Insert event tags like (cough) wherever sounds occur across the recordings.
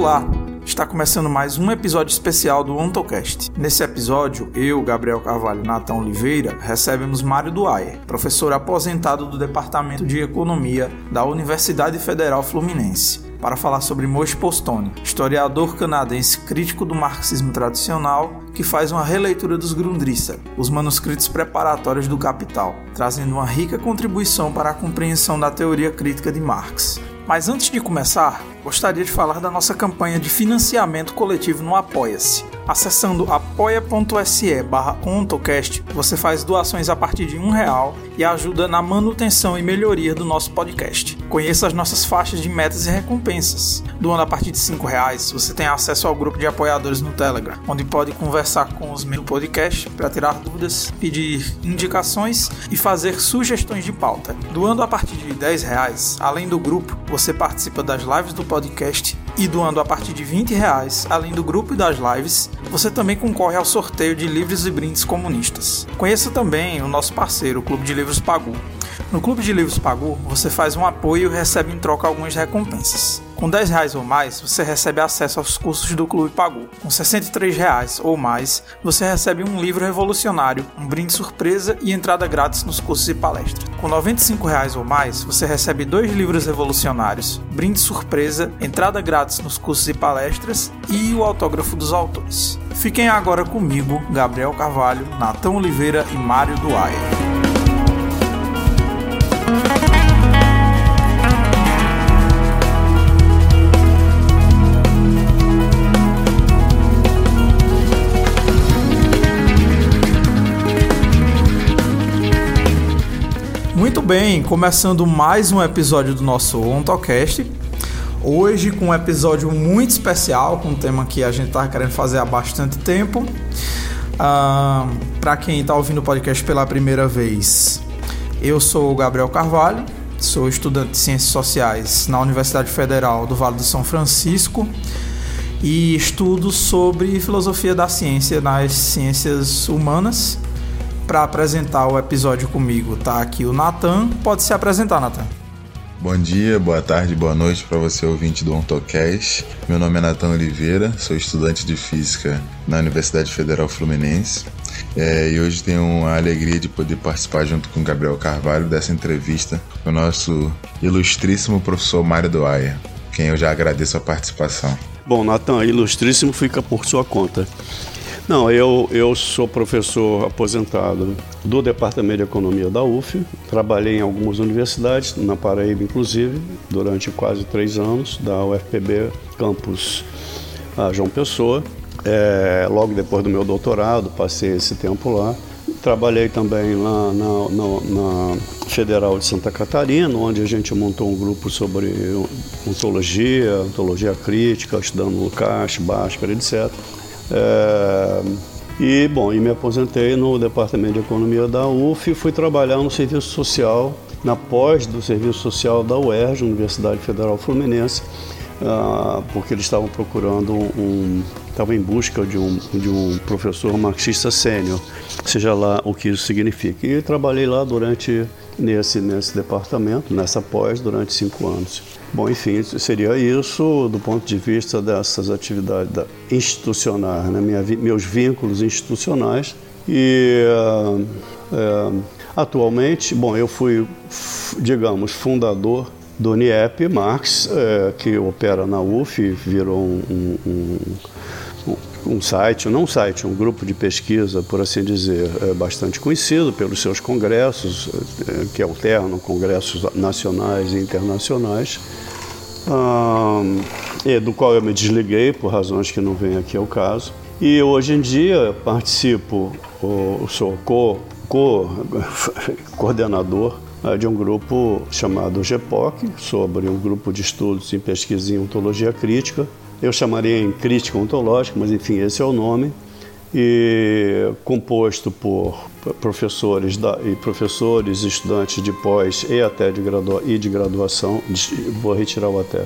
Olá! Está começando mais um episódio especial do OntoCast. Nesse episódio, eu, Gabriel Carvalho e Natão Oliveira recebemos Mário Duayer, professor aposentado do Departamento de Economia da Universidade Federal Fluminense, para falar sobre Moshe Postone, historiador canadense crítico do marxismo tradicional que faz uma releitura dos Grundrisse, os manuscritos preparatórios do Capital, trazendo uma rica contribuição para a compreensão da teoria crítica de Marx. Mas antes de começar, gostaria de falar da nossa campanha de financiamento coletivo no Apoia-se. Acessando apoia.se barra ontocast, você faz doações a partir de um real e ajuda na manutenção e melhoria do nosso podcast. Conheça as nossas faixas de metas e recompensas. Doando a partir de cinco reais, você tem acesso ao grupo de apoiadores no Telegram, onde pode conversar com os do podcast para tirar dúvidas, pedir indicações e fazer sugestões de pauta. Doando a partir de 10 reais, além do grupo, você participa das lives do podcast e doando a partir de 20 reais, além do grupo e das lives, você também concorre ao sorteio de livros e brindes comunistas. Conheça também o nosso parceiro, o Clube de Livros Pagu. No Clube de Livros Pagu, você faz um apoio e recebe em troca algumas recompensas. Com 10 reais ou mais, você recebe acesso aos cursos do Clube Pagu. Com 63 reais ou mais, você recebe um livro revolucionário, um brinde surpresa e entrada grátis nos cursos e palestras. Com 95 reais ou mais, você recebe dois livros revolucionários, brinde surpresa, entrada grátis nos cursos e palestras e o autógrafo dos autores. Fiquem agora comigo, Gabriel Carvalho, Natão Oliveira e Mário Duaia. Muito bem, começando mais um episódio do nosso OntoCast. Hoje com um episódio muito especial, com um tema que a gente estava querendo fazer há bastante tempo. Uh, Para quem está ouvindo o podcast pela primeira vez, eu sou o Gabriel Carvalho, sou estudante de Ciências Sociais na Universidade Federal do Vale do São Francisco e estudo sobre filosofia da ciência nas ciências humanas para apresentar o episódio comigo tá aqui o Natan. Pode se apresentar, Natan. Bom dia, boa tarde, boa noite para você ouvinte do OntoCast. Meu nome é Natan Oliveira, sou estudante de Física na Universidade Federal Fluminense é, e hoje tenho a alegria de poder participar junto com Gabriel Carvalho dessa entrevista com o nosso ilustríssimo professor Mário Doaia, quem eu já agradeço a participação. Bom, Natan, ilustríssimo fica por sua conta. Não, eu, eu sou professor aposentado do Departamento de Economia da UF. Trabalhei em algumas universidades, na Paraíba inclusive, durante quase três anos, da UFPB Campus a João Pessoa. É, logo depois do meu doutorado, passei esse tempo lá. Trabalhei também lá na, na, na, Federal de Santa Catarina, onde a gente montou um grupo sobre ontologia, ontologia crítica, estudando Lukács, Bhaskara, etc. É, e, bom, e me aposentei no Departamento de Economia da UF e fui trabalhar no Serviço Social, na pós do Serviço Social da UERJ, Universidade Federal Fluminense, uh, porque eles estavam procurando um, estavam em busca de um, de um professor marxista sênior, seja lá o que isso significa. E trabalhei lá durante, nesse, nesse departamento, nessa pós, durante cinco anos. Bom, enfim, seria isso do ponto de vista dessas atividades institucionais, né? Minha, meus vínculos institucionais. E é, atualmente, bom, eu fui, digamos, fundador do NIEP Marx, é, que opera na UF, virou um, um, um site, não um site, um grupo de pesquisa, por assim dizer, é bastante conhecido pelos seus congressos, é, que alternam congressos nacionais e internacionais, e do qual eu me desliguei por razões que não vêm aqui ao caso. E hoje em dia participo, sou co-coordenador co (laughs) de um grupo chamado GEPOC, sobre um grupo de estudos em pesquisa em ontologia crítica, eu chamaria em crítica ontológica, mas enfim, esse é o nome, e composto por professores da, e professores, estudantes de pós e até de, gradua, e de graduação, de, vou retirar o até,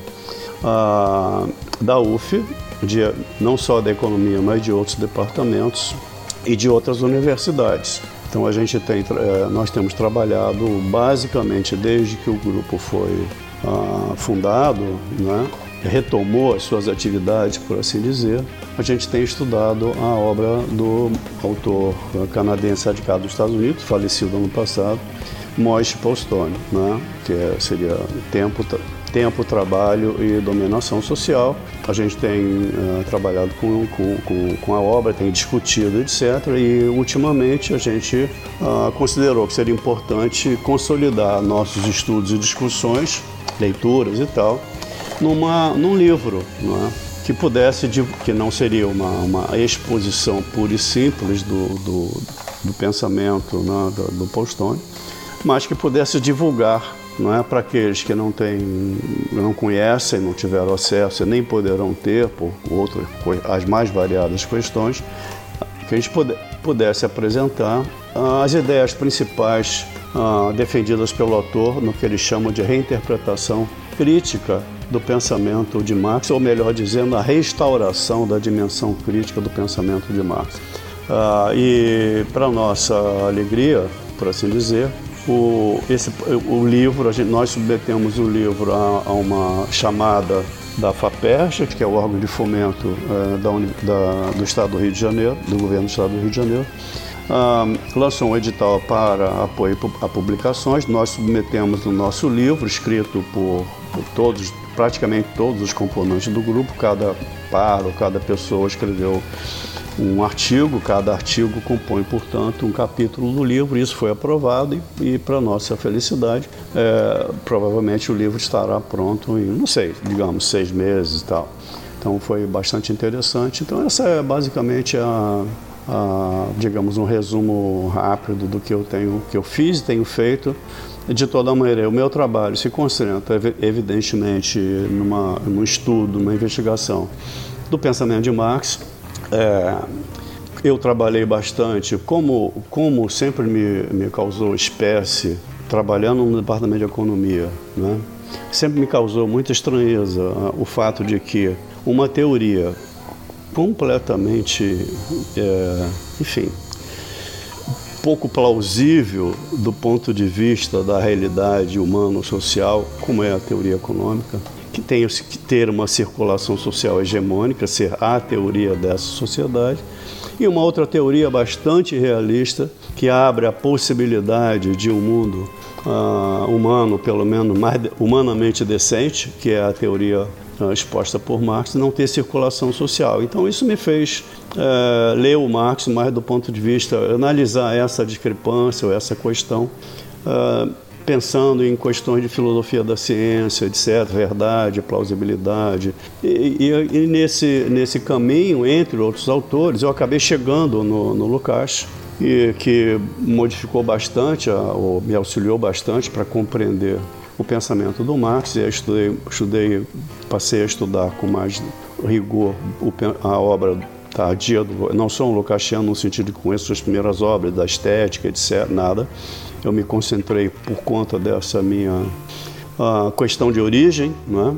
ah, da UF, de, não só da economia, mas de outros departamentos e de outras universidades. Então a gente tem, eh, nós temos trabalhado basicamente desde que o grupo foi ah, fundado, né? retomou as suas atividades, por assim dizer, a gente tem estudado a obra do autor canadense radicado dos Estados Unidos, falecido ano passado, Moishe Postone, né? que é, seria tempo, tempo, trabalho e dominação social. A gente tem uh, trabalhado com, com, com, a obra, tem discutido, etc. E ultimamente a gente uh, considerou que seria importante consolidar nossos estudos e discussões, leituras e tal, numa, num livro, não é? que pudesse, que não seria uma, uma exposição pura e simples do, do, do pensamento né, do, do Postone, mas que pudesse divulgar não é para aqueles que não têm, não conhecem, não tiveram acesso e nem poderão ter por outras as mais variadas questões, que a gente pudesse apresentar ah, as ideias principais ah, defendidas pelo autor no que ele chama de reinterpretação crítica do pensamento de Marx, ou melhor dizendo, a restauração da dimensão crítica do pensamento de Marx. Ah, e para nossa alegria, por assim dizer, o, esse, o livro, gente, nós submetemos o livro a, a, uma chamada da FAPERJ, que é o órgão de fomento é, da, da, do Estado do Rio de Janeiro, do governo do Estado do Rio de Janeiro, ah, lançou um edital para apoio a publicações. Nós submetemos o nosso livro, escrito por, por todos, praticamente todos os componentes do grupo, cada par ou cada pessoa escreveu um artigo, cada artigo compõe, portanto, um capítulo do livro. Isso foi aprovado e, e para nossa felicidade, é, provavelmente o livro estará pronto em, não sei, digamos, seis meses e tal. Então foi bastante interessante. Então essa é basicamente a, a, digamos, um resumo rápido do que eu tenho, que eu fiz tenho feito. De toda maneira, o meu trabalho se concentra, evidentemente, numa, num estudo, numa investigação do pensamento de Marx, é, eu trabalhei bastante, como, como sempre me, me causou espécie, trabalhando no departamento de economia, né? sempre me causou muita estranheza uh, o fato de que uma teoria completamente, é, enfim, pouco plausível do ponto de vista da realidade humano-social, como é a teoria econômica, que tem que ter uma circulação social hegemônica, ser a teoria dessa sociedade, e uma outra teoria bastante realista que abre a possibilidade de um mundo uh, humano, pelo menos mais humanamente decente, que é a teoria exposta por Marx, não ter circulação social. Então isso me fez uh, ler o Marx mais do ponto de vista analisar essa discrepância ou essa questão uh, pensando em questões de filosofia da ciência, etc., verdade, plausibilidade. E, e, e nesse, nesse caminho, entre outros autores, eu acabei chegando no, no Lukács, e que modificou bastante, ou me auxiliou bastante para compreender o pensamento do Marx. E estudei, estudei, passei a estudar com mais rigor a obra tardia do. Não sou um Lukáciano no sentido de conheço as primeiras obras da estética, etc., nada eu me concentrei por conta dessa minha uh, questão de origem, né?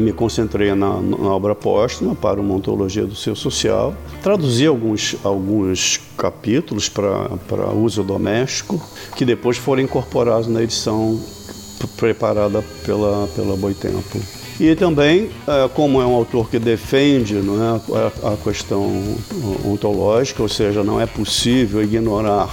Me concentrei na, na, obra póstuma para uma ontologia do ser social, traduzi alguns, alguns capítulos para uso doméstico, que depois foram incorporados na edição preparada pela, pela Boitempo. E também, é, como é um autor que defende não é, a, questão ontológica, ou seja, não é possível ignorar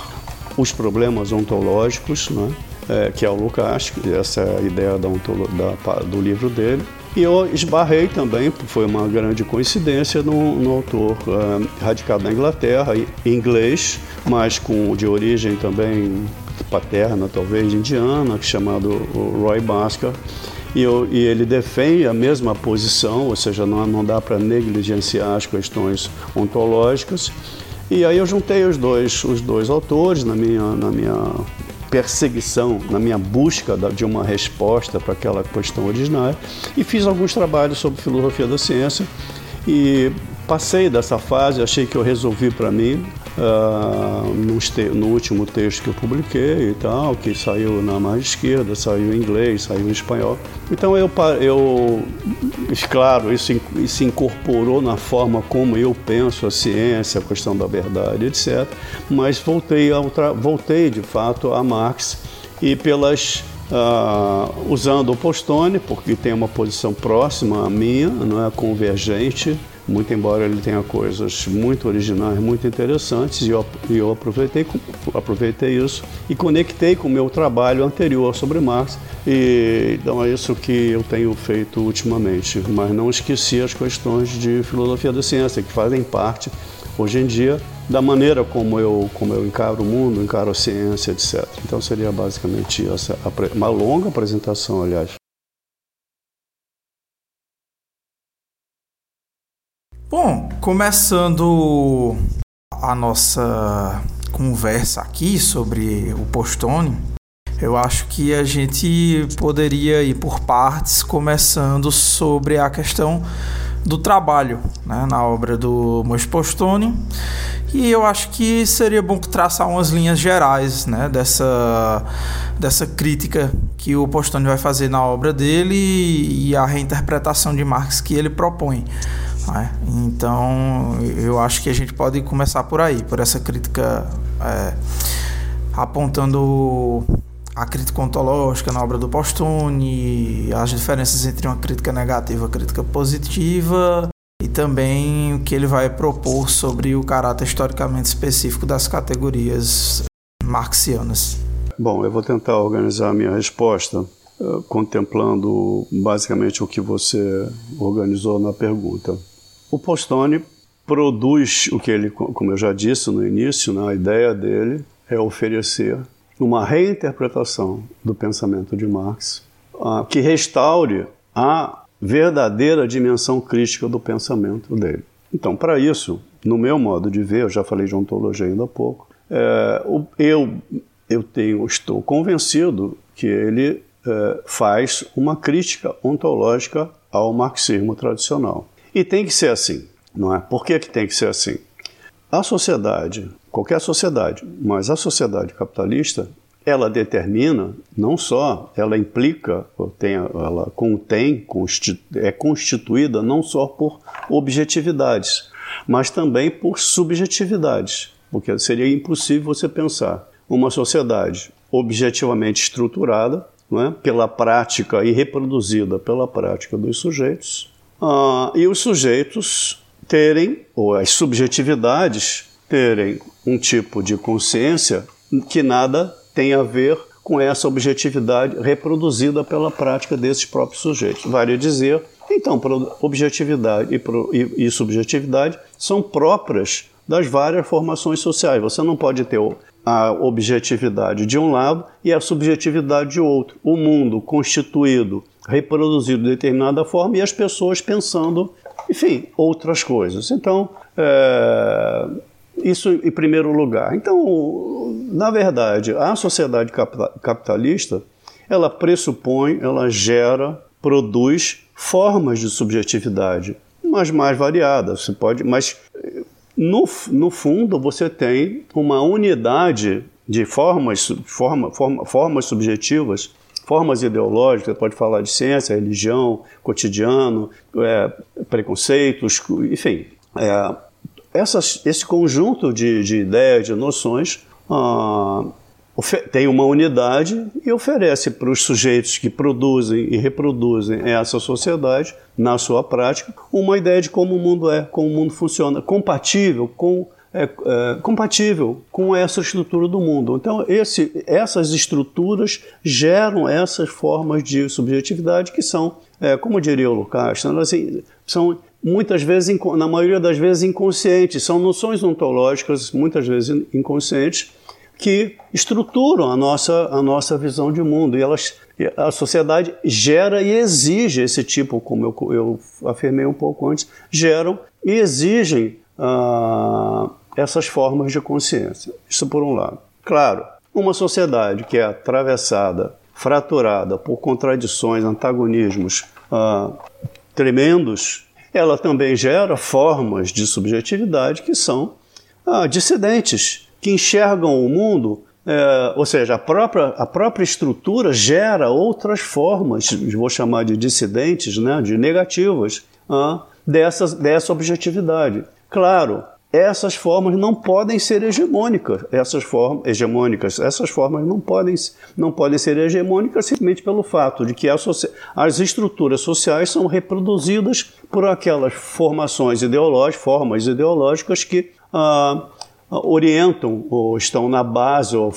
os problemas ontológicos, né? É, que é o Lucas, essa é a ideia da, da, do livro dele. E eu esbarrei também, foi uma grande coincidência, no, no autor uh, radicado na Inglaterra, inglês, mas com de origem também paterna, talvez indiana, chamado Roy Basker. E, eu, e, ele defende a mesma posição, ou seja, não, não dá para negligenciar as questões ontológicas. E aí eu juntei os dois, os dois autores na minha, na minha perseguição, na minha busca de uma resposta para aquela questão original e fiz alguns trabalhos sobre filosofia da ciência e passei dessa fase, achei que eu resolvi para mim uh, no, último texto que eu publiquei e tal, que saiu na margem esquerda, saiu em inglês, saiu em espanhol. Então eu, eu claro, isso, isso incorporou na forma como eu penso a ciência, a questão da verdade, etc. Mas voltei, ao voltei de fato a Marx e pelas uh, usando o Postone, porque tem uma posição próxima à minha, não é convergente, muito embora ele tenha coisas muito originais, muito interessantes, e eu, eu aproveitei, aproveitei isso e conectei com o meu trabalho anterior sobre Marx. E, então é isso que eu tenho feito ultimamente, mas não esqueci as questões de filosofia da ciência, que fazem parte, hoje em dia, da maneira como eu, como eu encaro o mundo, encaro a ciência, etc. Então seria basicamente essa, uma longa apresentação, aliás. Bom, começando a nossa conversa aqui sobre o Postone, eu acho que a gente poderia ir por partes, começando sobre a questão do trabalho né, na obra do Mois Postone. E eu acho que seria bom traçar umas linhas gerais né, dessa, dessa crítica que o Postone vai fazer na obra dele e a reinterpretação de Marx que ele propõe. Né? Então, eu acho que a gente pode começar por aí, por essa crítica é, apontando a crítica ontológica na obra do Postone, as diferenças entre uma crítica negativa e uma crítica positiva, e também o que ele vai propor sobre o caráter historicamente específico das categorias marxianas. Bom, eu vou tentar organizar a minha resposta uh, contemplando basicamente o que você organizou na pergunta. O Postone produz o que ele, como eu já disse no início, né, a ideia dele é oferecer uma reinterpretação do pensamento de Marx uh, que restaure a verdadeira dimensão crítica do pensamento dele. Então, para isso, no meu modo de ver, eu já falei de ontologia ainda há pouco, é, eu, eu tenho, estou convencido que ele é, faz uma crítica ontológica ao marxismo tradicional. E tem que ser assim, não é? Por que, que tem que ser assim? A sociedade, qualquer sociedade, mas a sociedade capitalista, ela determina, não só, ela implica, tem, ela contém, é constituída não só por objetividades, mas também por subjetividades, porque seria impossível você pensar uma sociedade objetivamente estruturada, é? pela prática e reproduzida pela prática dos sujeitos, ah, e os sujeitos terem, ou as subjetividades terem um tipo de consciência que nada tem a ver com essa objetividade reproduzida pela prática desses próprios sujeitos. Vale dizer, então, objetividade e, e subjetividade são próprias das várias formações sociais. Você não pode ter a objetividade de um lado e a subjetividade de outro. O mundo constituído reproduzido de determinada forma e as pessoas pensando, enfim, outras coisas. Então, é, isso em primeiro lugar. Então, na verdade, a sociedade capitalista, ela pressupõe, ela gera, produz formas de subjetividade, mas mais variadas. Você pode, mas no, no fundo você tem uma unidade de formas, forma, forma, formas subjetivas formas ideológicas, pode falar de ciência, religião, cotidiano, é, preconceitos, enfim. É, essas, esse conjunto de, de ideias, de noções, ah, tem uma unidade e oferece para os sujeitos que produzem e reproduzem essa sociedade, na sua prática, uma ideia de como o mundo é, como o mundo funciona, compatível com é, é, compatível com essa estrutura do mundo. Então, esse, essas estruturas geram essas formas de subjetividade que são, é, como diria o Lucas, assim, são muitas vezes, na maioria das vezes, inconscientes. São noções ontológicas, muitas vezes inconscientes, que estruturam a nossa, a nossa visão de mundo. E elas, a sociedade gera e exige esse tipo, como eu, eu afirmei um pouco antes, geram e exigem. Uh, essas formas de consciência. Isso por um lado. Claro, uma sociedade que é atravessada, fraturada por contradições, antagonismos ah, tremendos, ela também gera formas de subjetividade que são ah, dissidentes, que enxergam o mundo é, ou seja, a própria, a própria estrutura gera outras formas, vou chamar de dissidentes, né, de negativas, ah, dessas, dessa objetividade. Claro, essas formas não podem ser hegemônicas. Essas formas hegemônicas, essas formas não podem, não podem ser hegemônicas simplesmente pelo fato de que as estruturas sociais são reproduzidas por aquelas formações ideológicas, formas ideológicas que ah, orientam ou estão na base ou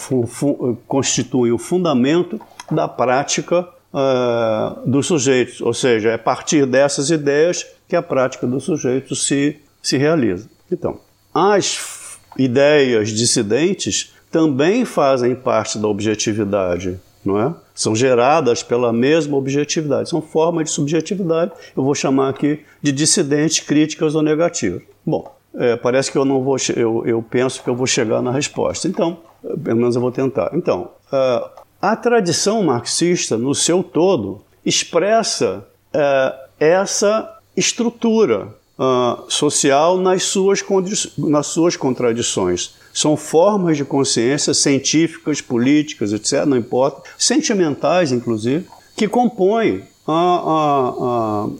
constituem o fundamento da prática uh, dos sujeitos, ou seja, é a partir dessas ideias que a prática do sujeito se, se realiza. Então, as ideias dissidentes também fazem parte da objetividade, não é? São geradas pela mesma objetividade, são formas de subjetividade. Eu vou chamar aqui de dissidentes, críticas ou negativas. Bom, é, parece que eu não vou, eu, eu penso que eu vou chegar na resposta. Então, pelo menos eu vou tentar. Então, a tradição marxista, no seu todo, expressa uh, essa estrutura uh, social nas suas, nas suas contradições. São formas de consciência científicas, políticas, etc., não importa, sentimentais, inclusive, que compõem a, a,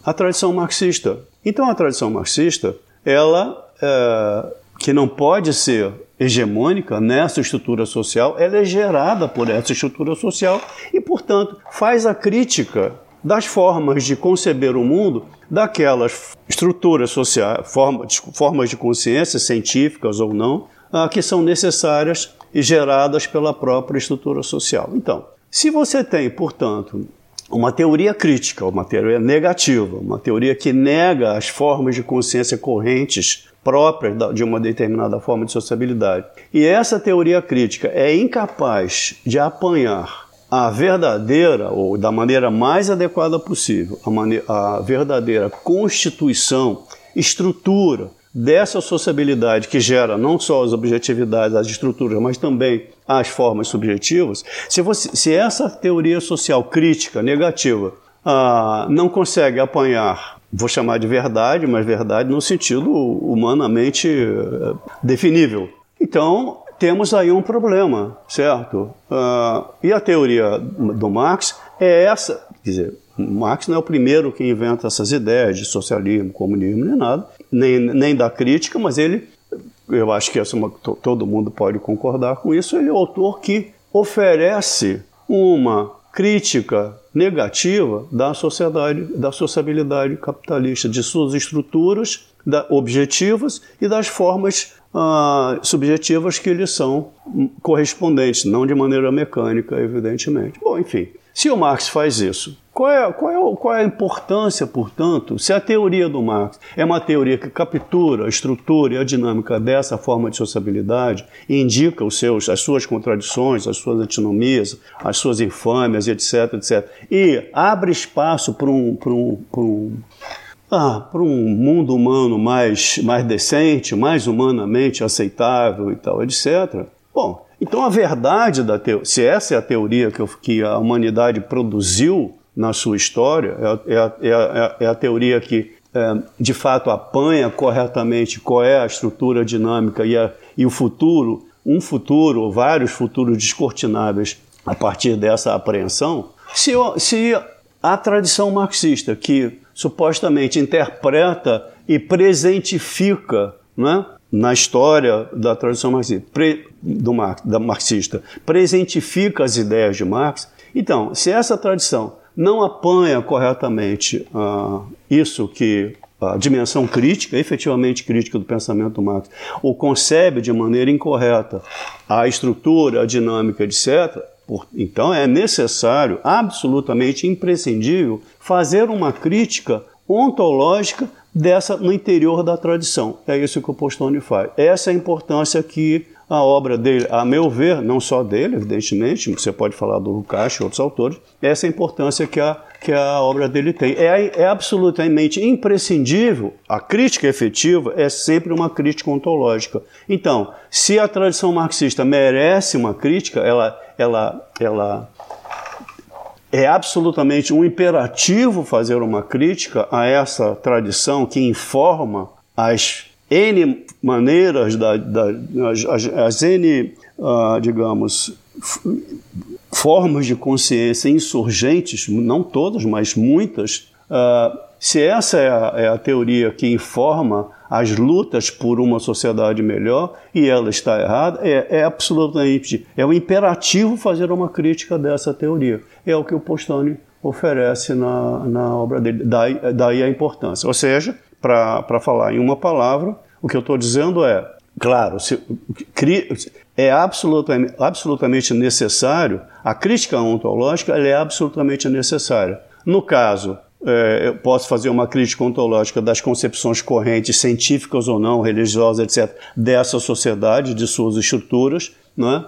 a, a tradição marxista. Então, a tradição marxista, ela é, que não pode ser hegemônica nessa estrutura social, ela é gerada por essa estrutura social e, portanto, faz a crítica das formas de conceber o mundo daquelas estruturas sociais, formas, formas de consciência, científicas ou não, ah, que são necessárias e geradas pela própria estrutura social. Então, se você tem, portanto, uma teoria crítica, uma teoria negativa, uma teoria que nega as formas de consciência correntes próprias de uma determinada forma de sociabilidade. E essa teoria crítica é incapaz de apanhar a verdadeira, ou da maneira mais adequada possível, a, maneira, a verdadeira constituição, estrutura dessa sociabilidade que gera não só as objetividades, as estruturas, mas também as formas subjetivas, se, você, se essa teoria social crítica, negativa, ah, não consegue apanhar vou chamar de verdade, mas verdade no sentido humanamente eh, definível. Então, temos aí um problema, certo? Uh, e a teoria do Marx é essa, quer dizer, Marx não é o primeiro que inventa essas ideias de socialismo, comunismo, nem nada, nem, nem da crítica, mas ele, eu acho que essa, todo mundo pode concordar com isso, ele é o autor que oferece uma crítica negativa da sociedade, da sociabilidade capitalista, de suas estruturas da, objetivas e das formas ah, subjetivas que lhes são correspondentes, não de maneira mecânica, evidentemente. Bom, enfim, se o Marx faz isso, qual é, qual, é, qual é a importância, portanto, se a teoria do Marx é uma teoria que captura a estrutura e a dinâmica dessa forma de sociabilidade indica os seus, as suas contradições, as suas antinomias, as suas infâmias, etc, etc, e abre espaço para um, para um, para um ah, para um mundo humano mais, mais decente, mais humanamente aceitável e tal, etc. Bom, então a verdade da teoria, se essa é a teoria que, que a humanidade produziu na sua história, é, é, é, é a teoria que é, de fato apanha corretamente qual é a estrutura dinâmica e, a, e o futuro, um futuro ou vários futuros descortináveis a partir dessa apreensão, se, se a tradição marxista que supostamente interpreta e presentifica né, na história da tradição marxista, pre, do, da marxista, presentifica as ideias de Marx, então, se essa tradição não apanha corretamente uh, isso que a dimensão crítica, efetivamente crítica do pensamento do Marx, ou concebe de maneira incorreta a estrutura, a dinâmica, etc., então é necessário, absolutamente imprescindível, fazer uma crítica ontológica dessa no interior da tradição. É isso que o Postone faz. Essa é a importância que a obra dele, a meu ver, não só dele, evidentemente, você pode falar do Lukács e outros autores, essa é a importância que a, que a obra dele tem. É, é absolutamente imprescindível, a crítica efetiva é sempre uma crítica ontológica. Então, se a tradição marxista merece uma crítica, ela, ela, ela é absolutamente um imperativo fazer uma crítica a essa tradição que informa as N maneiras, da, da as, as, N, uh, digamos, formas de consciência insurgentes, não todas, mas muitas, Uh, se essa é a, é a, teoria que informa as lutas por uma sociedade melhor e ela está errada, é, é absolutamente é um imperativo fazer uma crítica dessa teoria. É o que o Postone oferece na, na obra dele. Daí, daí a importância. Ou seja, para falar em uma palavra, o que eu estou dizendo é, claro, se, é absolutamente, absolutamente necessário, a crítica ontológica é absolutamente necessária. No caso, é, eu posso fazer uma crítica ontológica das concepções correntes, científicas ou não, religiosas, etc., dessa sociedade, de suas estruturas, né?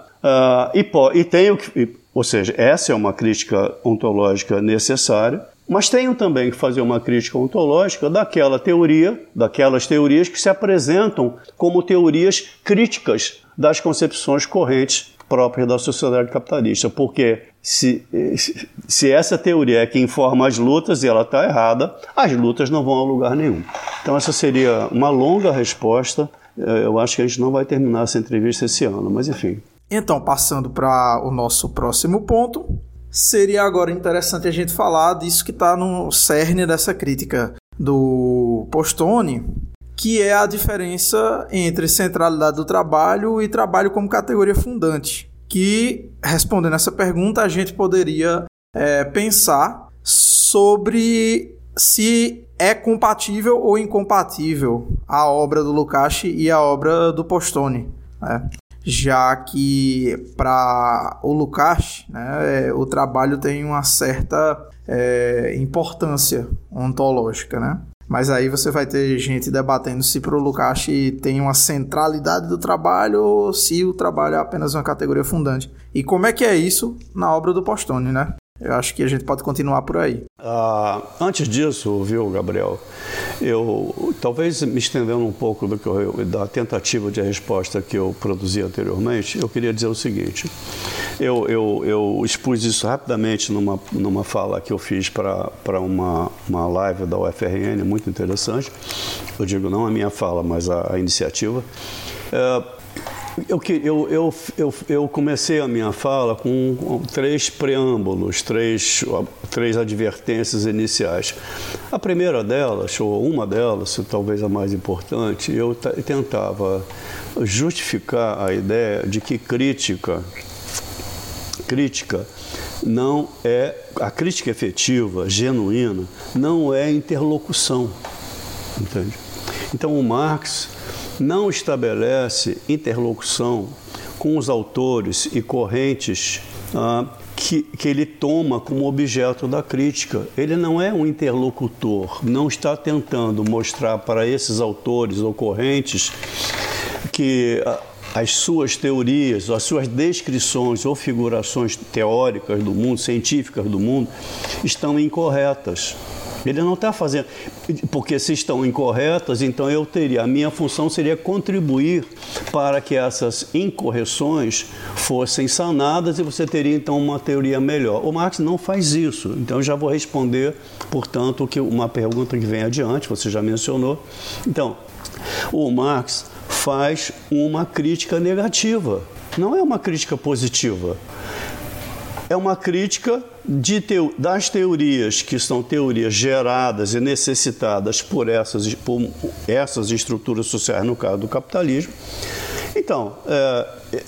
E, e tenho que, ou seja, essa é uma crítica ontológica necessária, mas tenho também que fazer uma crítica ontológica daquela teoria, daquelas teorias que se apresentam como teorias críticas das concepções correntes próprias da sociedade capitalista, porque se, se essa teoria é que informa as lutas e ela está errada, as lutas não vão a lugar nenhum. Então essa seria uma longa resposta. Eu acho que a gente não vai terminar essa entrevista esse ano, mas enfim. Então, passando para o nosso próximo ponto, seria agora interessante a gente falar disso que está no cerne dessa crítica do Postone, que é a diferença entre centralidade do trabalho e trabalho como categoria fundante. Que, respondendo essa pergunta, a gente poderia é, pensar sobre se é compatível ou incompatível a obra do Lukács e a obra do Postone. Né? Já que para o Lukács né, o trabalho tem uma certa é, importância ontológica, né? Mas aí você vai ter gente debatendo se para o Lukács tem uma centralidade do trabalho ou se o trabalho é apenas uma categoria fundante. E como é que é isso na obra do Postone, né? Eu acho que a gente pode continuar por aí. Ah, antes disso, viu, Gabriel, eu talvez me estendendo um pouco do que eu, da tentativa de resposta que eu produzi anteriormente, eu queria dizer o seguinte: eu, eu, eu expus isso rapidamente numa, numa fala que eu fiz para uma, uma live da UFRN, muito interessante. Eu digo não a minha fala, mas a, a iniciativa. É, eu, eu, eu, eu, eu comecei a minha fala com três preâmbulos, três, três advertências iniciais. A primeira delas, ou uma delas, talvez a mais importante, eu tentava justificar a ideia de que crítica, crítica não é a crítica efetiva, genuína, não é interlocução, entende? Então o Marx não estabelece interlocução com os autores e correntes ah, que, que ele toma como objeto da crítica. Ele não é um interlocutor, não está tentando mostrar para esses autores ou correntes que ah, as suas teorias, as suas descrições ou figurações teóricas do mundo, científicas do mundo, estão incorretas. Ele não está fazendo. Porque se estão incorretas, então eu teria. A minha função seria contribuir para que essas incorreções fossem sanadas e você teria então uma teoria melhor. O Marx não faz isso. Então eu já vou responder, portanto, que uma pergunta que vem adiante, você já mencionou. Então, o Marx faz uma crítica negativa, não é uma crítica positiva é uma crítica das teorias que são teorias geradas e necessitadas por essas, por essas estruturas sociais, no caso do capitalismo. Então, é,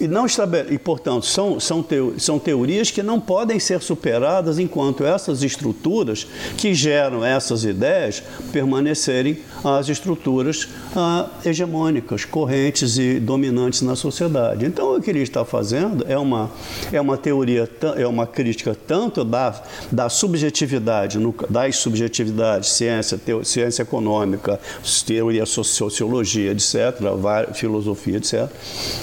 e, não estabele, e portanto são, são, teo, são teorias que não podem ser superadas enquanto essas estruturas que geram essas ideias permanecerem as estruturas ah, hegemônicas, correntes e dominantes na sociedade. Então o que ele está fazendo é uma, é uma teoria, é uma crítica tanto da, da subjetividade, no, das subjetividades, ciência, teo, ciência econômica, teoria sociologia, etc., filosofia, etc.,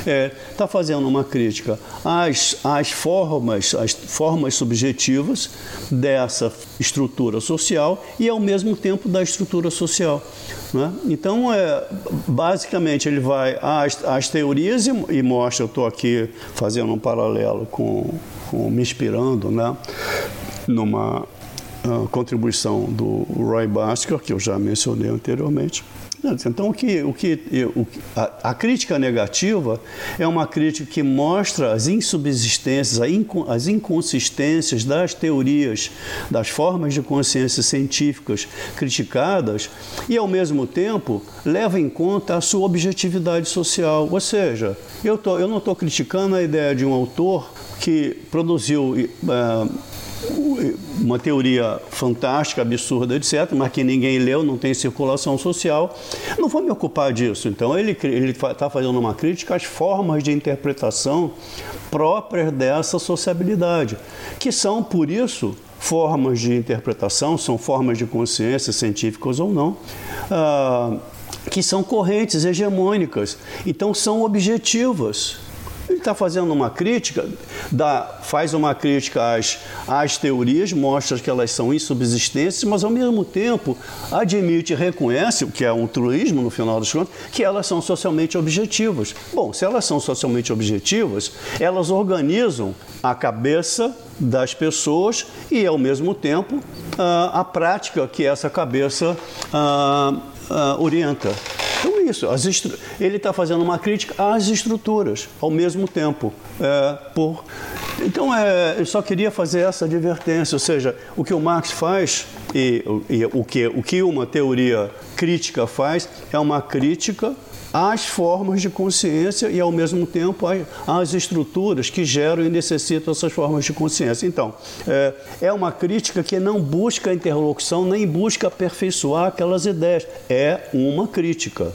é, está fazendo uma crítica às, às formas, às formas subjetivas dessa estrutura social e ao mesmo tempo da estrutura social. Né? Então, é, basicamente, ele vai às, às teorias e, e mostra, eu estou aqui fazendo um paralelo com, com me inspirando né? numa uh, contribuição do Roy Basker, que eu já mencionei anteriormente, Então, o que, o que, o, a, a, crítica negativa é uma crítica que mostra as insubsistências, as inconsistências das teorias, das formas de consciência científicas criticadas e, ao mesmo tempo, leva em conta a sua objetividade social. Ou seja, eu, tô, eu não estou criticando a ideia de um autor que produziu. Uh, uma teoria fantástica, absurda, etc., mas que ninguém leu, não tem circulação social. Não vou me ocupar disso. Então, ele está fazendo uma crítica às formas de interpretação próprias dessa sociabilidade, que são, por isso, formas de interpretação, são formas de consciência, científicas ou não. Ah, que são correntes hegemônicas, então são objetivas. Ele está fazendo uma crítica, dá, faz uma crítica às, às teorias, mostra que elas são insubsistentes, mas ao mesmo tempo admite e reconhece, o que é um truísmo no final dos contos, que elas são socialmente objetivas. Bom, se elas são socialmente objetivas, elas organizam a cabeça das pessoas e, ao mesmo tempo, a, a prática que essa cabeça a, a, orienta. Então é isso. Estru... Ele está fazendo uma crítica às estruturas ao mesmo tempo. É, por... Então é, eu só queria fazer essa advertência, ou seja, o que o Marx faz e, e o, que, o que uma teoria crítica faz é uma crítica às formas de consciência e, ao mesmo tempo, às estruturas que geram e necessitam essas formas de consciência. Então, é, é uma crítica que não busca interlocução nem busca aperfeiçoar aquelas ideias. É uma crítica.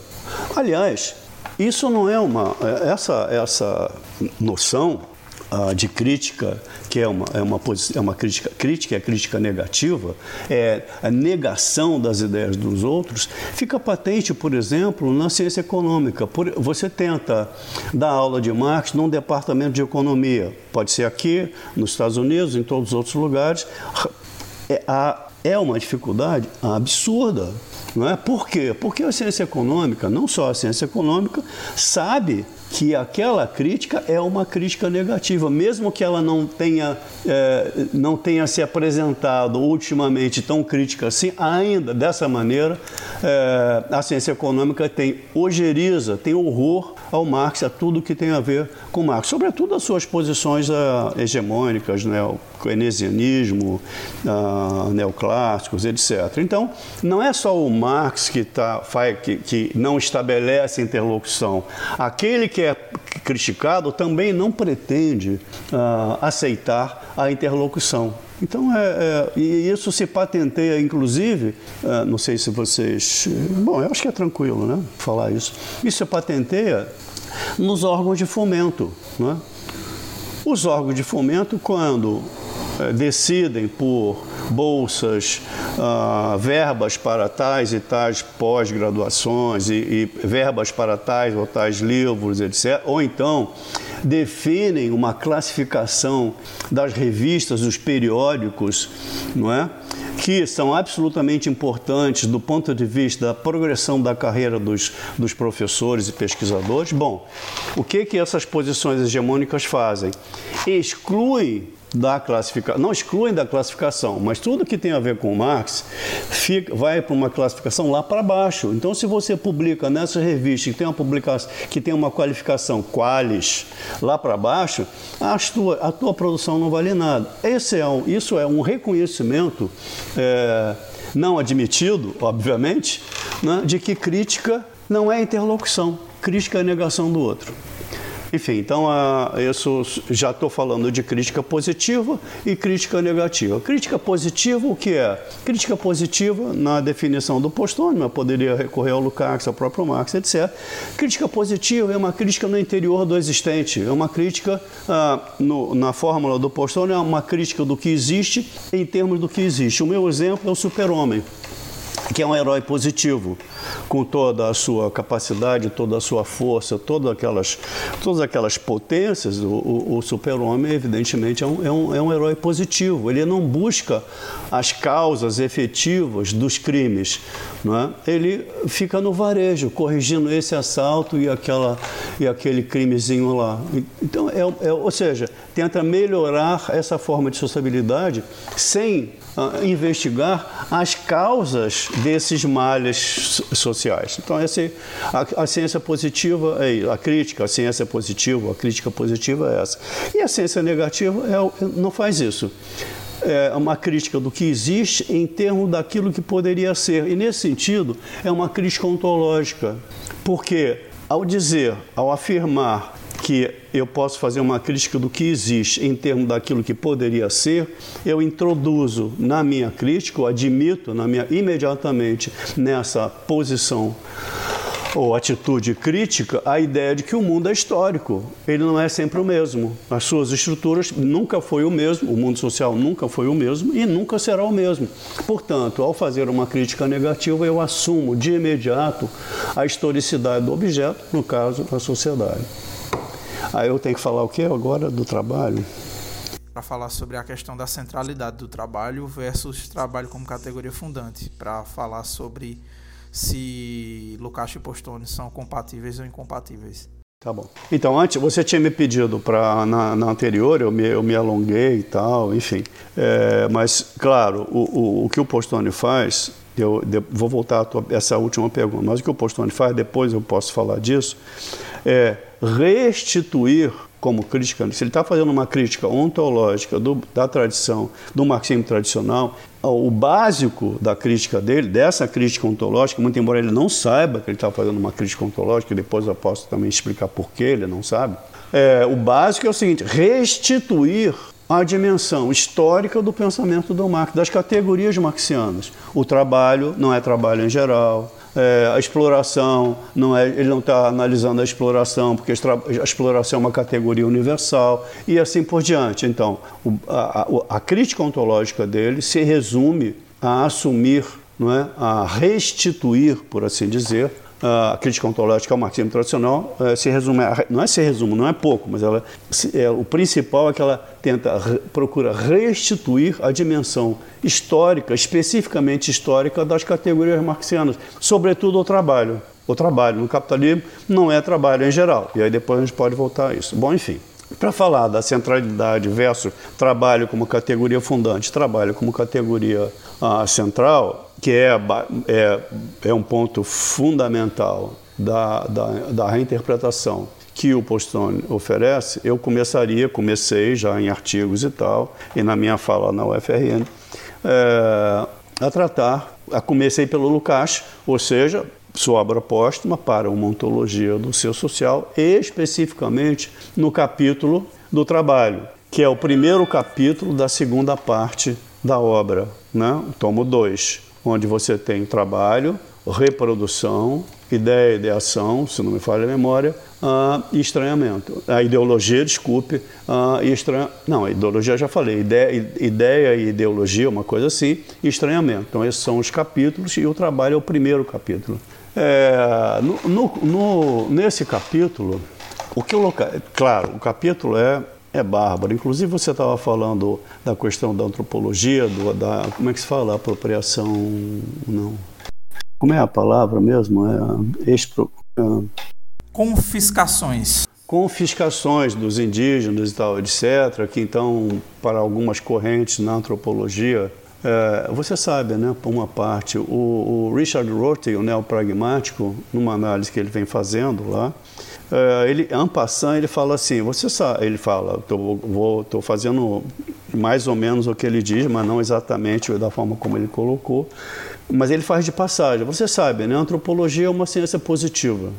Aliás, isso não é uma. É, essa, essa noção uh, de crítica, que é uma, é uma, é uma crítica, crítica é crítica negativa, é a negação das ideias dos outros, fica patente, por exemplo, na ciência econômica. Por, você tenta dar aula de Marx num departamento de economia, pode ser aqui, nos Estados Unidos, em todos os outros lugares. É, a, é uma dificuldade absurda. Não é? Por quê? Porque a ciência econômica, não só a ciência econômica, sabe que aquela crítica é uma crítica negativa, mesmo que ela não tenha, é, não tenha se apresentado ultimamente tão crítica assim, ainda dessa maneira é, a ciência econômica tem ojeriza, tem horror ao Marx, a tudo que tem a ver com Marx, sobretudo as suas posições uh, hegemônicas, né, keynesianismo, uh, neoclássicos, etc. Então, não é só o Marx que, tá, que, que não estabelece interlocução. Aquele que é criticado também não pretende uh, aceitar a interlocução. Então, é, é, e isso se patenteia, inclusive, é, não sei se vocês. Bom, eu acho que é tranquilo, né? Falar isso. Isso se patenteia nos órgãos de fomento. Né? Os órgãos de fomento, quando decidem por bolsas, ah, verbas para tais e tais pós-graduações e, e, verbas para tais ou tais livros, etc. Ou então definem uma classificação das revistas, dos periódicos, não é? que são absolutamente importantes do ponto de vista da progressão da carreira dos, dos professores e pesquisadores. Bom, o que, que essas posições hegemônicas fazem? Excluem da classificação, não excluem da classificação, mas tudo que tem a ver com Marx fica, vai para uma classificação lá para baixo. Então, se você publica nessa revista que tem uma publicação que tem uma qualificação qualis lá para baixo, a tua, a tua produção não vale nada. Esse é um, isso é um reconhecimento é, não admitido, obviamente, né, de que crítica não é interlocução, crítica é negação do outro. Enfim, então a, isso já estou falando de crítica positiva e crítica negativa. Crítica positiva, o que é? Crítica positiva, na definição do postônimo, eu poderia recorrer ao Lukács, ao próprio Marx, etc. Crítica positiva é uma crítica no interior do existente, é uma crítica ah, no, na fórmula do postônimo, é uma crítica do que existe em termos do que existe. O meu exemplo é o super-homem que é um herói positivo, com toda a sua capacidade, toda a sua força, todas aquelas, todas aquelas potências, o, o, o super-homem, evidentemente, é um, é, um, é um herói positivo. Ele não busca as causas efetivas dos crimes. Não é? Ele fica no varejo, corrigindo esse assalto e, aquela, e aquele crimezinho lá. Então, é, é, ou seja, tenta melhorar essa forma de sociabilidade sem investigar as causas desses males sociais. Então, essa, a, a ciência positiva é a crítica, a ciência positiva, a crítica positiva é essa. E a ciência negativa é, não faz isso é uma crítica do que existe em termos daquilo que poderia ser. E nesse sentido, é uma crítica ontológica. Porque ao dizer, ao afirmar que eu posso fazer uma crítica do que existe em termos daquilo que poderia ser, eu introduzo na minha crítica, ou admito na minha, imediatamente nessa posição ou atitude crítica a ideia de que o mundo é histórico. Ele não é sempre o mesmo. As suas estruturas nunca foi o mesmo, o mundo social nunca foi o mesmo e nunca será o mesmo. Portanto, ao fazer uma crítica negativa, eu assumo de imediato a historicidade do objeto, no caso, a sociedade. Aí eu tenho que falar o que agora do trabalho? Para falar sobre a questão da centralidade do trabalho versus trabalho como categoria fundante, para falar sobre se Lukács e Postone são compatíveis ou incompatíveis. Tá bom. Então, antes, você tinha me pedido para na, na, anterior, eu me, eu me alonguei e tal, enfim. É, mas, claro, o, o, o, que o Postone faz, eu, eu vou voltar a tua, essa última pergunta, mas o que o Postone faz, depois eu posso falar disso, é restituir como crítica, se ele está fazendo uma crítica ontológica do, da tradição, do marxismo tradicional, o básico da crítica dele, dessa crítica ontológica, muito embora ele não saiba que ele está fazendo uma crítica ontológica, depois eu posso também explicar por que ele não sabe, é, o básico é o seguinte: restituir a dimensão histórica do pensamento do Marx, das categorias marxianas. O trabalho não é trabalho em geral, é, a exploração, não é, ele não está analisando a exploração, porque a exploração é uma categoria universal, e assim por diante. Então, o, a, a, a, crítica ontológica dele se resume a assumir, não é, a restituir, por assim dizer, a crítica ontológica ao marxismo tradicional é, se resume, não é se resume, não é pouco, mas ela, é, o principal é que ela tenta, procura restituir a dimensão histórica, especificamente histórica, das categorias marxianas, sobretudo o trabalho. O trabalho no capitalismo não é trabalho em geral, e aí depois a gente pode voltar a isso. Bom, enfim. Para falar da centralidade versus trabalho como categoria fundante, trabalho como categoria ah, central, que é, é, é um ponto fundamental da, da, da reinterpretação que o Postone oferece, eu começaria, comecei já em artigos e tal, e na minha fala na UFRN, é, a tratar, a comecei pelo Lukács, ou seja, sua obra póstuma para uma ontologia do ser social, especificamente no capítulo do trabalho, que é o primeiro capítulo da segunda parte da obra, né? o tomo 2 onde você tem trabalho, reprodução, ideia, ideação, se não me falha a memória, uh, e estranhamento. A ideologia, desculpe, uh, e estranha... não, a ideologia já falei, ideia, ideia e ideologia, uma coisa assim, e estranhamento. Então, esses são os capítulos e o trabalho é o primeiro capítulo. É, no, no, no, nesse capítulo, o que eu loca... Claro, o capítulo é é bárbaro. Inclusive você estava falando da questão da antropologia, do, da como é que se fala apropriação, não? Como é a palavra mesmo? É expro, é... confiscações. Confiscações dos indígenas e tal, etc. Que então para algumas correntes na antropologia é, você sabe, né, por uma parte, o, o Richard Rorty, o neopragmático, numa análise que ele vem fazendo lá, é, ele, en passant, ele fala assim, você sabe, ele fala, estou fazendo mais ou menos o que ele diz, mas não exatamente da forma como ele colocou, mas ele faz de passagem. Você sabe, né, antropologia é uma ciência positiva,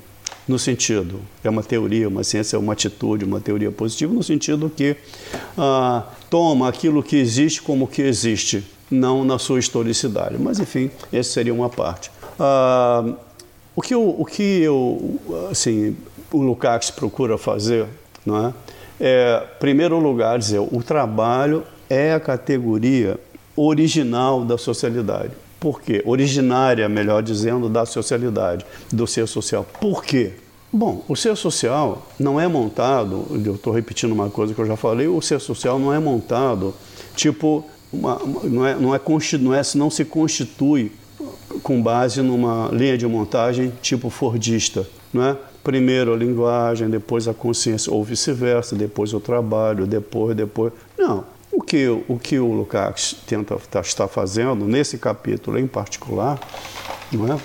no sentido, é uma teoria, uma ciência, uma atitude, uma teoria positiva, no sentido que ah, toma aquilo que existe como que existe, não na sua historicidade. Mas, enfim, essa seria uma parte. Ah, o que eu, o que eu assim, o Lukács procura fazer, não é? é, primeiro lugar, dizer, o trabalho é a categoria original da socialidade. Por quê? Originária, melhor dizendo, da socialidade, do ser social. Por quê? Bom, o ser social não é montado, eu estou repetindo uma coisa que eu já falei, o ser social não é montado, tipo, uma, não, é, não, é, não, é, não se constitui com base numa linha de montagem tipo fordista, não é? Primeiro a linguagem, depois a consciência, ou vice-versa, depois o trabalho, depois, depois. Não. O que o, que o Lukács tenta tá, está fazendo nesse capítulo em particular, não é?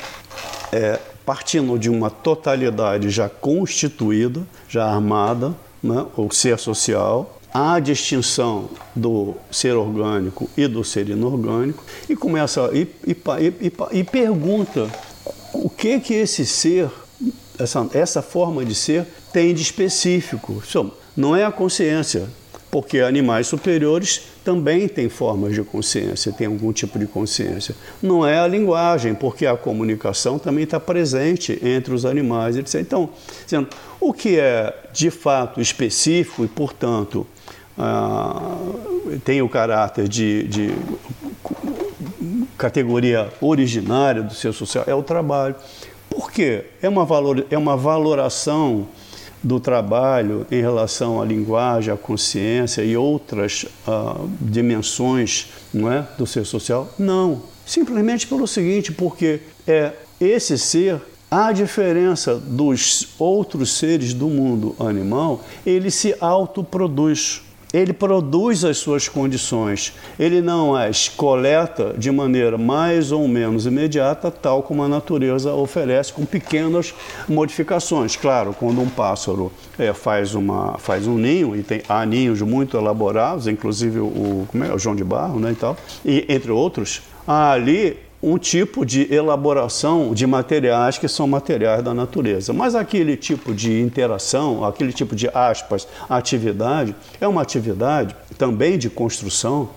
é partindo de uma totalidade já constituída, já armada, né? o ser social, a distinção do ser orgânico e do ser inorgânico e começa e, e, e, e pergunta o que que esse ser, essa, essa forma de ser tem de específico. Não é a consciência, porque animais superiores também têm formas de consciência, têm algum tipo de consciência. Não é a linguagem, porque a comunicação também está presente entre os animais, etc. Então, dizendo, o que é de fato específico e, portanto, ah, tem o caráter de, de categoria originária do ser social é o trabalho. Por quê? É uma, valor, é uma valoração do trabalho em relação à linguagem, à consciência e outras uh, dimensões não é, do ser social? Não. Simplesmente pelo seguinte, porque é esse ser, a diferença dos outros seres do mundo animal, ele se autoproduz ele produz as suas condições, ele não as coleta de maneira mais ou menos imediata, tal como a natureza oferece, com pequenas modificações. Claro, quando um pássaro é, faz, uma, faz um ninho, e tem, há ninhos muito elaborados, inclusive o, como é, o João de Barro né, e tal, e, entre outros, ali um tipo de elaboração de materiais que são materiais da natureza. Mas aquele tipo de interação, aquele tipo de aspas, atividade, é uma atividade também de construção,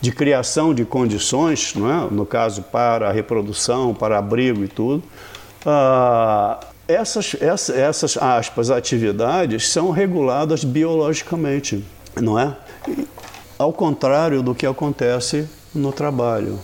de criação de condições, não é? no caso para a reprodução, para abrigo e tudo. Ah, essas, essas, aspas, atividades são reguladas biologicamente, não é? Ao contrário do que acontece no trabalho.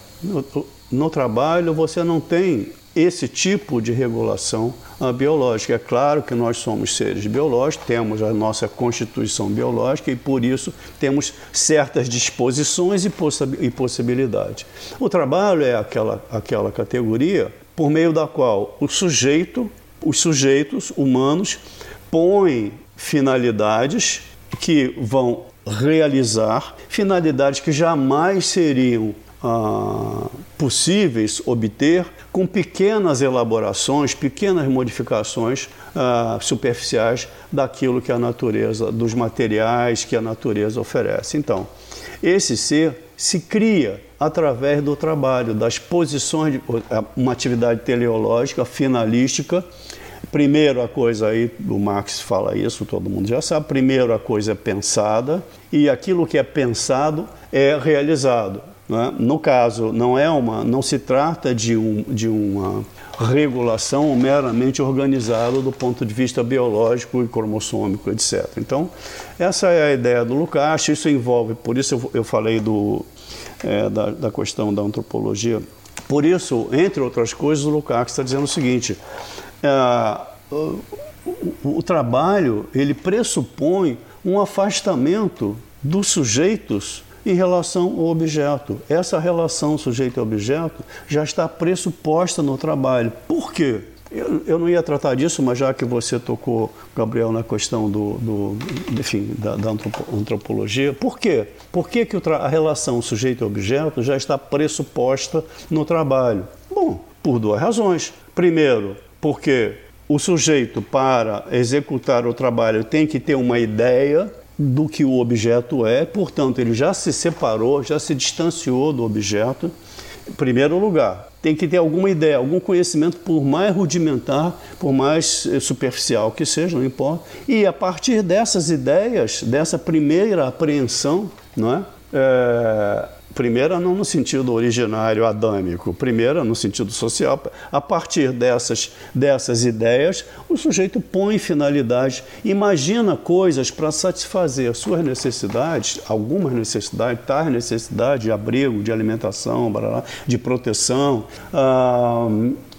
No trabalho, você não tem esse tipo de regulação uh, biológica. É claro que nós somos seres biológicos, temos a nossa constituição biológica e por isso temos certas disposições e, e possibilidades. O trabalho é aquela, aquela categoria por meio da qual o sujeito, os sujeitos humanos põem finalidades que vão realizar, finalidades que jamais seriam ah, possíveis obter com pequenas elaborações, pequenas modificações ah, superficiais daquilo que a natureza, dos materiais que a natureza oferece. Então, esse ser se cria através do trabalho, das posições, de, uma atividade teleológica, finalística. Primeiro a coisa aí, o Marx fala isso, todo mundo já sabe. Primeiro a coisa é pensada e aquilo que é pensado é realizado. Né? No caso, não é uma, não se trata de, um, de uma regulação meramente organizada do ponto de vista biológico e cromossômico, etc. Então, essa é a ideia do Lukács. Isso envolve, por isso eu, eu falei do, é, da, da questão da antropologia. Por isso, entre outras coisas, o Lukács está dizendo o seguinte: é, o, o, o trabalho ele pressupõe um afastamento dos sujeitos em relação ao objeto. Essa relação sujeito-objeto já está pressuposta no trabalho. Por quê? Eu, eu, não ia tratar disso, mas já que você tocou, Gabriel, na questão do, do enfim, da, da, antropologia, por quê? Por que, que a relação sujeito-objeto já está pressuposta no trabalho? Bom, por duas razões. Primeiro, porque o sujeito, para executar o trabalho, tem que ter uma ideia do que o objeto é, portanto, ele já se separou, já se distanciou do objeto. Em primeiro lugar, tem que ter alguma ideia, algum conhecimento, por mais rudimentar, por mais eh, superficial que seja, não importa. E a partir dessas ideias, dessa primeira apreensão, não é? é Primeira, não no sentido originário adâmico, primeira, no sentido social. A partir dessas, dessas ideias, o sujeito põe finalidade, imagina coisas para satisfazer suas necessidades, algumas necessidades, tais necessidades de abrigo, de alimentação, de proteção. Ah,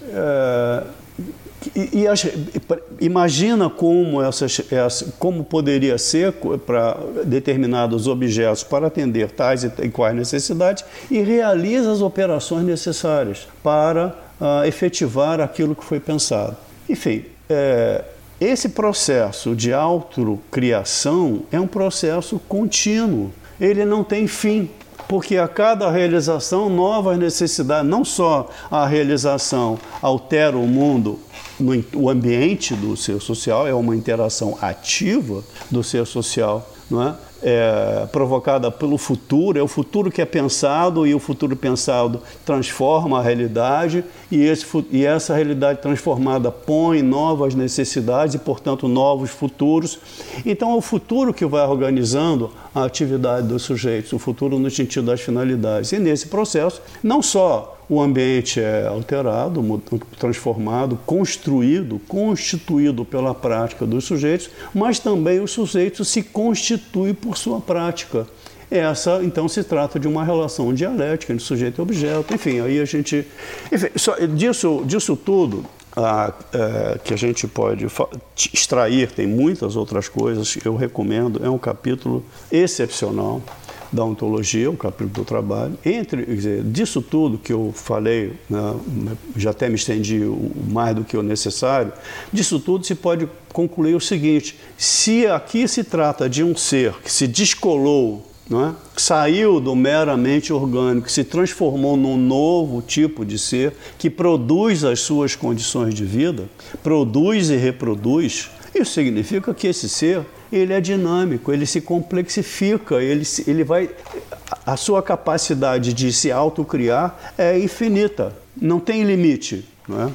é, e, e as, imagina como, essas, essa, como poderia ser para determinados objetos para atender tais e, e quais necessidades e realiza as operações necessárias para uh, efetivar aquilo que foi pensado. Enfim, é, esse processo de autocriação é um processo contínuo ele não tem fim, porque a cada realização, novas necessidades, não só a realização altera o mundo, no, o ambiente do ser social, é uma interação ativa do ser social, não é? é, provocada pelo futuro, é o futuro que é pensado e o futuro pensado transforma a realidade e, esse, e essa realidade transformada põe novas necessidades e, portanto, novos futuros. Então, é o futuro que vai organizando a atividade dos sujeitos, o futuro no sentido das finalidades. E nesse processo, não só o ambiente é alterado, transformado, construído, constituído pela prática dos sujeitos, mas também o sujeito se constitui por sua prática. Essa, então, se trata de uma relação dialética entre sujeito e objeto. Enfim, aí a gente. Enfim, só, disso, disso tudo, é, que a gente pode extrair, tem muitas outras coisas, eu recomendo, é um capítulo excepcional da ontologia, o capítulo do trabalho. Entre, dizer, disso tudo que eu falei, né, já até me estendi mais do que o necessário, disso tudo se pode concluir o seguinte: se aqui se trata de um ser que se descolou não é? saiu do meramente orgânico, se transformou num novo tipo de ser que produz as suas condições de vida, produz e reproduz. Isso significa que esse ser ele é dinâmico, ele se complexifica, ele, ele vai. A sua capacidade de se autocriar é infinita, não tem limite. Não é?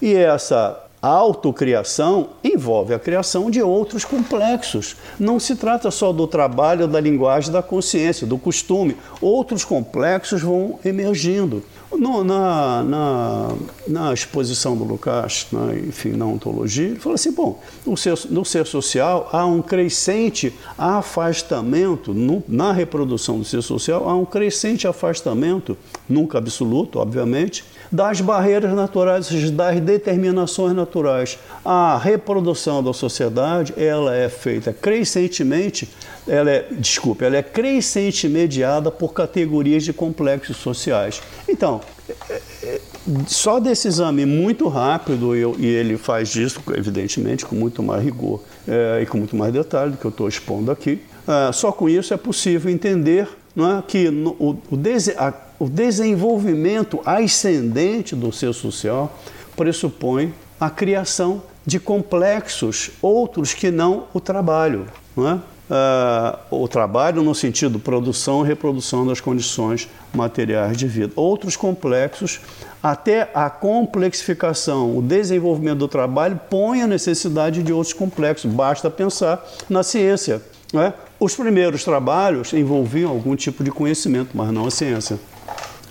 E essa autocriação envolve a criação de outros complexos. Não se trata só do trabalho da linguagem da consciência, do costume. Outros complexos vão emergindo. No, na, na, na, exposição do Lucas, na, enfim, na ontologia, ele falou assim: bom, no ser, no ser social há um crescente afastamento, no, na reprodução do ser social, há um crescente afastamento, nunca absoluto, obviamente, das barreiras naturais, das determinações naturais. A reprodução da sociedade, ela é feita crescentemente, ela é, desculpe, ela é crescente mediada por categorias de complexos sociais. Então, é, é, só desse exame muito rápido, e ele faz isso, evidentemente, com muito mais rigor é, e com muito mais detalhe do que eu estou expondo aqui, é, só com isso é possível entender não é, que no, o, o, a, o desenvolvimento ascendente do ser social pressupõe a criação de complexos, outros que não o trabalho. Não é? Uh, o trabalho no sentido produção e reprodução das condições materiais de vida. Outros complexos, até a complexificação, o desenvolvimento do trabalho põe a necessidade de outros complexos. Basta pensar na ciência. Né? Os primeiros trabalhos envolviam algum tipo de conhecimento, mas não a ciência.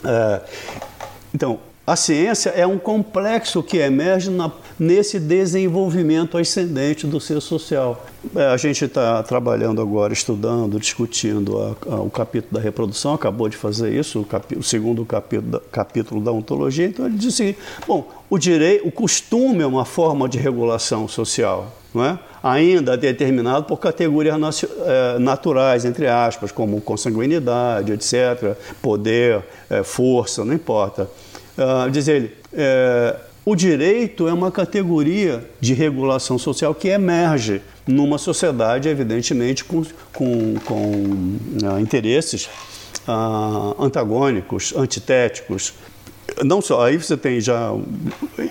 É, então, a ciência é um complexo que emerge na, nesse desenvolvimento ascendente do ser social. É, a gente está trabalhando agora, estudando, discutindo a, a, o capítulo da reprodução, acabou de fazer isso, o, capi, o segundo capítulo da, capítulo da ontologia. Então ele diz assim: bom, o direito, o costume é uma forma de regulação social não é? Ainda determinado por categorias é, naturais, entre aspas, como consanguinidade, etc., poder, é, força, não importa. Uh, diz ele, é, o direito é uma categoria de regulação social que emerge numa sociedade, evidentemente, com, com, com uh, interesses uh, antagônicos, antitéticos, não só, aí você tem já,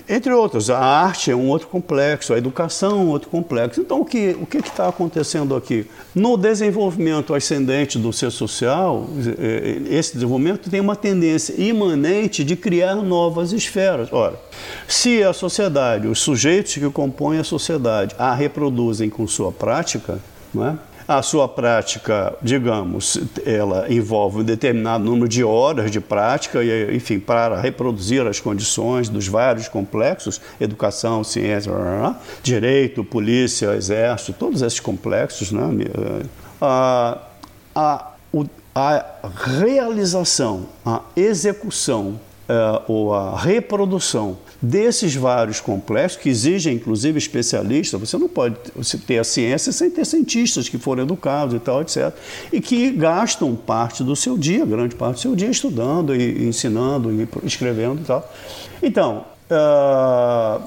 entre outros, a arte é um outro complexo, a educação é um outro complexo. Então, o que o está acontecendo aqui? No desenvolvimento ascendente do ser social, é, esse desenvolvimento tem uma tendência imanente de criar novas esferas. Ora, se a sociedade, os sujeitos que compõem a sociedade a reproduzem com sua prática, não é? A sua prática, digamos, ela envolve um determinado número de horas de prática, e, enfim, para reproduzir as condições dos vários complexos, educação, ciência, direito, polícia, exército, todos esses complexos, né? a, a, a realização, a execução é, ou a reprodução desses vários complexos, que exigem inclusive especialistas, você não pode ter a ciência sem ter cientistas que foram educados e tal, etc., e que gastam parte do seu dia, grande parte do seu dia, estudando e ensinando e escrevendo e tal. Então, uh,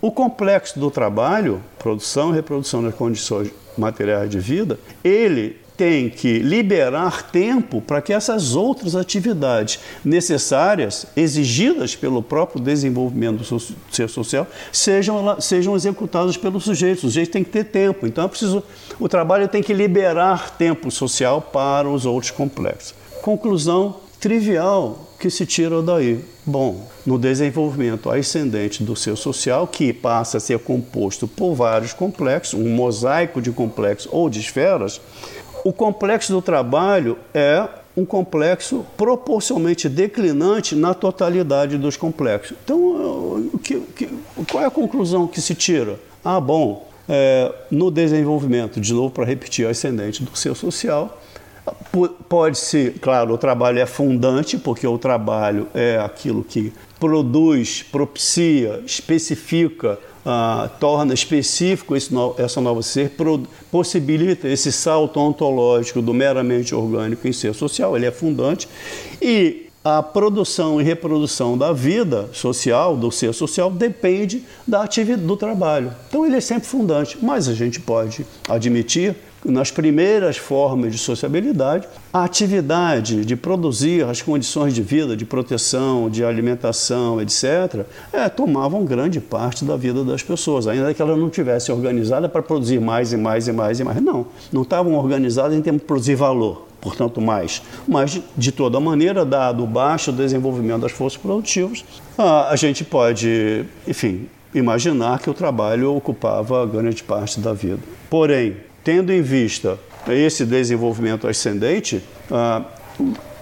o complexo do trabalho, produção e reprodução das condições materiais de vida, ele tem que liberar tempo para que essas outras atividades necessárias, exigidas pelo próprio desenvolvimento do ser social, sejam, sejam executadas pelo sujeito. O sujeito tem que ter tempo. Então, é preciso, o trabalho tem que liberar tempo social para os outros complexos. Conclusão trivial que se tira daí. Bom, no desenvolvimento ascendente do ser social, que passa a ser composto por vários complexos, um mosaico de complexos ou de esferas, o complexo do trabalho é um complexo proporcionalmente declinante na totalidade dos complexos. Então, que, que, qual é a conclusão que se tira? Ah, bom, é, no desenvolvimento, de novo para repetir, ascendente do ser social, pode ser, claro, o trabalho é fundante, porque o trabalho é aquilo que produz, propicia, especifica ah, torna específico no, essa nova ser, pro, possibilita esse salto ontológico do meramente orgânico em ser social, ele é fundante, e a produção e reprodução da vida social, do ser social, depende da atividade do trabalho. Então ele é sempre fundante, mas a gente pode admitir nas primeiras formas de sociabilidade, a atividade de produzir as condições de vida, de proteção, de alimentação, etc., é, tomavam grande parte da vida das pessoas, ainda que elas não tivessem organizada para produzir mais e mais e mais e mais. Não, não estavam organizadas em termos de produzir valor, portanto, mais. Mas, de toda maneira, dado o baixo desenvolvimento das forças produtivas, a, a gente pode, enfim, imaginar que o trabalho ocupava grande parte da vida. Porém, tendo em vista esse desenvolvimento ascendente, ah,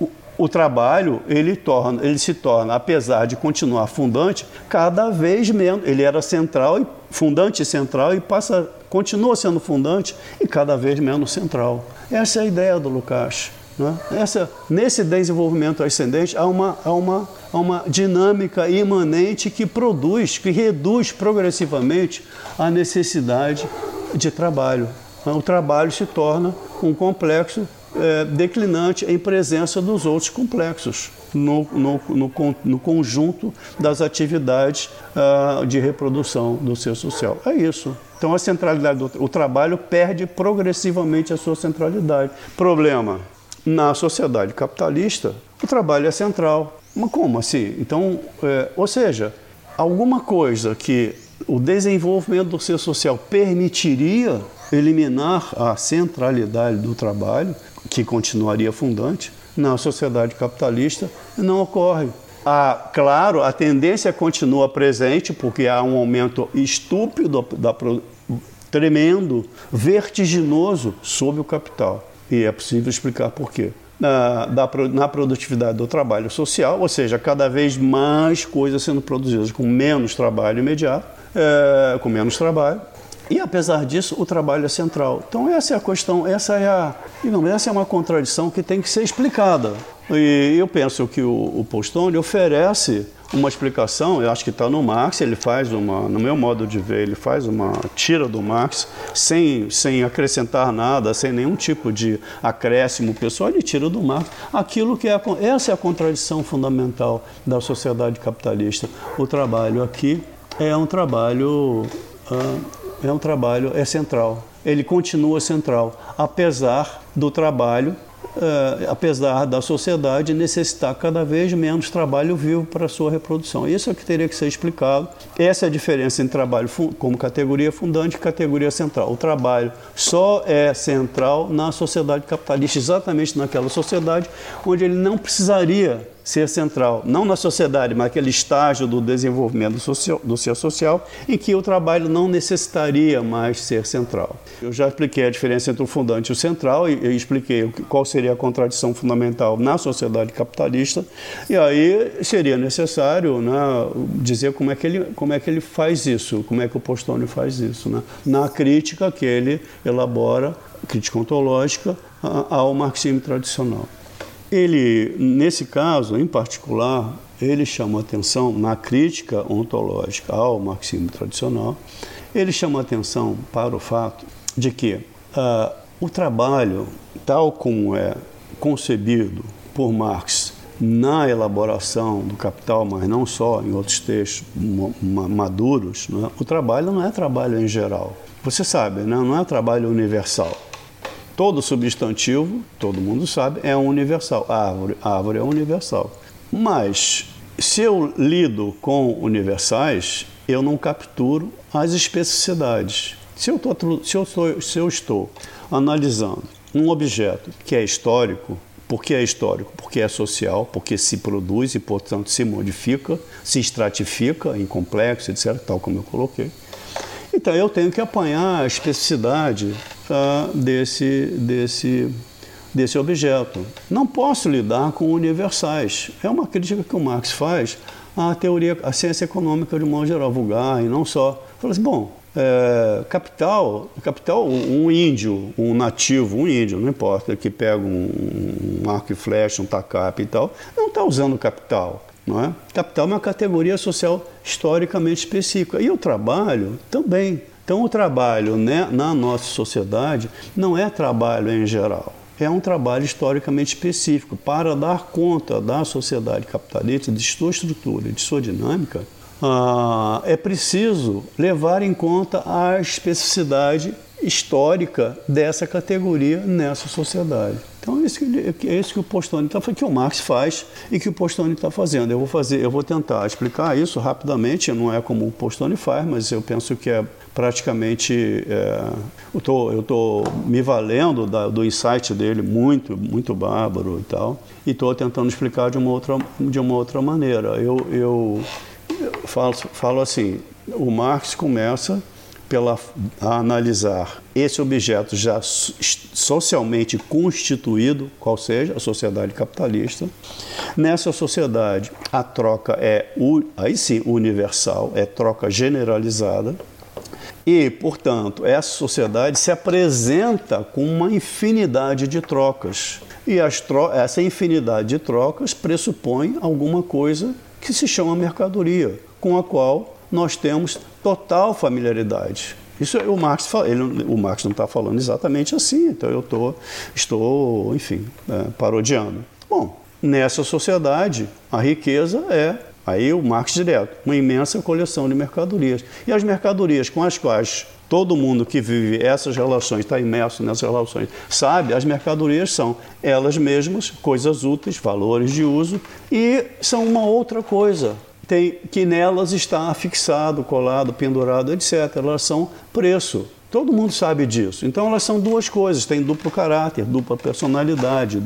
o, o, trabalho ele, torna, ele se torna, apesar de continuar fundante, cada vez menos. Ele era central, e fundante central, e passa, continua sendo fundante e cada vez menos central. Essa é a ideia do Lukács. Né? Essa, nesse desenvolvimento ascendente há uma, há, uma, há uma dinâmica imanente que produz, que reduz progressivamente a necessidade de trabalho o trabalho se torna um complexo é, declinante em presença dos outros complexos no, no, no, no conjunto das atividades uh, de reprodução do ser social. É isso. Então a centralidade do o trabalho perde progressivamente a sua centralidade. Problema: na sociedade capitalista, o trabalho é central. Mas como assim? Então, é, ou seja, alguma coisa que o desenvolvimento do ser social permitiria eliminar a centralidade do trabalho, que continuaria fundante, na sociedade capitalista, não ocorre. Ah, claro, a tendência continua presente, porque há um aumento estúpido, da, tremendo, vertiginoso sobre o capital. E é possível explicar por quê. Na, da, na produtividade do trabalho social, ou seja, cada vez mais coisas sendo produzidas com menos trabalho imediato, é, com menos trabalho, e apesar disso, o trabalho é central. Então essa é a questão, essa é a, digamos, essa é uma contradição que tem que ser explicada. E eu penso que o, o Postone oferece uma explicação, eu acho que está no Marx, ele faz uma, no meu modo de ver, ele faz uma tira do Marx sem, sem acrescentar nada, sem nenhum tipo de acréscimo pessoal, ele tira do Marx aquilo que é, essa é a contradição fundamental da sociedade capitalista. O trabalho aqui é um trabalho é um trabalho, é central. Ele continua central, apesar do trabalho, uh, apesar da sociedade necessitar cada vez menos trabalho vivo para sua reprodução. Isso é que teria que ser explicado. Essa é a diferença entre trabalho como categoria fundante e categoria central. O trabalho só é central na sociedade capitalista, exatamente naquela sociedade onde ele não precisaria ser central, não na sociedade, mas aquele estágio do desenvolvimento social, do ser social, em que o trabalho não necessitaria mais ser central. Eu já expliquei a diferença entre o fundante e o central, e, e expliquei qual seria a contradição fundamental na sociedade capitalista, e aí seria necessário né, dizer como é, que ele, como é que ele faz isso, como é que o Postônio faz isso, né, na crítica que ele elabora, crítica ontológica, ao marxismo tradicional. Ele, nesse caso em particular, ele chama atenção na crítica ontológica ao marxismo tradicional, ele chama atenção para o fato de que uh, o trabalho, tal como é concebido por Marx na elaboração do Capital, mas não só em outros textos maduros, né? o trabalho não é trabalho em geral. Você sabe, né? não é trabalho universal. Todo substantivo, todo mundo sabe, é universal. A árvore, a árvore é universal. Mas se eu lido com universais, eu não capturo as especificidades. Se eu, tô, se eu, estou, se eu estou analisando um objeto que é histórico, por que é histórico? Porque é social, porque se produz e, portanto, se modifica, se estratifica em complexo, etc., tal como eu coloquei. Então, eu tenho que apanhar a especificidade tá, desse, desse, desse objeto. Não posso lidar com universais. É uma crítica que o Marx faz à teoria, à ciência econômica de modo geral, vulgar, e não só. Fala assim, bom, é, capital, capital, um índio, um nativo, um índio, não importa, que pega um, um arco e flecha, um tacape e tal, não está usando capital. Não é? Capital é uma categoria social historicamente específica. E o trabalho também. Então, o trabalho né, na nossa sociedade não é trabalho em geral. É um trabalho historicamente específico para dar conta da sociedade capitalista, de sua estrutura, de sua dinâmica ah, é preciso levar em conta a especificidade histórica dessa categoria nessa sociedade. Então é isso que, é isso que o Postone está que o Marx faz e que o Postone está fazendo. Eu vou fazer, eu vou tentar explicar isso rapidamente. Não é como o Postone faz, mas eu penso que é praticamente é, eu tô, eu tô me valendo da, do insight dele muito muito bárbaro e tal e estou tentando explicar de uma outra de uma outra maneira. Eu, eu falo, falo assim, o Marx começa pela, a analisar esse objeto já socialmente constituído, qual seja a sociedade capitalista. Nessa sociedade, a troca é, aí sim, universal, é troca generalizada. E, portanto, essa sociedade se apresenta com uma infinidade de trocas. E essa infinidade de trocas pressupõe alguma coisa que se chama mercadoria, com a qual nós temos total familiaridade. Isso o Marx ele, o Marx não está falando exatamente assim, então eu tô, estou, enfim, é, parodiando. Bom, nessa sociedade a riqueza é aí o Marx direto, uma imensa coleção de mercadorias e as mercadorias com as quais todo mundo que vive essas relações, está imerso nessas relações, sabe, as mercadorias são elas mesmas coisas úteis, valores de uso e são uma outra coisa. Tem, que nelas está fixado, colado, pendurado, etc. Elas são preço. Todo mundo sabe disso. Então elas são duas coisas, têm duplo caráter, dupla personalidade,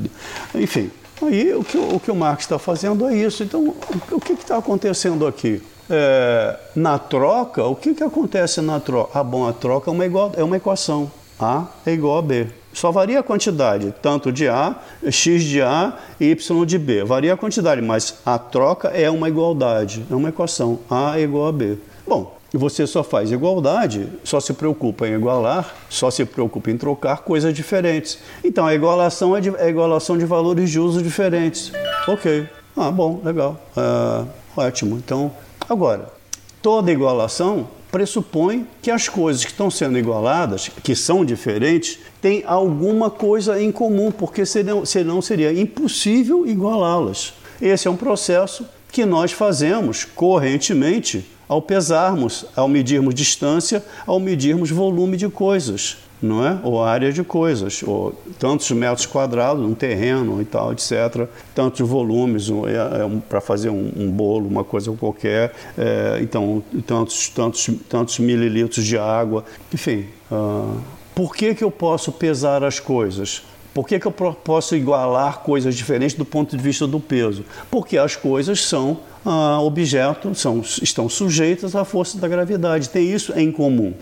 enfim. Aí o que, o que o Marx está fazendo é isso. Então, o que está acontecendo aqui? é, na troca, o que, que acontece na troca? Ah, bom, a troca é uma, igual, é uma equação. A é igual a B. Só varia a quantidade, tanto de A, x de A e y de B. Varia a quantidade, mas a troca é uma igualdade, é uma equação. A é igual a B. Bom, você só faz igualdade, só se preocupa em igualar, só se preocupa em trocar coisas diferentes. Então a igualação é, de, é igualação de valores de uso diferentes. Ok. Ah, bom, legal. Uh, ótimo. Então Agora, toda igualação pressupõe que as coisas que estão sendo igualadas, que são diferentes, têm alguma coisa em comum, porque senão, senão seria impossível igualá-las. Esse é um processo que nós fazemos correntemente ao pesarmos, ao medirmos distância, ao medirmos volume de coisas não é? Ou área de coisas, ou tantos metros quadrados, um terreno e tal, etc. Tantos volumes é, é, para fazer um, um, bolo, uma coisa qualquer. É, então, tantos, tantos, tantos mililitros de água. Enfim, uh, por que, que eu posso pesar as coisas? Por que, que eu posso igualar coisas diferentes do ponto de vista do peso? Porque as coisas são ah, objetos, são, estão sujeitas à força da gravidade, tem isso em comum.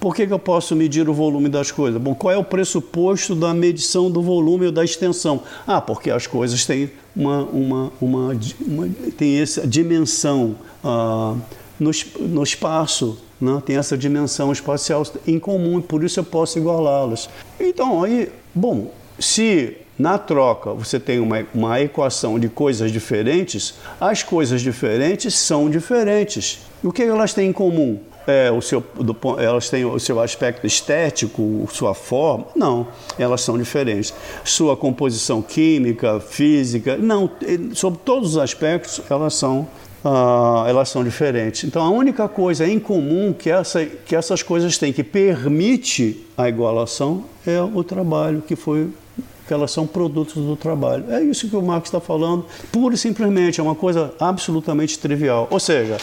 Por que, que eu posso medir o volume das coisas? Bom, qual é o pressuposto da medição do volume ou da extensão? Ah, porque as coisas têm uma, uma, uma, uma tem essa dimensão ah, no, no espaço, né? tem essa dimensão espacial em comum, por isso eu posso igualá-las. Então, aí, bom, se na troca você tem uma, uma equação de coisas diferentes, as coisas diferentes são diferentes. O que elas têm em comum? É, o seu, do, elas têm o seu aspecto estético, sua forma? Não, elas são diferentes. Sua composição química, física, não, sobre todos os aspectos elas são ah, elas são diferentes. Então a única coisa em comum que, essa, que essas coisas têm que permite a igualação é o trabalho, que foi que elas são produtos do trabalho. É isso que o Marx está falando, pura e simplesmente, é uma coisa absolutamente trivial. Ou seja,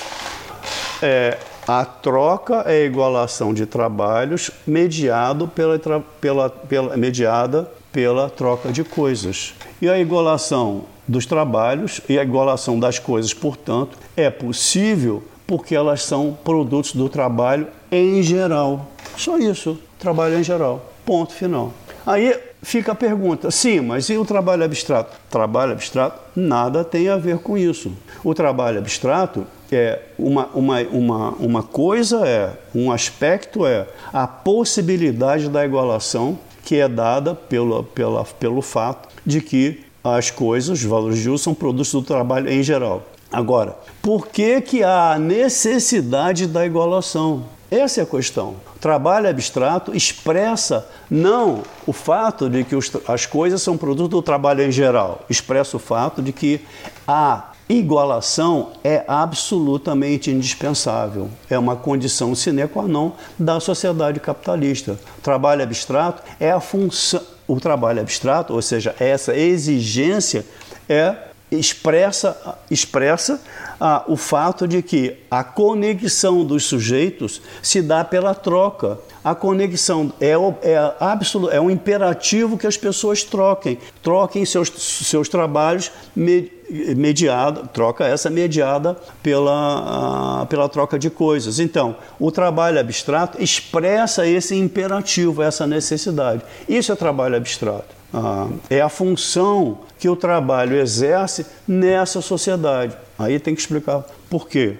é, a troca é a igualação de trabalhos mediado pela, pela, pela, mediada pela troca de coisas. E a igualação dos trabalhos e a igualação das coisas, portanto, é possível porque elas são produtos do trabalho em geral. Só isso, trabalho em geral. Ponto final. Aí fica a pergunta: sim, mas e o trabalho abstrato? Trabalho abstrato nada tem a ver com isso. O trabalho abstrato é uma, uma, uma, uma coisa, é um aspecto é a possibilidade da igualação que é dada pelo, pela, pelo fato de que as coisas, os valores de uso, são produtos do trabalho em geral. Agora, por que, que há necessidade da igualação? Essa é a questão. O trabalho abstrato expressa não o fato de que os, as coisas são produto do trabalho em geral, expressa o fato de que a igualação é absolutamente indispensável. É uma condição sine qua non da sociedade capitalista. O trabalho abstrato é a função. O trabalho abstrato, ou seja, essa exigência é expressa, expressa ah, o fato de que a conexão dos sujeitos se dá pela troca. A conexão é, é, absoluto, é um imperativo que as pessoas troquem, troquem seus, seus trabalhos mediada, troca essa mediada pela, ah, pela troca de coisas. Então, o trabalho abstrato expressa esse imperativo, essa necessidade. Isso é trabalho abstrato. Ah, é a função que o trabalho exerce nessa sociedade. Aí tem que explicar por quê.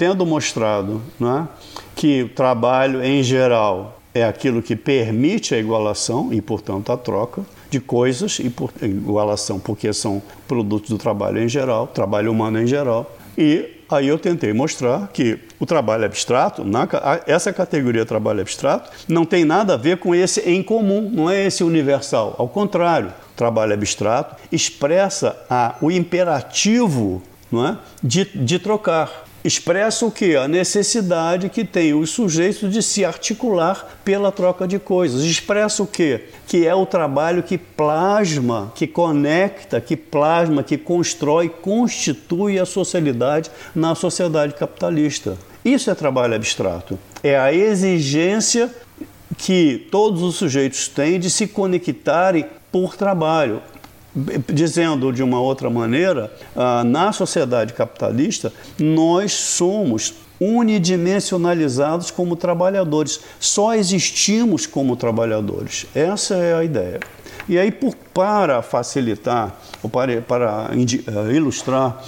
Tendo mostrado né, que o trabalho em geral é aquilo que permite a igualação e, portanto, a troca de coisas e por, igualação porque são produtos do trabalho em geral, trabalho humano em geral. E aí eu tentei mostrar que o trabalho abstrato, na, essa categoria trabalho abstrato, não tem nada a ver com esse em comum, não é esse universal. Ao contrário, o trabalho abstrato expressa a, o imperativo não é? de, de trocar expressa o que? A necessidade que tem os sujeitos de se articular pela troca de coisas. Expressa o que? Que é o trabalho que plasma, que conecta, que plasma, que constrói, constitui a socialidade na sociedade capitalista. Isso é trabalho abstrato. É a exigência que todos os sujeitos têm de se conectarem por trabalho, Dizendo de uma outra maneira, ah, na sociedade capitalista, nós somos unidimensionalizados como trabalhadores, só existimos como trabalhadores. Essa é a ideia. E aí, por, para facilitar, ou para, para uh, ilustrar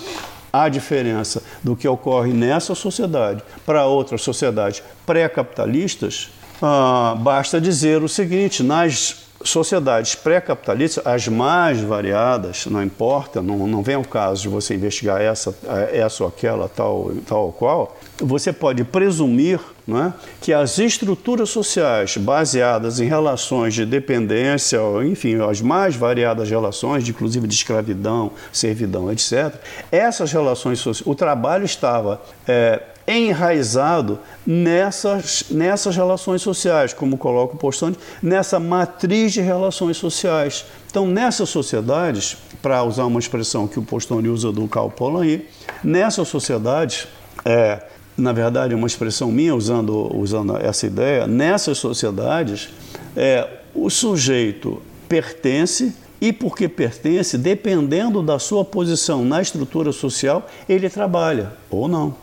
a diferença do que ocorre nessa sociedade para outras sociedades pré-capitalistas, uh, basta dizer o seguinte: nas sociedades pré-capitalistas, as mais variadas, não importa, não, não vem ao caso de você investigar essa, essa ou aquela, tal, tal ou qual, você pode presumir é, que as estruturas sociais baseadas em relações de dependência, enfim, as mais variadas relações, inclusive de escravidão, servidão, etc., essas relações sociais, o trabalho estava é, enraizado nessas, nessas relações sociais, como coloca o Postone, nessa matriz de relações sociais. Então, nessas sociedades, para usar uma expressão que o Postone usa do Karl Polanyi, nessas sociedades, é, na verdade, uma expressão minha usando, usando essa ideia, nessas sociedades, é, o sujeito pertence e porque pertence, dependendo da sua posição na estrutura social, ele trabalha ou não.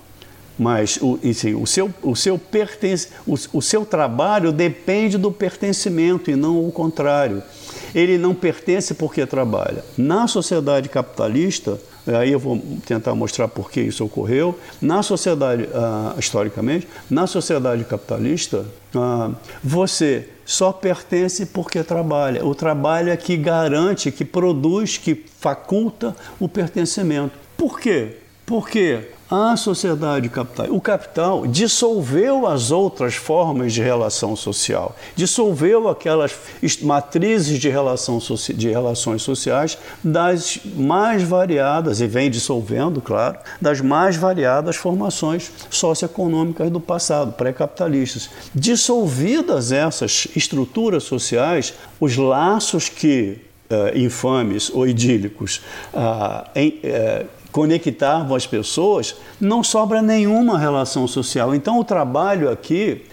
Mas o, enfim, o, seu, o, seu pertence, o, o seu trabalho depende do pertencimento e não o contrário. Ele não pertence porque trabalha. Na sociedade capitalista, aí eu vou tentar mostrar por que isso ocorreu. Na sociedade, uh, historicamente, na sociedade capitalista, uh, você só pertence porque trabalha. O trabalho é que garante, que produz, que faculta o pertencimento. Por quê? Porque a sociedade capital, o capital dissolveu as outras formas de relação social, dissolveu aquelas matrizes de, relação, de relações sociais das mais variadas, e vem dissolvendo, claro, das mais variadas formações socioeconômicas do passado, pré-capitalistas. Dissolvidas essas estruturas sociais, os laços que Uh, infames ou idílicos uh, em, uh, conectavam as pessoas, não sobra nenhuma relação social. Então, o trabalho aqui,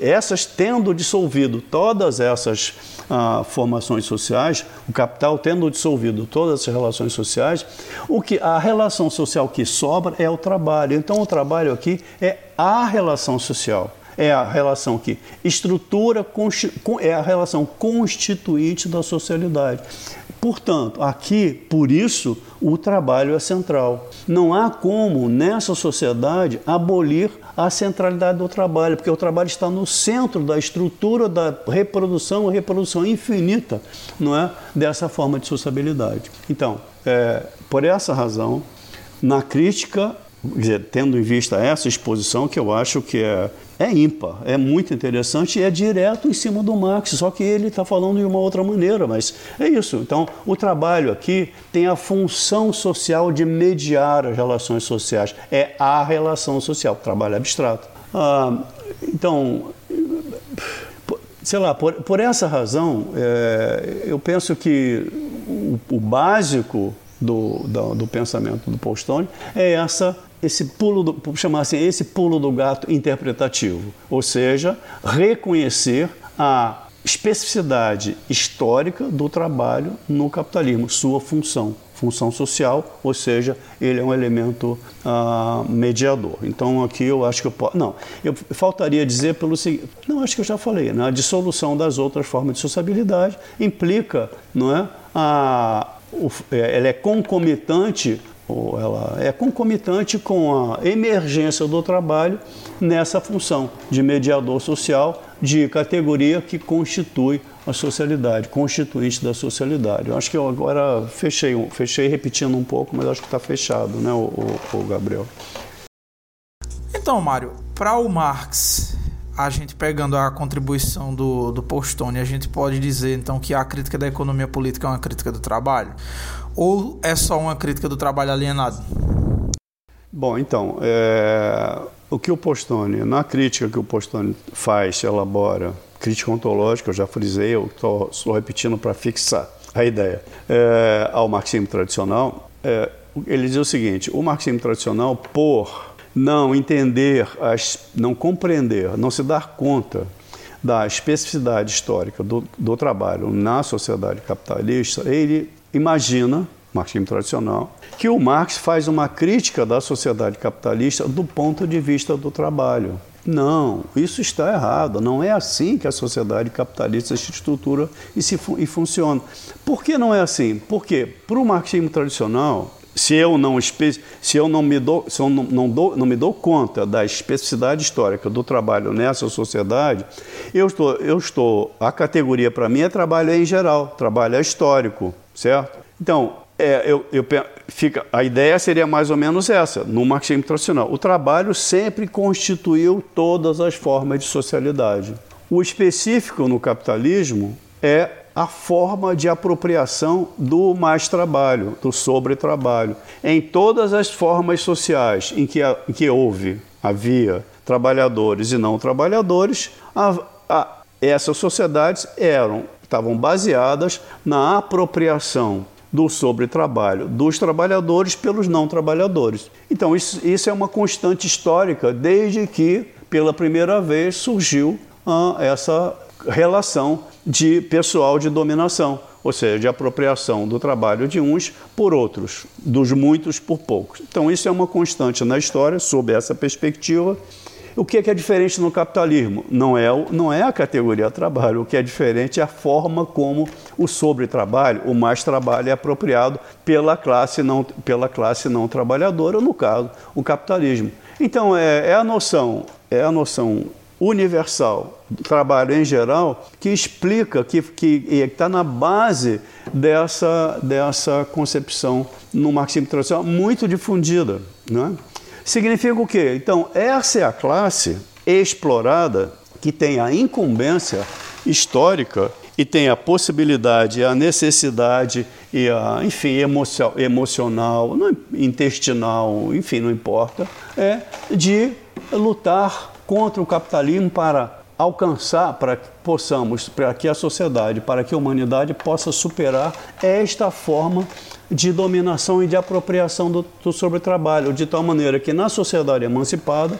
essas tendo dissolvido todas essas ah, formações sociais, o capital tendo dissolvido todas essas relações sociais, o que a relação social que sobra é o trabalho. Então, o trabalho aqui é a relação social é a relação que estrutura, é a relação constituinte da socialidade. Portanto, aqui, por isso, o trabalho é central. Não há como, nessa sociedade, abolir a centralidade do trabalho, porque o trabalho está no centro da estrutura da reprodução, a reprodução infinita, não é? Dessa forma de sociabilidade. Então, é, por essa razão, na crítica, dizer, tendo em vista essa exposição, que eu acho que é é ímpar, é muito interessante e é direto em cima do Marx, só que ele está falando de uma outra maneira, mas é isso. Então, o trabalho aqui tem a função social de mediar as relações sociais, é a relação social, trabalho abstrato. Ah, então, sei lá, por, por essa razão, é, eu penso que o, o básico do, do, do pensamento do Postone é essa esse pulo, do, chamar assim, esse pulo do gato interpretativo, ou seja, reconhecer a especificidade histórica do trabalho no capitalismo, sua função, função social, ou seja, ele é um elemento ah, mediador. Então aqui eu acho que eu posso, não, eu faltaria dizer pelo seguinte, não acho que eu já falei, né? a dissolução das outras formas de sociabilidade implica, não é, a, o, é, ela é concomitante ou ela é concomitante com a emergência do trabalho nessa função de mediador social, de categoria que constitui a socialidade, constituinte da socialidade. Eu acho que eu agora fechei, fechei repetindo um pouco, mas acho que está fechado, né, o, o, o Gabriel. Então, Mário, para o Marx, a gente pegando a contribuição do, do Postone, a gente pode dizer então que a crítica da economia política é uma crítica do trabalho? ou é só uma crítica do trabalho alienado? Bom, então, é, o que o Postone, na crítica que o Postone faz, elabora, crítica ontológica, eu já frisei, eu estou repetindo para fixar a ideia, é, ao marxismo tradicional, é, ele diz o seguinte: o marxismo tradicional, por não entender, as, não compreender, não se dar conta da especificidade histórica do, do trabalho na sociedade capitalista, ele imagina, marxismo tradicional, que o Marx faz uma crítica da sociedade capitalista do ponto de vista do trabalho. Não, isso está errado. Não é assim que a sociedade capitalista se estrutura e, se, e funciona. Por que não é assim? Porque, para o marxismo tradicional, se eu não, se eu não, me, dou, se eu não, não, dou, não me dou conta da especificidade histórica do trabalho nessa sociedade, eu estou, eu estou a categoria para mim é trabalho em geral, trabalho é histórico certo? Então, é, eu, eu, fica, a ideia seria mais ou menos essa, no marxismo tradicional. O trabalho sempre constituiu todas as formas de socialidade. O específico no capitalismo é a forma de apropriação do mais trabalho, do sobre-trabalho. Em todas as formas sociais em que, em que houve, havia trabalhadores e não trabalhadores, a, a, essas sociedades eram estavam baseadas na apropriação do sobretrabalho dos trabalhadores pelos não trabalhadores. Então, isso, isso é uma constante histórica desde que, pela primeira vez, surgiu ah, essa relação de pessoal de dominação, ou seja, de apropriação do trabalho de uns por outros, dos muitos por poucos. Então, isso é uma constante na história, sob essa perspectiva. O que é, que é diferente no capitalismo? Não é, não é a categoria trabalho, o que é diferente é a forma como o sobre-trabalho, o mais trabalho é apropriado pela classe não, pela classe não trabalhadora, ou no caso, o capitalismo. Então, é, é a noção, é a noção universal trabalho em geral que explica, que está na base dessa, dessa concepção no marxismo tradicional muito difundida. Não é? Significa o quê? Então, essa é a classe explorada que tem a incumbência histórica e tem a possibilidade, a necessidade e a, enfim, emocional, intestinal, enfim, não importa, é de lutar contra o capitalismo para alcançar, para que possamos, para que a sociedade, para que a humanidade possa superar esta forma de dominação e de apropriação do, do sobre trabalho, de tal maneira que na sociedade emancipada,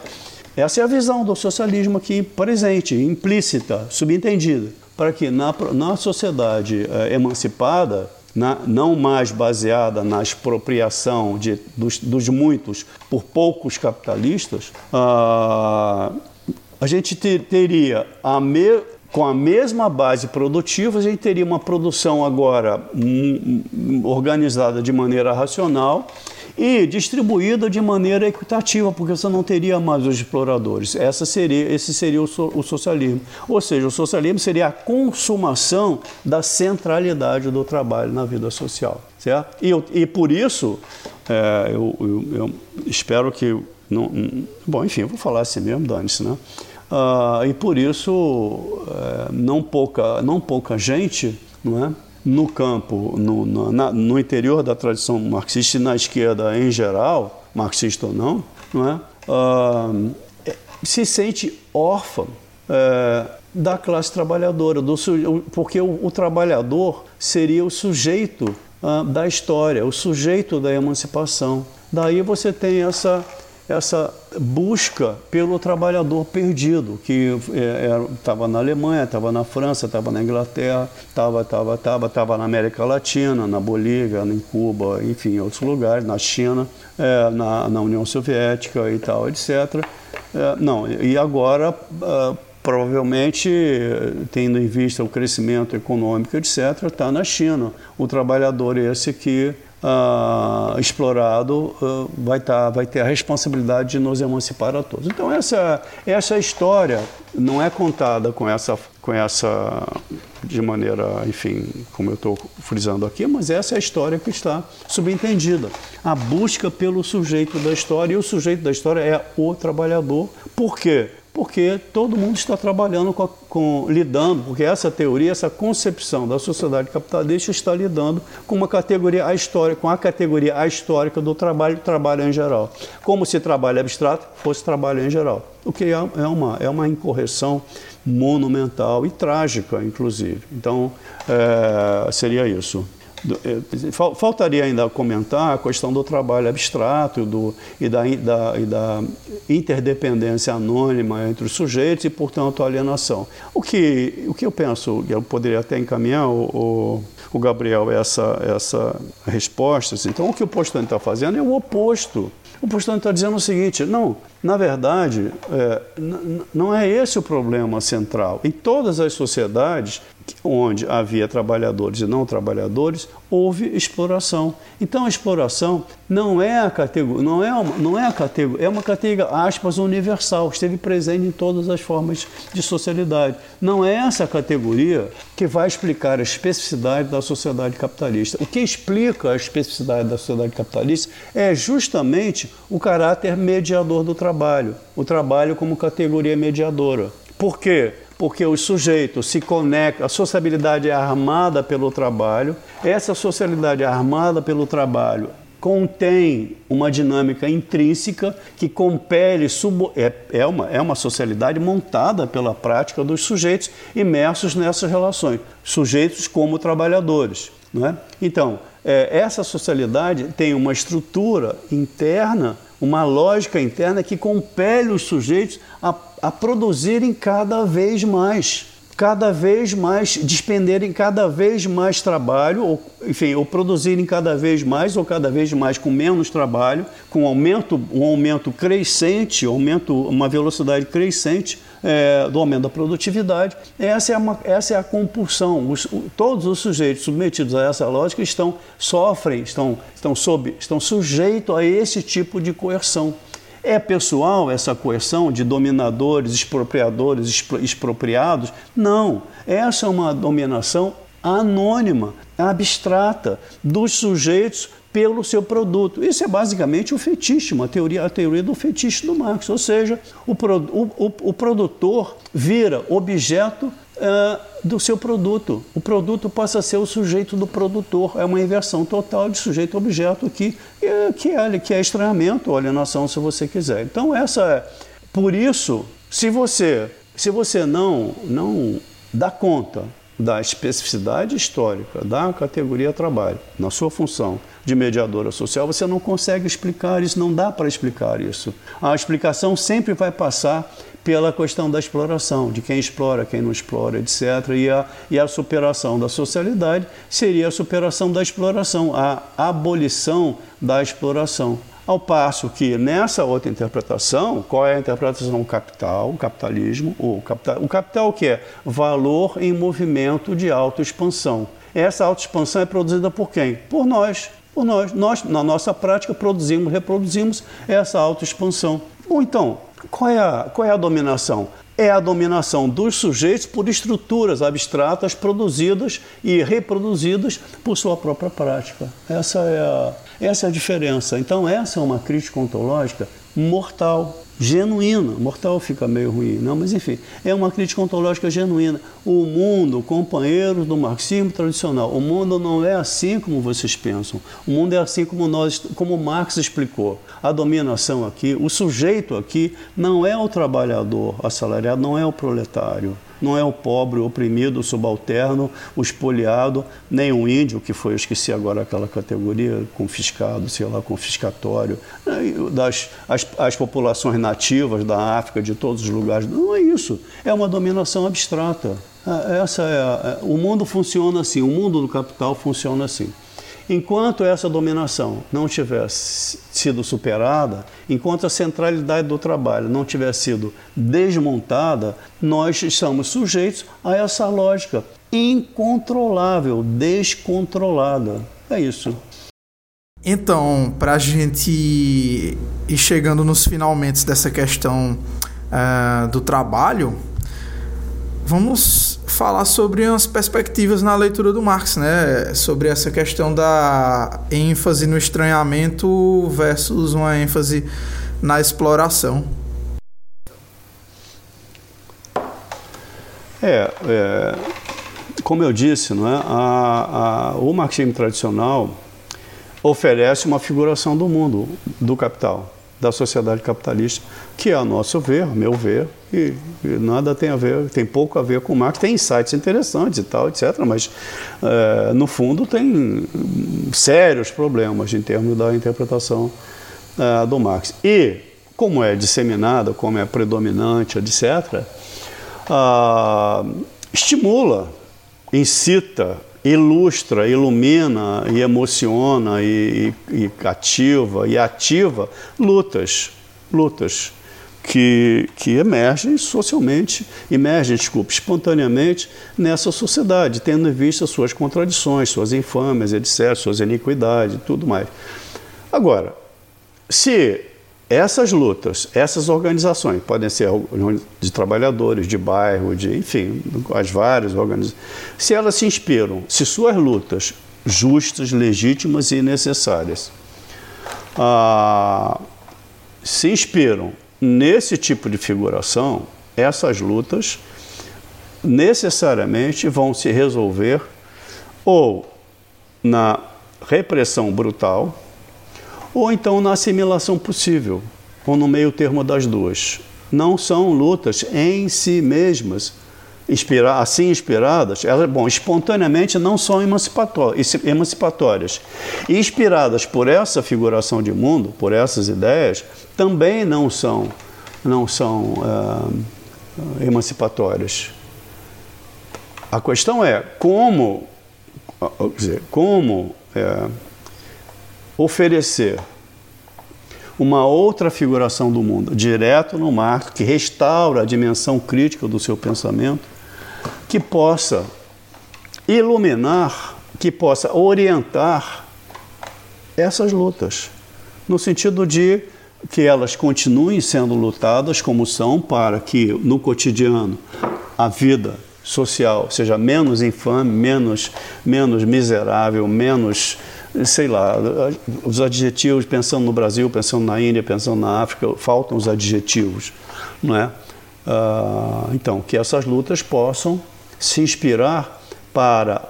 essa é a visão do socialismo aqui presente, implícita, subentendida para que na, na sociedade é, emancipada, na, não mais baseada na expropriação de, dos, dos muitos por poucos capitalistas, a, a gente ter, teria a me, com a mesma base produtiva, a gente teria uma produção agora um, um, organizada de maneira racional e distribuída de maneira equitativa, porque você não teria mais os exploradores. Essa seria, esse seria o, so, o socialismo. Ou seja, o socialismo seria a consumação da centralidade do trabalho na vida social. Certo? E, e por isso, é, eu, eu, eu, espero que. Não, bom, enfim, eu vou falar assim mesmo, dane-se, né? Ah, e por isso, é, não, pouca, não pouca gente não é? No campo, no, no, na, no interior da tradição marxista e na esquerda em geral, marxista ou não, não é? Uh, se sente órfã é, da classe trabalhadora, do, porque o, o, trabalhador seria o sujeito uh, da história, o sujeito da emancipação. Daí você tem essa essa busca pelo trabalhador perdido, que estava é, na Alemanha, estava na França, estava na Inglaterra, estava tava, tava, tava na América Latina, na Bolívia, em Cuba, enfim, em outros lugares, na China, é, na, na, União Soviética e tal, etc. É, não, e agora, é, provavelmente, tendo em vista o crescimento econômico, etc., está na China. O trabalhador esse que uh, explorado uh, vai, tá, vai ter a responsabilidade de nos emancipar a todos. Então essa, essa história não é contada com essa, com essa de maneira, enfim, como eu estou frisando aqui, mas essa é a história que está subentendida. A busca pelo sujeito da história, e o sujeito da história é o trabalhador. Por quê? Porque todo mundo está trabalhando com, com, lidando, porque essa teoria, essa concepção da sociedade capitalista está lidando com uma categoria a com a categoria a histórica do trabalho, trabalho em geral, como se trabalho abstrato fosse trabalho em geral, o que é, é uma é uma incorreção monumental e trágica, inclusive. Então é, seria isso. É, faltaria ainda comentar a questão do trabalho abstrato do, e, da, da, e da interdependência anônima entre os sujeitos e, portanto, a alienação. O que, o que eu penso, eu poderia até encaminhar o, o, Gabriel essa, essa resposta. Então, o que o postulante está fazendo é o oposto. O postulante está dizendo o seguinte: não, na verdade, é, não é esse o problema central. Em todas as sociedades, onde havia trabalhadores e não trabalhadores, houve exploração. Então a exploração não é a categoria, não é uma, não é a categoria, é uma categoria aspas universal, esteve presente em todas as formas de socialidade. Não é essa categoria que vai explicar a especificidade da sociedade capitalista. O que explica a especificidade da sociedade capitalista é justamente o caráter mediador do trabalho, o trabalho como categoria mediadora. Por quê? Porque os sujeitos se conectam, a sociabilidade é armada pelo trabalho, essa socialidade armada pelo trabalho contém uma dinâmica intrínseca que compele, sub, é, é, uma, é uma socialidade montada pela prática dos sujeitos imersos nessas relações, sujeitos como trabalhadores. Não é? Então, é, essa socialidade tem uma estrutura interna, uma lógica interna que compele os sujeitos a a produzirem cada vez mais, cada vez mais, despenderem cada vez mais trabalho, ou, enfim, ou produzirem cada vez mais, ou cada vez mais com menos trabalho, com aumento, um aumento crescente, aumento, uma velocidade crescente é, do aumento da produtividade. Essa é, uma, essa é a compulsão. Os, todos os sujeitos submetidos a essa lógica estão sofrem, estão, estão, sob, estão sujeitos a esse tipo de coerção. É pessoal essa coerção de dominadores, expropriadores, expropriados? Não. Essa é uma dominação anônima, abstrata, dos sujeitos pelo seu produto. Isso é basicamente o fetiche, uma teoria, a teoria do fetiche do Marx. Ou seja, o, o, o, o produtor vira objeto uh, do seu produto. O produto passa a ser o sujeito do produtor. É uma inversão total de sujeito-objeto aqui, que é, que é estranhamento ou alienação, se você quiser. Então, essa é. Por isso, se você, se você não, não dá conta da especificidade histórica da categoria trabalho, na sua função de mediadora social, você não consegue explicar isso, não dá para explicar isso. A explicação sempre vai passar pela questão da exploração, de quem explora, quem não explora, etc. E a, e a superação da socialidade seria a superação da exploração, a abolição da exploração. Ao passo que nessa outra interpretação, qual é a interpretação capital, o capitalismo, o capital, o capital que é valor em movimento de autoexpansão. Essa autoexpansão é produzida por quem? Por nós. Por nós. Nós, na nossa prática, produzimos, reproduzimos essa autoexpansão. Ou então, qual é, a, qual é a dominação? É a dominação dos sujeitos por estruturas abstratas produzidas e reproduzidas por sua própria prática. Essa é a, essa é a diferença. Então, essa é uma crítica ontológica mortal genuína. Mortal fica meio ruim, não, mas enfim, é uma crítica ontológica genuína. O mundo, companheiro do marxismo tradicional, o mundo não é assim como vocês pensam. O mundo é assim como nós, como Marx explicou. A dominação aqui, o sujeito aqui não é o trabalhador assalariado, não é o proletário não é o pobre, o oprimido, o subalterno, o espoliado, nem o índio, que foi, eu esqueci agora aquela categoria, confiscado, sei lá, confiscatório, né, das, as, as populações nativas da África, de todos os lugares. Não é isso. É uma dominação abstrata. É, essa é, o mundo funciona assim, o mundo do capital funciona assim. Enquanto essa dominação não tiver sido superada, enquanto a centralidade do trabalho não tiver sido desmontada, nós estamos sujeitos a essa lógica incontrolável, descontrolada. É isso. Então, para a gente ir chegando nos finalmente dessa questão uh, do trabalho, vamos falar sobre umas perspectivas na leitura do Marx, né? Sobre essa questão da ênfase no estranhamento versus uma ênfase na exploração. É, é como eu disse, não é? A, a, o marxismo tradicional oferece uma figuração do mundo, do capital da sociedade capitalista, que a nosso ver, a meu ver, e, e, nada tem a ver, tem pouco a ver com Marx, tem insights interessantes e tal, etc., mas é, no fundo tem sérios problemas em termos da interpretação é, do Marx. E, como é disseminada, como é predominante, etc., ah, estimula, incita ilustra, ilumina e emociona e, e, e ativa e ativa lutas, lutas que, que emergem socialmente, emergem, desculpe, espontaneamente nessa sociedade, tendo em vista suas contradições, suas infâmias, etc., suas iniquidades e tudo mais. Agora, se essas lutas, essas organizações, podem ser de trabalhadores, de bairro, de, enfim, as várias organizações, se elas se inspiram, se suas lutas justas, legítimas e necessárias ah, se inspiram nesse tipo de figuração, essas lutas necessariamente vão se resolver ou na repressão brutal, ou então na assimilação possível, ou no meio termo das duas. Não são lutas em si mesmas, inspira assim inspiradas, elas, bom, espontaneamente não são emancipatórias. Inspiradas por essa figuração de mundo, por essas ideias, também não são, não são uh, emancipatórias. A questão é como, quer dizer, como é, oferecer uma outra figuração do mundo, direto no Marx, que restaura a dimensão crítica do seu pensamento, que possa iluminar, que possa orientar essas lutas, no sentido de que elas continuem sendo lutadas como são, para que no cotidiano a vida social seja menos infame, menos, menos miserável, menos sei lá, os adjetivos, pensando no Brasil, pensando na Índia, pensando na África, faltam os adjetivos, não é? Ah, então, que essas lutas possam se inspirar para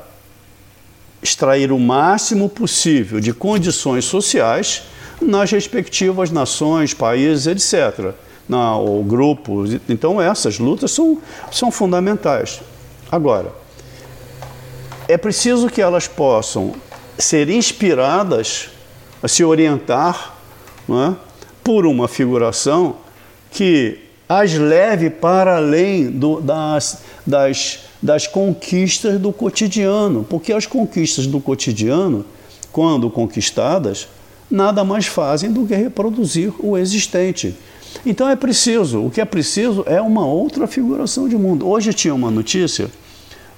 extrair o máximo possível de condições sociais nas respectivas nações, países, etc. Na, ou grupos. Então, essas lutas são, são fundamentais. Agora, é preciso que elas possam ser inspiradas a se orientar é, por uma figuração que as leve para além do, das, das, das conquistas do cotidiano, porque as conquistas do cotidiano, quando conquistadas, nada mais fazem do que reproduzir o existente. Então é preciso, o que é preciso é uma outra figuração de mundo. Hoje tinha uma notícia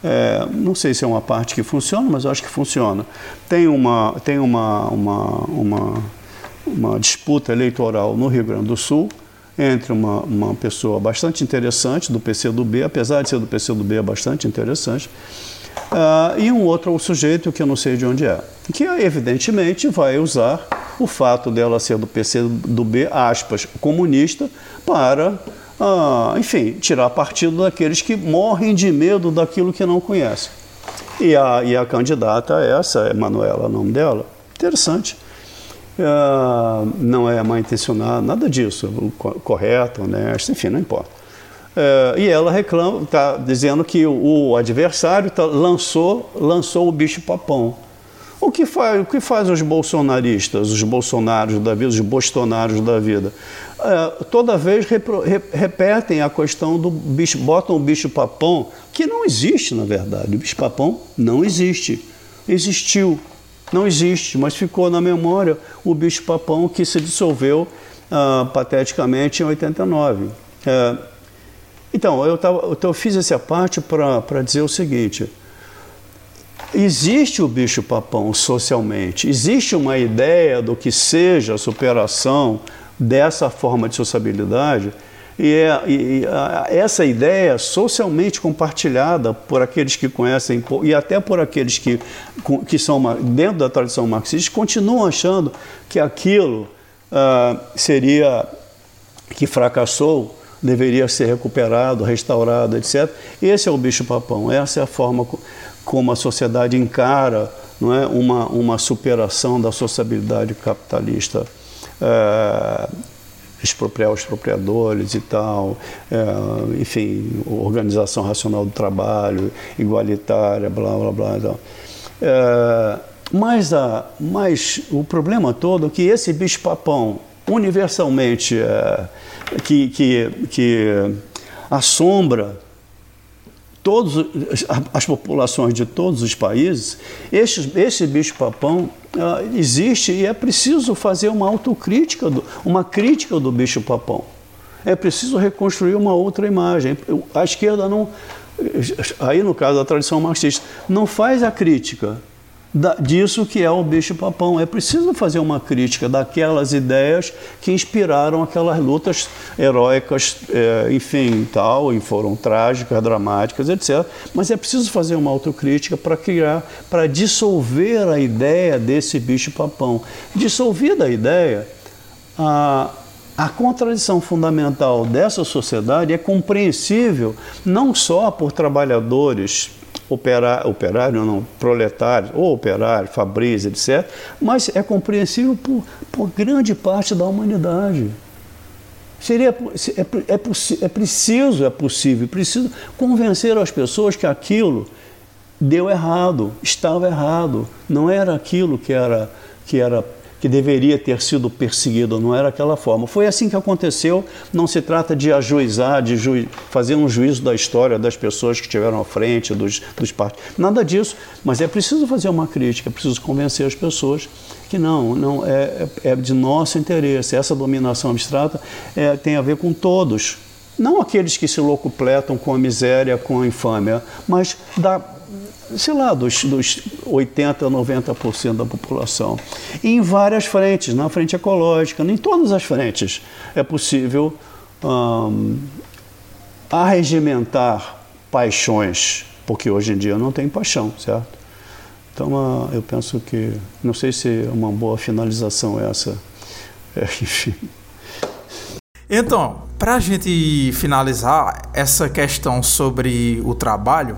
é, não sei se é uma parte que funciona, mas eu acho que funciona. Tem uma, tem uma, uma, uma, uma disputa eleitoral no Rio Grande do Sul entre uma, uma pessoa bastante interessante do PCdoB, apesar de ser do PCdoB, é bastante interessante, uh, e um outro sujeito que eu não sei de onde é, que evidentemente vai usar o fato dela ser do PCdoB, aspas, comunista, para ah, enfim, tirar partido daqueles que morrem de medo daquilo que não conhecem. E a, e a candidata essa, é Manuela, o nome dela. Interessante. Ah, não é mal intencionada, nada disso, correto, honesto, enfim, não importa. É, e ela reclama, está dizendo que o, o adversário tá, lançou, lançou o bicho papão. O que, faz, o que faz os bolsonaristas, os bolsonaros da vida, os bostonaros da vida? É, toda vez repro, repetem a questão do bicho, botam o bicho papão, que não existe na verdade. O bicho papão não existe. Existiu, não existe, mas ficou na memória o bicho papão que se dissolveu uh, pateticamente em 89. É, então, eu, tava, então, eu fiz essa parte para dizer o seguinte Existe o bicho-papão socialmente, existe uma ideia do que seja a superação dessa forma de sociabilidade, e, é, e a, essa ideia socialmente compartilhada por aqueles que conhecem e até por aqueles que, que são dentro da tradição marxista continuam achando que aquilo uh, seria que fracassou deveria ser recuperado, restaurado, etc. Esse é o bicho-papão, essa é a forma como a sociedade encara não é, uma, uma superação da sociabilidade capitalista. É, expropriar os expropriadores e tal, é, enfim, organização racional do trabalho, igualitária, blá blá blá. É, mas, a, mas o problema todo é que esse bicho-papão, universalmente, é, que, que, que assombra todos, as populações de todos os países, esse, esse bicho-papão uh, existe e é preciso fazer uma autocrítica, do, uma crítica do bicho-papão. É preciso reconstruir uma outra imagem. A esquerda não, aí no caso da tradição marxista, não faz a crítica da, disso que é o bicho-papão. É preciso fazer uma crítica daquelas ideias que inspiraram aquelas lutas heróicas, é, enfim, tal, e foram trágicas, dramáticas, etc. Mas é preciso fazer uma autocrítica para criar, para dissolver a ideia desse bicho-papão. Dissolvida a ideia, a, a contradição fundamental dessa sociedade é compreensível não só por trabalhadores operário, operário não, proletário, ou operário, Fabrício, etc., mas é compreensível por, por grande parte da humanidade. Seria, é, é, é preciso, é possível, preciso convencer as pessoas que aquilo deu errado, estava errado, não era aquilo que era, que era que deveria ter sido perseguido, não era aquela forma. Foi assim que aconteceu, não se trata de ajuizar, de ju fazer um juízo da história das pessoas que estiveram à frente, dos, dos partidos, nada disso, mas é preciso fazer uma crítica, é preciso convencer as pessoas que não, não é, é, é de nosso interesse, essa dominação abstrata é, tem a ver com todos, não aqueles que se locupletam com a miséria, com a infâmia, mas da sei lá, dos, dos 80% a 90% da população. E em várias frentes, na frente ecológica, em todas as frentes, é possível arregimentar paixões, porque hoje em dia não tem paixão, certo? Então, eu penso que, não sei se é uma boa finalização essa, é, (laughs) enfim. Então, para a gente finalizar essa questão sobre o trabalho,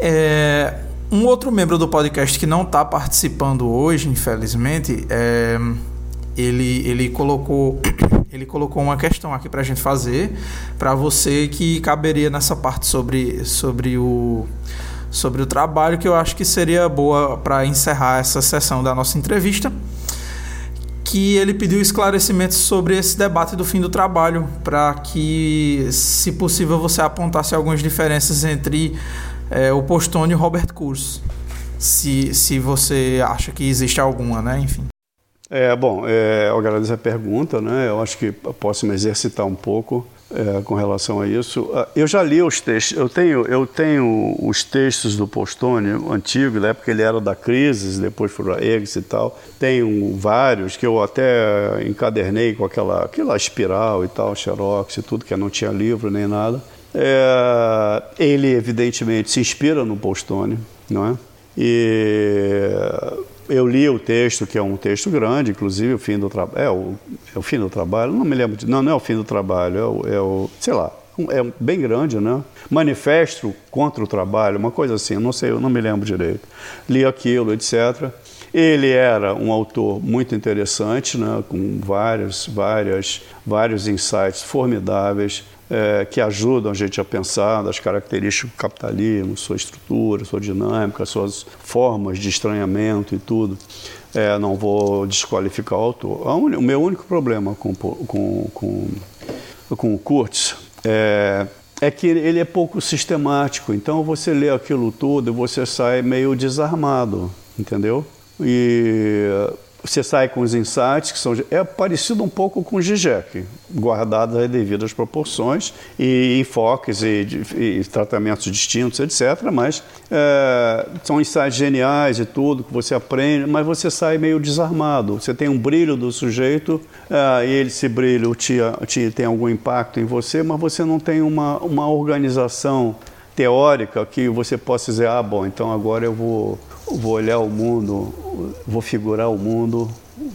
é, um outro membro do podcast que não está participando hoje, infelizmente, é, ele, ele colocou (clears throat) ele colocou uma questão aqui para a gente fazer para você que caberia nessa parte sobre, sobre o sobre o trabalho que eu acho que seria boa para encerrar essa sessão da nossa entrevista que ele pediu esclarecimentos sobre esse debate do fim do trabalho, para que, se possível, você apontasse algumas diferenças entre é, o Postone e o Robert Kurz, se, se você acha que existe alguma, né? Enfim. É, bom, é, eu agradeço a pergunta, né? Eu acho que posso me exercitar um pouco é, com relação a isso. Ah, eu já li os textos, eu tenho, eu tenho os textos do Postone antigo, da época ele era da Crisis, depois foi para Eggs e tal. Tenho vários que eu até encadernei com aquela, aquela espiral e tal, xerox e tudo, que não tinha livro nem nada. É, ele, evidentemente, se inspira no Postone, não é? E eu li o texto, que é um texto grande, inclusive o fim do trabalho. É, o, é o fim do trabalho, não me lembro de. Não, não é o fim do trabalho, é o, é o sei lá, é bem grande, né? Manifesto contra o trabalho, uma coisa assim, não sei, eu não me lembro direito. Li aquilo, etc. Ele era um autor muito interessante, né? com vários, várias, vários insights formidáveis é, que ajudam a gente a pensar das características do capitalismo, sua estrutura, sua dinâmica, suas formas de estranhamento e tudo. É, não vou desqualificar o autor. o meu único problema com, com, com, com o Kurtz é, é que ele é pouco sistemático. Então você lê aquilo tudo e você sai meio desarmado, entendeu? E você sai com os insights que são é parecido um pouco com o GIGEC, guardadas as devidas proporções e enfoques e, e, tratamentos distintos, etc. Mas é, são insights geniais e tudo que você aprende, mas você sai meio desarmado. Você tem um brilho do sujeito é, e ele, esse brilho te, te, tem algum impacto em você, mas você não tem uma, uma organização teórica que você possa dizer, ah, bom, então agora eu vou vou olhar o mundo, vou figurar o mundo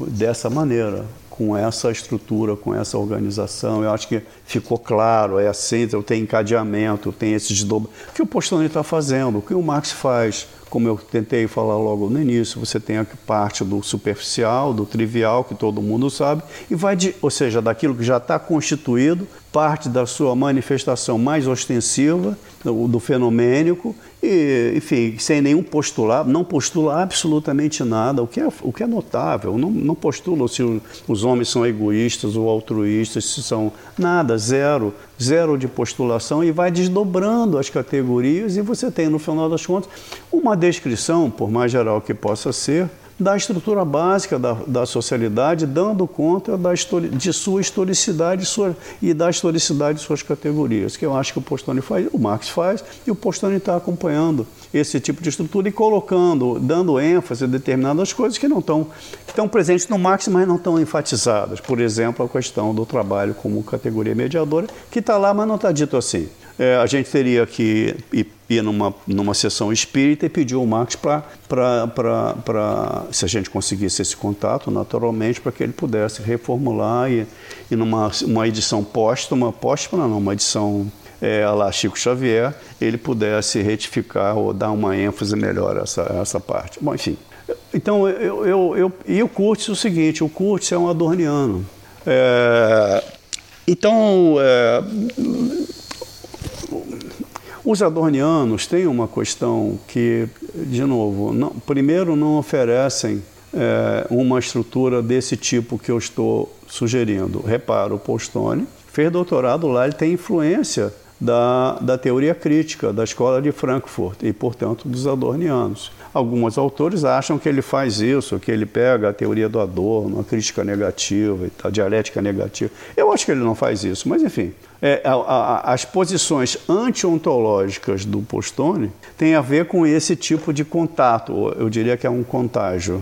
dessa maneira, com essa estrutura, com essa organização. Eu acho que ficou claro, é assim, tem encadeamento, tem esse desdobramento. O que o Postone está fazendo, o que o Marx faz, como eu tentei falar logo no início, você tem a parte do superficial, do trivial, que todo mundo sabe, e vai de, ou seja, daquilo que já está constituído, parte da sua manifestação mais ostensiva, do, do fenomênico, e, enfim, sem nenhum postular, não postula absolutamente nada, o que é, o que é notável, não, não postula se os homens são egoístas ou altruístas, se são nada, zero, zero de postulação, e vai desdobrando as categorias, e você tem, no final das contas, uma descrição, por mais geral que possa ser, da estrutura básica da, da socialidade, dando conta da de sua historicidade sua, e da historicidade de suas categorias, que eu acho que o Postone faz, o Marx faz, e o Postone está acompanhando esse tipo de estrutura e colocando, dando ênfase a determinadas coisas que não estão, estão presentes no Marx, mas não estão enfatizadas. Por exemplo, a questão do trabalho como categoria mediadora, que está lá, mas não está dito assim é, a gente teria que ir, ir, numa, numa sessão espírita e pedir ao Marx para, se a gente conseguisse esse contato, naturalmente, para que ele pudesse reformular e, e numa uma edição póstuma, póstuma não, uma edição é, lá Chico Xavier, ele pudesse retificar ou dar uma ênfase melhor a essa, a essa parte. Bom, enfim. Então, eu, eu, eu, e o Kurtz é o seguinte, o Kurtz é um adorniano. É, então, é, os adornianos têm uma questão que, de novo, não, primeiro não oferecem é, uma estrutura desse tipo que eu estou sugerindo. Repara, o Postone fez doutorado lá, ele tem influência da, da teoria crítica da escola de Frankfurt e, portanto, dos adornianos. Alguns autores acham que ele faz isso, que ele pega a teoria do Adorno, a crítica negativa, a dialética negativa. Eu acho que ele não faz isso, mas enfim. É, a, a, as posições anti-ontológicas do Postone têm a ver com esse tipo de contato, eu diria que é um contágio.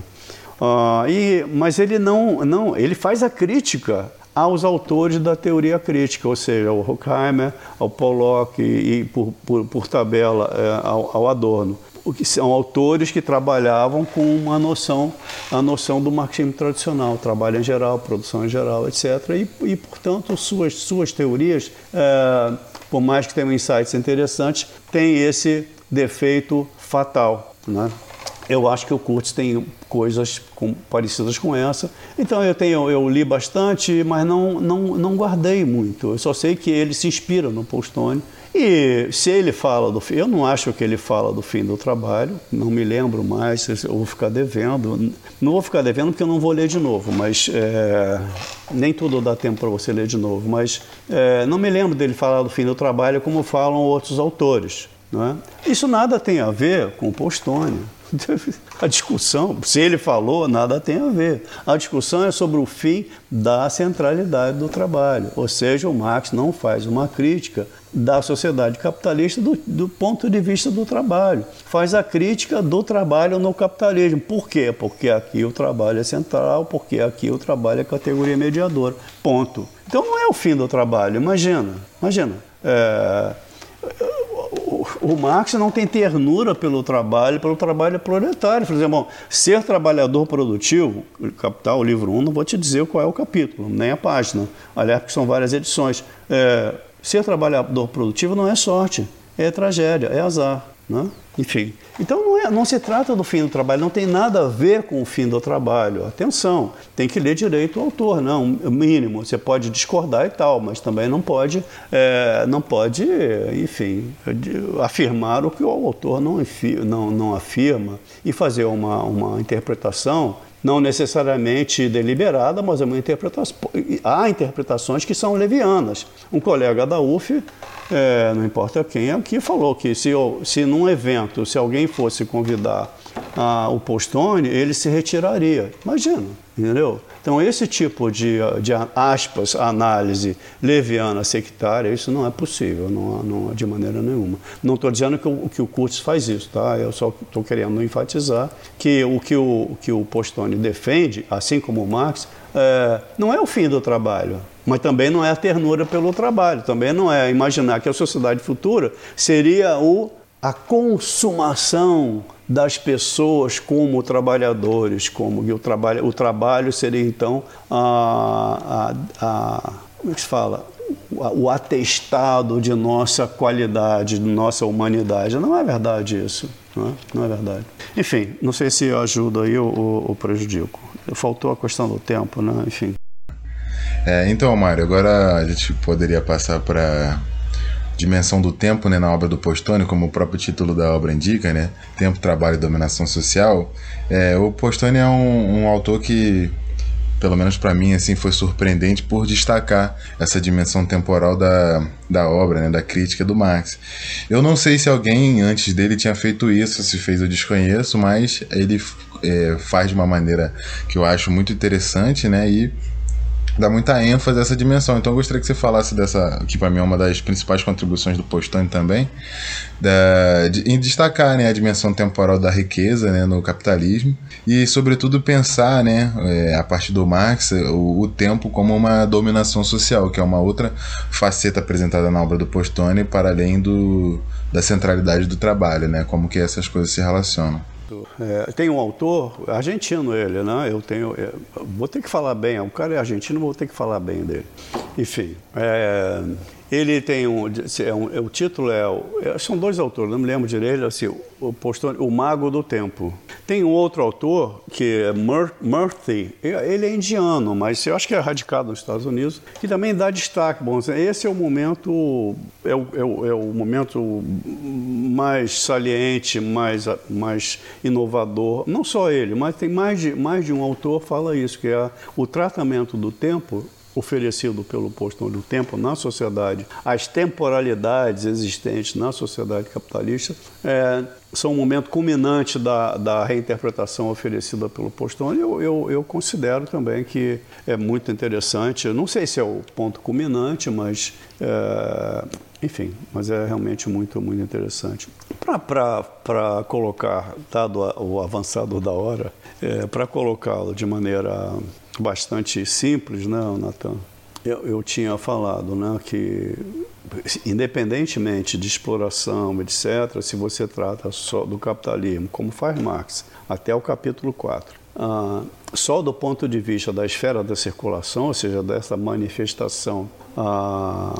Uh, e, mas ele não, não, ele faz a crítica aos autores da teoria crítica, ou seja, ao Horkheimer, ao Pollock e, e por, por, por, tabela, é, ao, ao, Adorno. Que são autores que trabalhavam com uma noção, a noção do marxismo tradicional, trabalho em geral, produção em geral, etc. E, e portanto, suas, suas teorias, é, por mais que tenham insights interessantes, têm esse defeito fatal. Né? Eu acho que o Kurtz tem coisas com, parecidas com essa. Então eu tenho, eu li bastante, mas não, não, não guardei muito. Eu só sei que ele se inspira no Postone e se ele fala do fim, eu não acho que ele fala do fim do trabalho, não me lembro mais, eu vou ficar devendo. Não vou ficar devendo porque eu não vou ler de novo, mas é, nem tudo dá tempo para você ler de novo. Mas é, não me lembro dele falar do fim do trabalho como falam outros autores. Não é? Isso nada tem a ver com Postone. A discussão, se ele falou, nada tem a ver. A discussão é sobre o fim da centralidade do trabalho. Ou seja, o Marx não faz uma crítica da sociedade capitalista do, do, ponto de vista do trabalho. Faz a crítica do trabalho no capitalismo. Por quê? Porque aqui o trabalho é central, porque aqui o trabalho é categoria mediadora. Ponto. Então não é o fim do trabalho. Imagina, imagina. É, o Marx não tem ternura pelo trabalho, pelo trabalho proletário. Por exemplo, ser trabalhador produtivo, Capital, livro 1, não vou te dizer qual é o capítulo, nem a página. Aliás, porque são várias edições. É, ser trabalhador produtivo não é sorte, é tragédia, é azar. Né? Enfim, então não, é, não, se trata do fim do trabalho, não tem nada a ver com o fim do trabalho. Atenção, tem que ler direito o autor, não, mínimo. Você pode discordar e tal, mas também não pode, é, não pode, enfim, afirmar o que o autor não, não, não afirma e fazer uma, uma interpretação não necessariamente deliberada, mas é uma interpretação. Há interpretações que são levianas. Um colega da UF, é, não importa quem, aqui falou que se, se num evento, se alguém fosse convidar a, o Postone, ele se retiraria. Imagina, entendeu? Então, esse tipo de, de aspas, análise leviana, sectária, isso não é possível, não, não de maneira nenhuma. Não estou dizendo que o, que o Kurtz faz isso, tá? Eu só estou querendo enfatizar que o que o, que o Postone defende, assim como o Marx, é, não é o fim do trabalho, mas também não é a ternura pelo trabalho, também não é imaginar que a sociedade futura seria o, a consumação das pessoas como trabalhadores, como o trabalho, o trabalho seria então a, a, a como é que se fala? O, atestado de nossa qualidade, de nossa humanidade. Não é verdade isso. Não é, não é verdade. Enfim, não sei se ajuda aí ou, ou prejudico. Faltou a questão do tempo, né? Enfim. É, então, Mário, agora a gente poderia passar para dimensão do tempo né, na obra do Postone, como o próprio título da obra indica, né, Tempo, Trabalho e Dominação Social, é, o Postone é um, um autor que pelo menos para mim, assim, foi surpreendente por destacar essa dimensão temporal da, da obra, né, da crítica do Marx. Eu não sei se alguém antes dele tinha feito isso, se fez eu desconheço, mas ele é, faz de uma maneira que eu acho muito interessante, né, e dá muita ênfase a essa dimensão. Então eu gostaria que você falasse dessa, que para mim é uma das principais contribuições do Postone também, da, de, em destacar né, a dimensão temporal da riqueza né, no capitalismo e, sobretudo, pensar né, é, a partir do Marx o, o, tempo como uma dominação social, que é uma outra faceta apresentada na obra do Postone para além do, da centralidade do trabalho, né, como que essas coisas se relacionam. É, tem um autor, argentino ele, né? Eu tenho, é, vou ter que falar bem, o cara é argentino, vou ter que falar bem dele. Enfim, é, ele tem um, é um, o título é, é, são dois autores, não me lembro direito, assim, o, postor, o Mago do Tempo. Tem um outro autor que é Mur Murthy, ele é indiano, mas eu acho que é radicado nos Estados Unidos, que também dá destaque. Bom, esse é o momento, é o, é o, é o momento mais saliente, mais, mais inovador. Não só ele, mas tem mais de, mais de um autor fala isso, que é o tratamento do tempo oferecido pelo posto do tempo na sociedade, as temporalidades existentes na sociedade capitalista, é, são um momento culminante da, da reinterpretação oferecida pelo Postone. Eu, eu, eu, considero também que é muito interessante. Eu não sei se é o ponto culminante, mas, é, enfim, mas é realmente muito, muito interessante. Para colocar, dado o avançado da hora, é, para colocá-lo de maneira bastante simples, né, Natan? Eu, eu tinha falado né, que independentemente de exploração, etc., se você trata só do capitalismo, como faz Marx, até o capítulo 4, ah, só do ponto de vista da esfera da circulação, ou seja, dessa manifestação ah,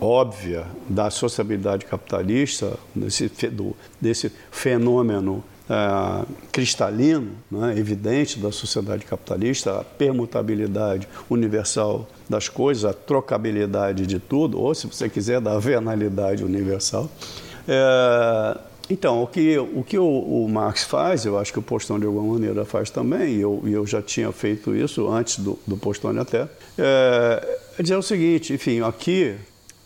óbvia da sociabilidade capitalista, desse, do, desse fenômeno ah, cristalino, né, evidente da sociedade capitalista, a permutabilidade universal das coisas, a trocabilidade de tudo, ou se você quiser, da venalidade universal. É, então, o que, o, que o, o, Marx faz, eu acho que o Postone de alguma maneira faz também, e eu, eu já tinha feito isso antes do, do Postone até, é, é dizer o seguinte, enfim, aqui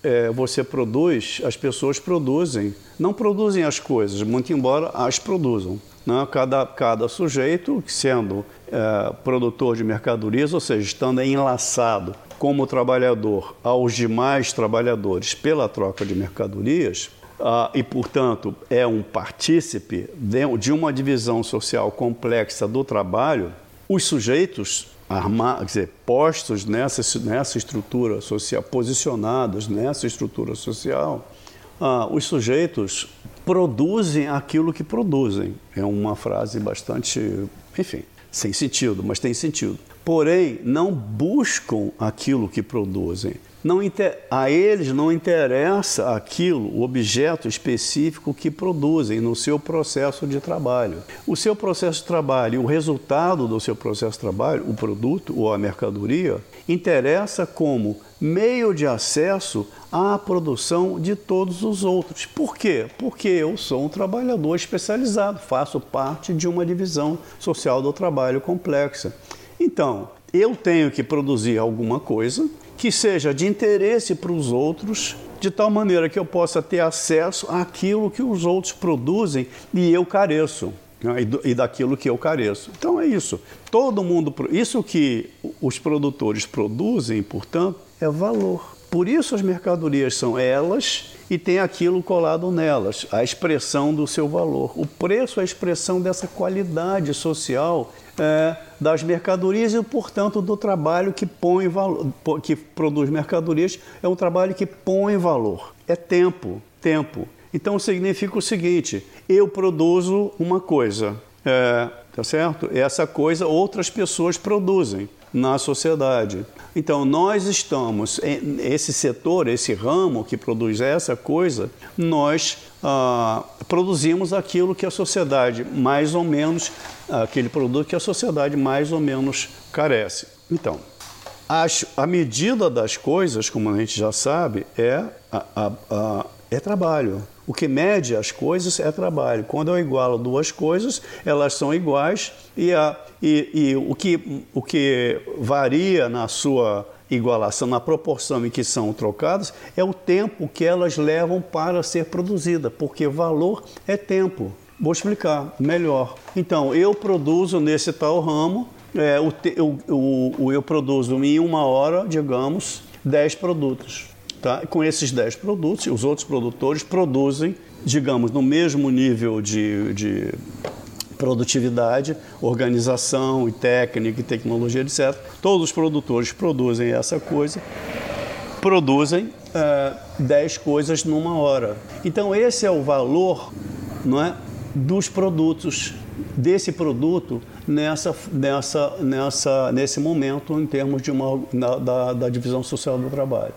é, você produz, as pessoas produzem, não produzem as coisas, muito embora as produzam. Né? Cada, cada sujeito, sendo é, produtor de mercadorias, ou seja, estando enlaçado como trabalhador aos demais trabalhadores pela troca de mercadorias, ah, e, portanto, é um partícipe de uma divisão social complexa do trabalho, os sujeitos armar, quer dizer, postos nessa, nessa estrutura social, posicionados nessa estrutura social, ah, os sujeitos produzem aquilo que produzem. É uma frase bastante, enfim, sem sentido, mas tem sentido. Porém, não buscam aquilo que produzem. Não inter... A eles não interessa aquilo, o objeto específico que produzem no seu processo de trabalho. O seu processo de trabalho, o resultado do seu processo de trabalho, o produto ou a mercadoria, interessa como meio de acesso à produção de todos os outros. Por quê? Porque eu sou um trabalhador especializado, faço parte de uma divisão social do trabalho complexa. Então, eu tenho que produzir alguma coisa que seja de interesse para os outros, de tal maneira que eu possa ter acesso àquilo que os outros produzem e eu careço. Né, e daquilo que eu careço. Então é isso. Todo mundo. Isso que os produtores produzem, portanto, é valor. Por isso as mercadorias são elas e tem aquilo colado nelas, a expressão do seu valor. O preço é a expressão dessa qualidade social é, das mercadorias e, portanto, do trabalho que põe valor, que produz mercadorias, é um trabalho que põe valor. É tempo, tempo. Então significa o seguinte: eu produzo uma coisa, é, tá certo? Essa coisa outras pessoas produzem na sociedade. Então, nós estamos, esse setor, esse ramo que produz essa coisa, nós ah, produzimos aquilo que a sociedade mais ou menos, aquele produto que a sociedade mais ou menos carece. Então, as, a medida das coisas, como a gente já sabe, é, a, a, a, é trabalho. O que mede as coisas é trabalho. Quando eu igualo duas coisas, elas são iguais e, e, e o, que, o que varia na sua igualação, na proporção em que são trocadas, é o tempo que elas levam para ser produzida, porque valor é tempo. Vou explicar melhor. Então, eu produzo nesse tal ramo, é, o, o, o, eu produzo em uma hora, digamos, 10 produtos. Tá? Com esses 10 produtos, os outros produtores produzem, digamos, no mesmo nível de, de produtividade, organização e técnica e tecnologia, etc. Todos os produtores produzem essa coisa, produzem é, 10 coisas numa hora. Então, esse é o valor não é, dos produtos, desse produto nessa, nessa, nessa, nesse momento em termos de uma, da, da divisão social do trabalho.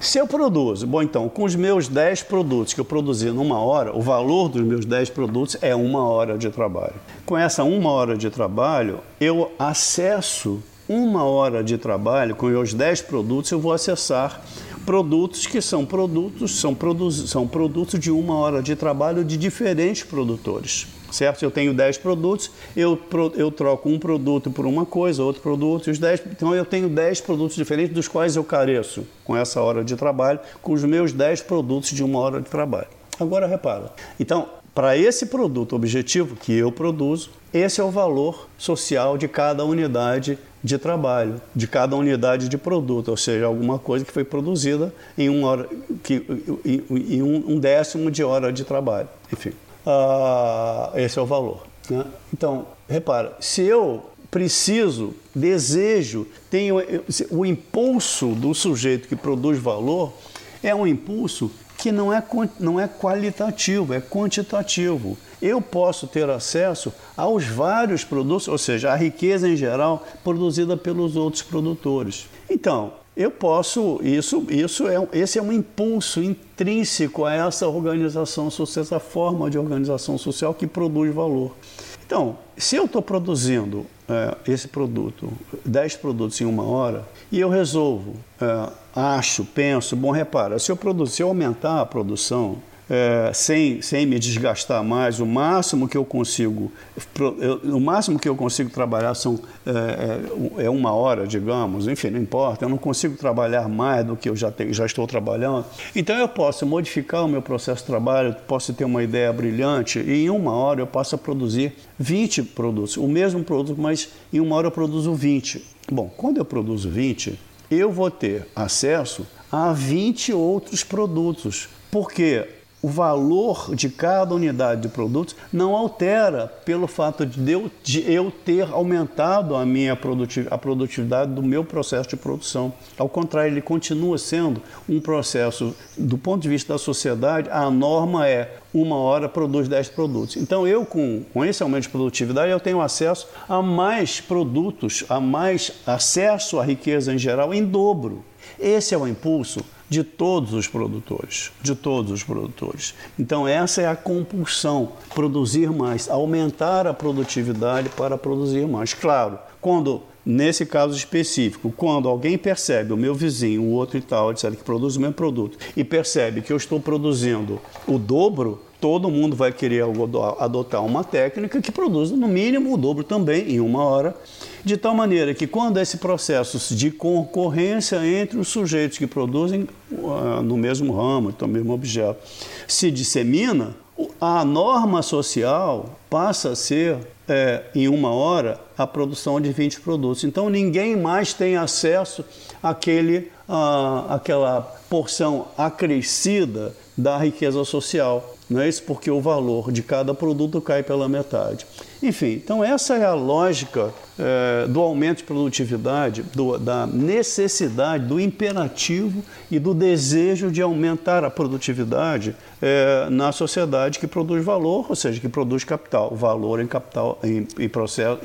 Se eu produzo, bom, então, com os meus 10 produtos que eu produzi numa hora, o valor dos meus 10 produtos é uma hora de trabalho. Com essa uma hora de trabalho, eu acesso uma hora de trabalho, com os 10 produtos, eu vou acessar produtos que são produtos, são, produ são produtos de uma hora de trabalho de diferentes produtores certo? Eu tenho 10 produtos, eu, eu troco um produto por uma coisa, outro produto, os 10, então eu tenho 10 produtos diferentes dos quais eu careço com essa hora de trabalho, com os meus 10 produtos de uma hora de trabalho. Agora repara. Então, para esse produto objetivo que eu produzo, esse é o valor social de cada unidade de trabalho, de cada unidade de produto, ou seja, alguma coisa que foi produzida em, uma hora, que, em, um, décimo de hora de trabalho. Enfim uh, esse é o valor. Né? Então, repara, se eu preciso, desejo, tenho o impulso do sujeito que produz valor é um impulso que não é, não é qualitativo, é quantitativo. Eu posso ter acesso aos vários produtos, ou seja, a riqueza em geral produzida pelos outros produtores. Então, eu posso, isso, isso é, esse é um impulso intrínseco a essa organização social, essa forma de organização social que produz valor. Então, se eu estou produzindo é, esse produto, 10 produtos em uma hora, e eu resolvo, é, acho, penso, bom, repara, se eu produzir, se eu aumentar a produção é, sem, sem me desgastar mais, o máximo que eu consigo, o máximo que eu consigo trabalhar são, é, é, é, uma hora, digamos, enfim, não importa, eu não consigo trabalhar mais do que eu já, tenho, já estou trabalhando. Então eu posso modificar o meu processo de trabalho, posso ter uma ideia brilhante e em uma hora eu posso produzir 20 produtos, o mesmo produto, mas em uma hora eu produzo 20. Bom, quando eu produzo 20, eu vou ter acesso a 20 outros produtos. Porque o valor de cada unidade de produtos não altera pelo fato de eu, de eu ter aumentado a minha produtividade, a produtividade do meu processo de produção. Ao contrário, ele continua sendo um processo, do ponto de vista da sociedade, a norma é uma hora produz 10 produtos. Então eu, com, com esse aumento de produtividade, eu tenho acesso a mais produtos, a mais acesso à riqueza em geral em dobro. Esse é o impulso de todos os produtores, de todos os produtores. Então essa é a compulsão, produzir mais, aumentar a produtividade para produzir mais. Claro, quando nesse caso específico, quando alguém percebe, o meu vizinho, o outro e tal, etc, que produz o mesmo produto, e percebe que eu estou produzindo o dobro, todo mundo vai querer adotar uma técnica que produza no mínimo o dobro também em uma hora de tal maneira que quando esse processo de concorrência entre os sujeitos que produzem uh, no mesmo ramo, então, no mesmo objeto, se dissemina, a norma social passa a ser, é, em uma hora, a produção de 20 produtos. Então ninguém mais tem acesso àquele, uh, àquela porção acrescida da riqueza social. Não é isso? Porque o valor de cada produto cai pela metade. Enfim, então essa é a lógica é, do aumento de produtividade, do, da necessidade, do imperativo e do desejo de aumentar a produtividade é, na sociedade que produz valor, ou seja, que produz capital, valor em capital, em, em processo,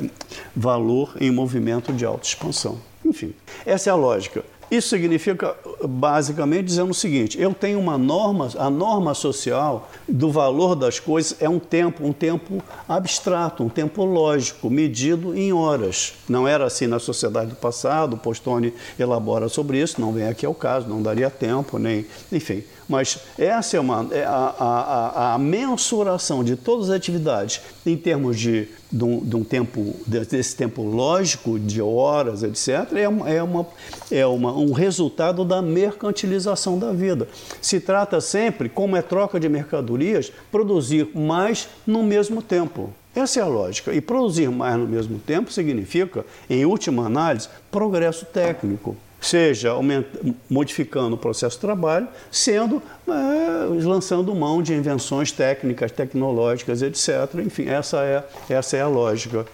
valor em movimento de alta expansão. Enfim, essa é a lógica. Isso significa basicamente dizendo o seguinte: eu tenho uma norma, a norma social do valor das coisas é um tempo, um tempo abstrato, um tempo lógico, medido em horas. Não era assim na sociedade do passado, Postone elabora sobre isso, não vem aqui ao caso, não daria tempo, nem. Enfim. Mas essa é uma é a, a, a, mensuração de todas as atividades em termos de, de, um, de um tempo desse tempo lógico de horas, etc. É, uma, é, uma, é uma, um resultado da mercantilização da vida. Se trata sempre, como é troca de mercadorias, produzir mais no mesmo tempo. Essa é a lógica. E produzir mais no mesmo tempo significa, em última análise, progresso técnico seja modificando o processo de trabalho, sendo é, lançando mão de invenções técnicas, tecnológicas, etc. Enfim, essa é, essa é a lógica.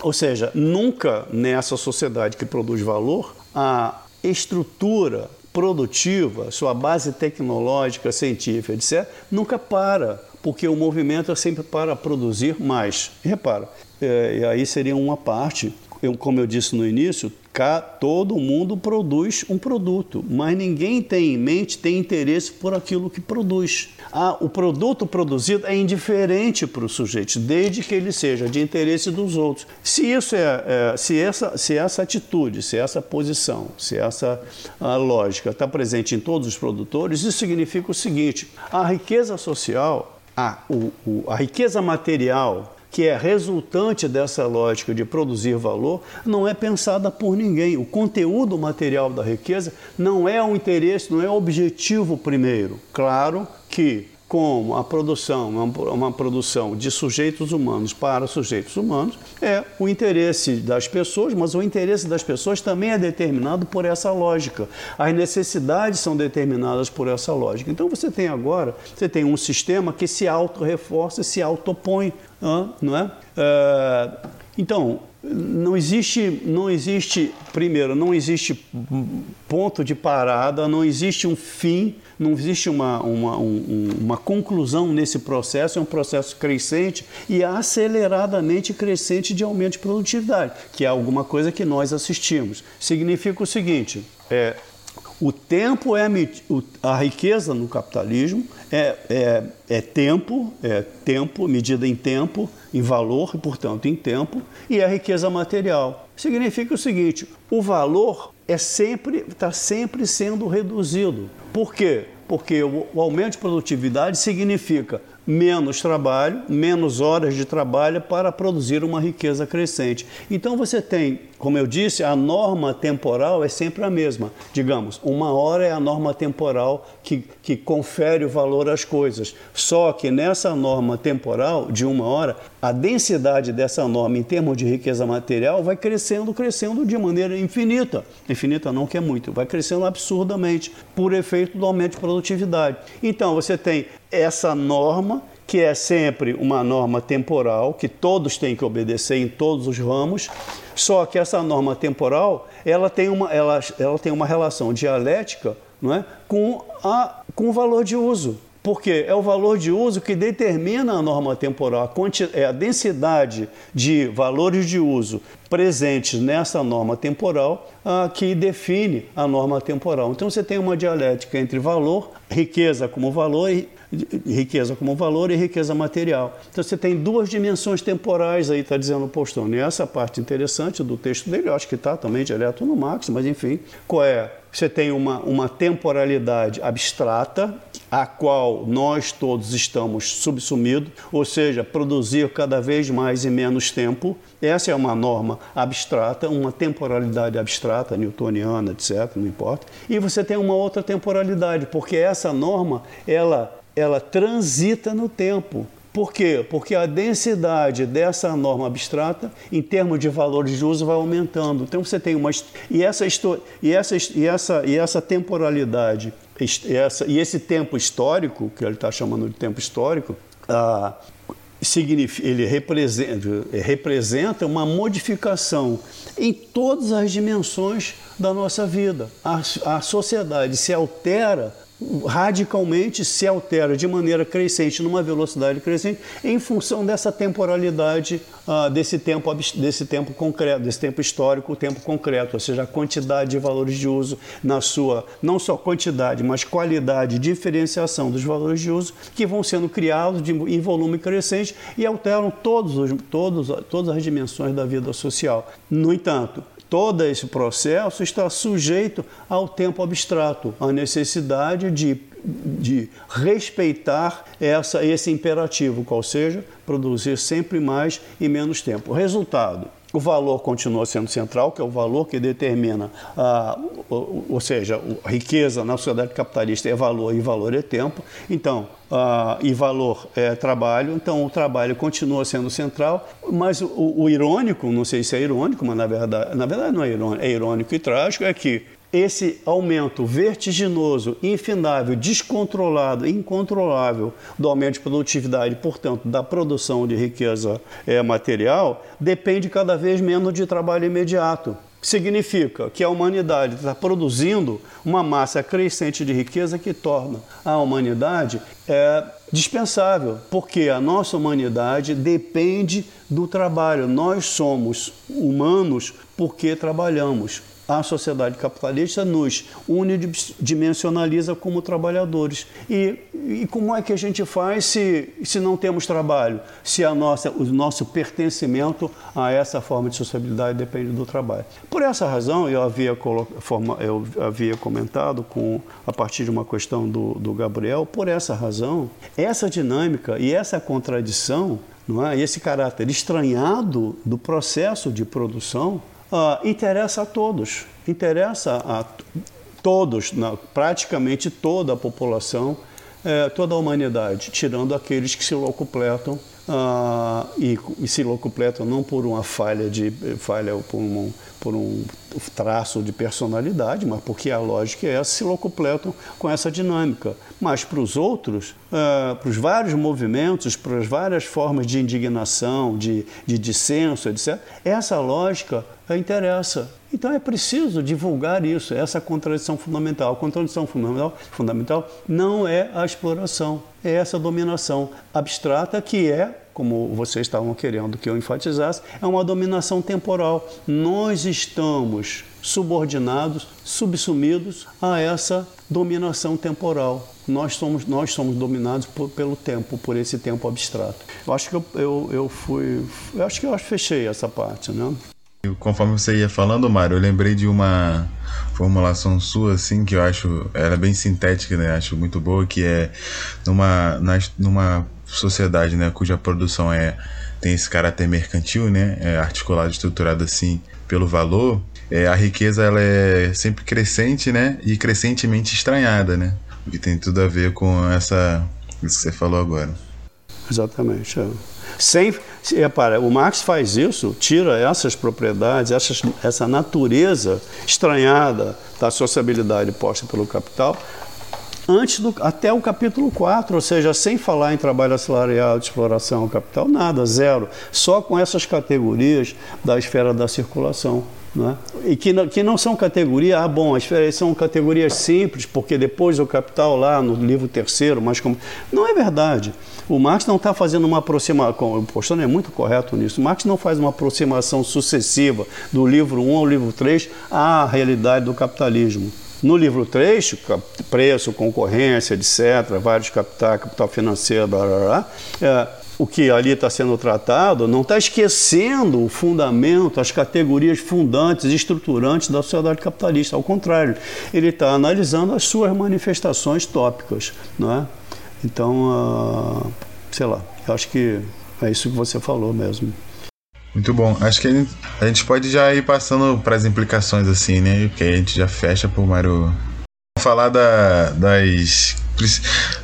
Ou seja, nunca nessa sociedade que produz valor, a estrutura produtiva, sua base tecnológica, científica, etc., nunca para, porque o movimento é sempre para produzir mais. Repara, é, e aí seria uma parte, eu, como eu disse no início, todo mundo produz um produto, mas ninguém tem em mente, tem interesse por aquilo que produz. Ah, o produto produzido é indiferente para o sujeito, desde que ele seja de interesse dos outros. Se isso é, é se, essa, se essa atitude, se essa posição, se essa lógica está presente em todos os produtores, isso significa o seguinte: a riqueza social, a, o, o, a riqueza material que é resultante dessa lógica de produzir valor, não é pensada por ninguém. O conteúdo material da riqueza não é o interesse, não é o objetivo primeiro. Claro que como a produção, uma, produção de sujeitos humanos para sujeitos humanos, é o interesse das pessoas, mas o interesse das pessoas também é determinado por essa lógica. As necessidades são determinadas por essa lógica. Então você tem agora, você tem um sistema que se auto-reforça se autopõe, não é? é então, não existe, não existe, primeiro, não existe ponto de parada, não existe um fim, não existe uma, uma, um, uma conclusão nesse processo, é um processo crescente e aceleradamente crescente de aumento de produtividade, que é alguma coisa que nós assistimos. Significa o seguinte: é, o tempo é a riqueza no capitalismo é, é, é, tempo, é tempo, medida em tempo, em valor e, portanto, em tempo, e a riqueza material. Significa o seguinte: o valor é sempre está sempre sendo reduzido. Por quê? Porque o, o aumento de produtividade significa menos trabalho, menos horas de trabalho para produzir uma riqueza crescente. Então você tem, como eu disse, a norma temporal é sempre a mesma. Digamos, uma hora é a norma temporal que, que confere o valor às coisas. Só que nessa norma temporal de uma hora, a densidade dessa norma em termos de riqueza material vai crescendo, crescendo de maneira infinita. Infinita não que é muito, vai crescendo absurdamente por efeito do aumento de produtividade. Então você tem essa norma, que é sempre uma norma temporal, que todos têm que obedecer em todos os ramos, só que essa norma temporal ela tem uma, ela, ela tem uma relação dialética não é, com, a, com o valor de uso. Porque é o valor de uso que determina a norma temporal, a, é a densidade de valores de uso presentes nessa norma temporal que define a norma temporal. Então você tem uma dialética entre valor, riqueza como valor e riqueza como valor e riqueza material. Então você tem duas dimensões temporais aí, está dizendo o Postone. E essa parte interessante do texto dele, eu acho que está também direto no Marx, mas enfim, qual é? Você tem uma, uma temporalidade abstrata, a qual nós todos estamos subsumidos, ou seja, produzir cada vez mais em menos tempo. Essa é uma norma abstrata, uma temporalidade abstrata, newtoniana, etc., não importa. E você tem uma outra temporalidade, porque essa norma, ela ela transita no tempo. Por quê? Porque a densidade dessa norma abstrata, em termos de valores de uso, vai aumentando. Então você tem uma e essa e essa e essa e essa temporalidade, e, essa, e esse tempo histórico que ele está chamando de tempo histórico, ah, ele representa, representa uma modificação em todas as dimensões da nossa vida. A, a sociedade se altera radicalmente se altera de maneira crescente, numa velocidade crescente, em função dessa temporalidade, uh, desse, tempo, desse tempo concreto, desse tempo histórico, o tempo concreto, ou seja, a quantidade de valores de uso na sua, não só quantidade, mas qualidade, diferenciação dos valores de uso que vão sendo criados de, em volume crescente e alteram todos os, todos, todas as dimensões da vida social. No entanto, todo esse processo está sujeito ao tempo abstrato, à necessidade de, de respeitar essa, esse imperativo, qual seja, produzir sempre mais e menos tempo. Resultado: o valor continua sendo central, que é o valor que determina, a, ou seja, a riqueza na sociedade capitalista é valor e valor é tempo. Então, a, e valor é trabalho, então o trabalho continua sendo central, mas o, o irônico, não sei se é irônico, mas na verdade, na verdade não é irônico, é irônico e trágico, é que esse aumento vertiginoso, infindável, descontrolado, incontrolável do aumento de produtividade, portanto, da produção de riqueza é, material, depende cada vez menos de trabalho imediato. Significa que a humanidade está produzindo uma massa crescente de riqueza que torna a humanidade é, dispensável, porque a nossa humanidade depende do trabalho. Nós somos humanos porque trabalhamos a sociedade capitalista nos unidimensionaliza como trabalhadores. E, e como é que a gente faz se, se não temos trabalho? Se a nossa, o nosso pertencimento a essa forma de sociabilidade depende do trabalho. Por essa razão, eu havia, eu havia comentado com, a partir de uma questão do, do Gabriel, por essa razão, essa dinâmica e essa contradição, não é? esse caráter estranhado do processo de produção, uh, interessa a todos, interessa a todos, na, praticamente toda a população, é, toda a humanidade, tirando aqueles que se locupletam uh, e, e, se locupletam não por uma falha de falha por um, por um traço de personalidade, mas porque a lógica é essa, se locupletam com essa dinâmica. Mas para os outros, uh, para os vários movimentos, para as várias formas de indignação, de, de dissenso, etc., essa lógica interessa. Então é preciso divulgar isso, essa contradição fundamental. A contradição fundamental, fundamental não é a exploração, é essa dominação abstrata que é, como vocês estavam querendo que eu enfatizasse, é uma dominação temporal. Nós estamos subordinados, subsumidos a essa dominação temporal. Nós somos, nós somos dominados por, pelo tempo, por esse tempo abstrato. Eu acho que eu, eu, eu fui. Eu acho que eu fechei essa parte, né? Conforme você ia falando, Mário, eu lembrei de uma formulação sua, assim, que eu acho, ela é bem sintética, né? Acho muito boa, que é numa, numa sociedade, né, cuja produção é tem esse caráter mercantil, né, é articulado, estruturado assim pelo valor, é, a riqueza ela é sempre crescente, né, e crescentemente estranhada, né, o que tem tudo a ver com essa isso que você falou agora. Exatamente. É. Sem, repara, o Marx faz isso, tira essas propriedades, essas, essa natureza estranhada da sociabilidade posta pelo capital, antes do, até o capítulo 4, ou seja, sem falar em trabalho assalariado, exploração capital, nada, zero. Só com essas categorias da esfera da circulação. Né? E que não, que não são categorias, ah, bom, as são categorias simples, porque depois o capital lá no livro terceiro, mas como. Não é verdade. O Marx não está fazendo uma aproximação, o Postano é muito correto nisso, o Marx não faz uma aproximação sucessiva do livro 1 ao livro 3 à realidade do capitalismo. No livro 3, preço, concorrência, etc., vários capitais, capital financeiro, blá blá blá, é, o que ali está sendo tratado não está esquecendo o fundamento, as categorias fundantes, estruturantes da sociedade capitalista. Ao contrário, ele está analisando as suas manifestações tópicas. Não é? Então, uh, sei lá, eu acho que é isso que você falou mesmo. Muito bom. Acho que a gente, a gente pode já ir passando para as implicações, assim, né? Porque a gente já fecha pro. Vamos falar da, das.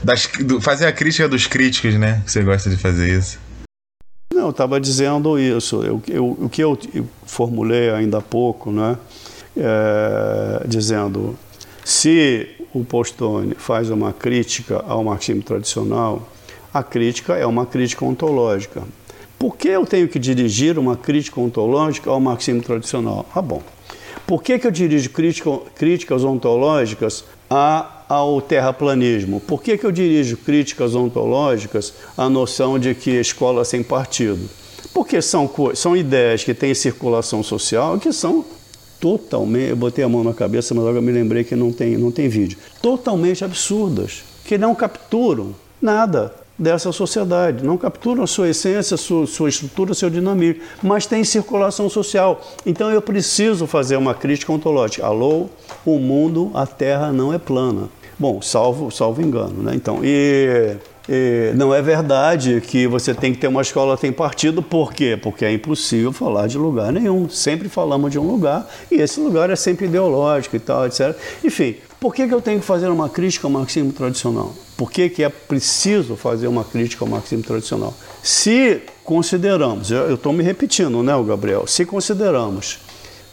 das do, fazer a crítica dos críticos, né? Você gosta de fazer isso. Não, eu estava dizendo isso. Eu, eu, o que eu, eu formulei ainda há pouco, né? É, dizendo se o Postone faz uma crítica ao marxismo tradicional, a crítica é uma crítica ontológica. Por que eu tenho que dirigir uma crítica ontológica ao marxismo tradicional? Ah, bom. Por que, que eu dirijo crítica, críticas ontológicas a, ao terraplanismo? Por que, que eu dirijo críticas ontológicas à noção de que escola sem partido? Porque são, são ideias que têm circulação social que são totalmente. Eu botei a mão na cabeça, mas agora me lembrei que não tem, não tem vídeo. Totalmente absurdas, que não capturam nada dessa sociedade, não capturam a sua essência, sua, sua estrutura, seu dinamismo, mas tem circulação social. Então eu preciso fazer uma crítica ontológica. Alô, o mundo, a Terra não é plana. Bom, salvo, salvo engano, né? Então, e e não é verdade que você tem que ter uma escola tem partido, por quê? Porque é impossível falar de lugar nenhum. Sempre falamos de um lugar e esse lugar é sempre ideológico e tal, etc. Enfim, por que, que eu tenho que fazer uma crítica ao marxismo tradicional? Por que, que é preciso fazer uma crítica ao marxismo tradicional? Se consideramos, eu estou me repetindo, né, Gabriel? Se consideramos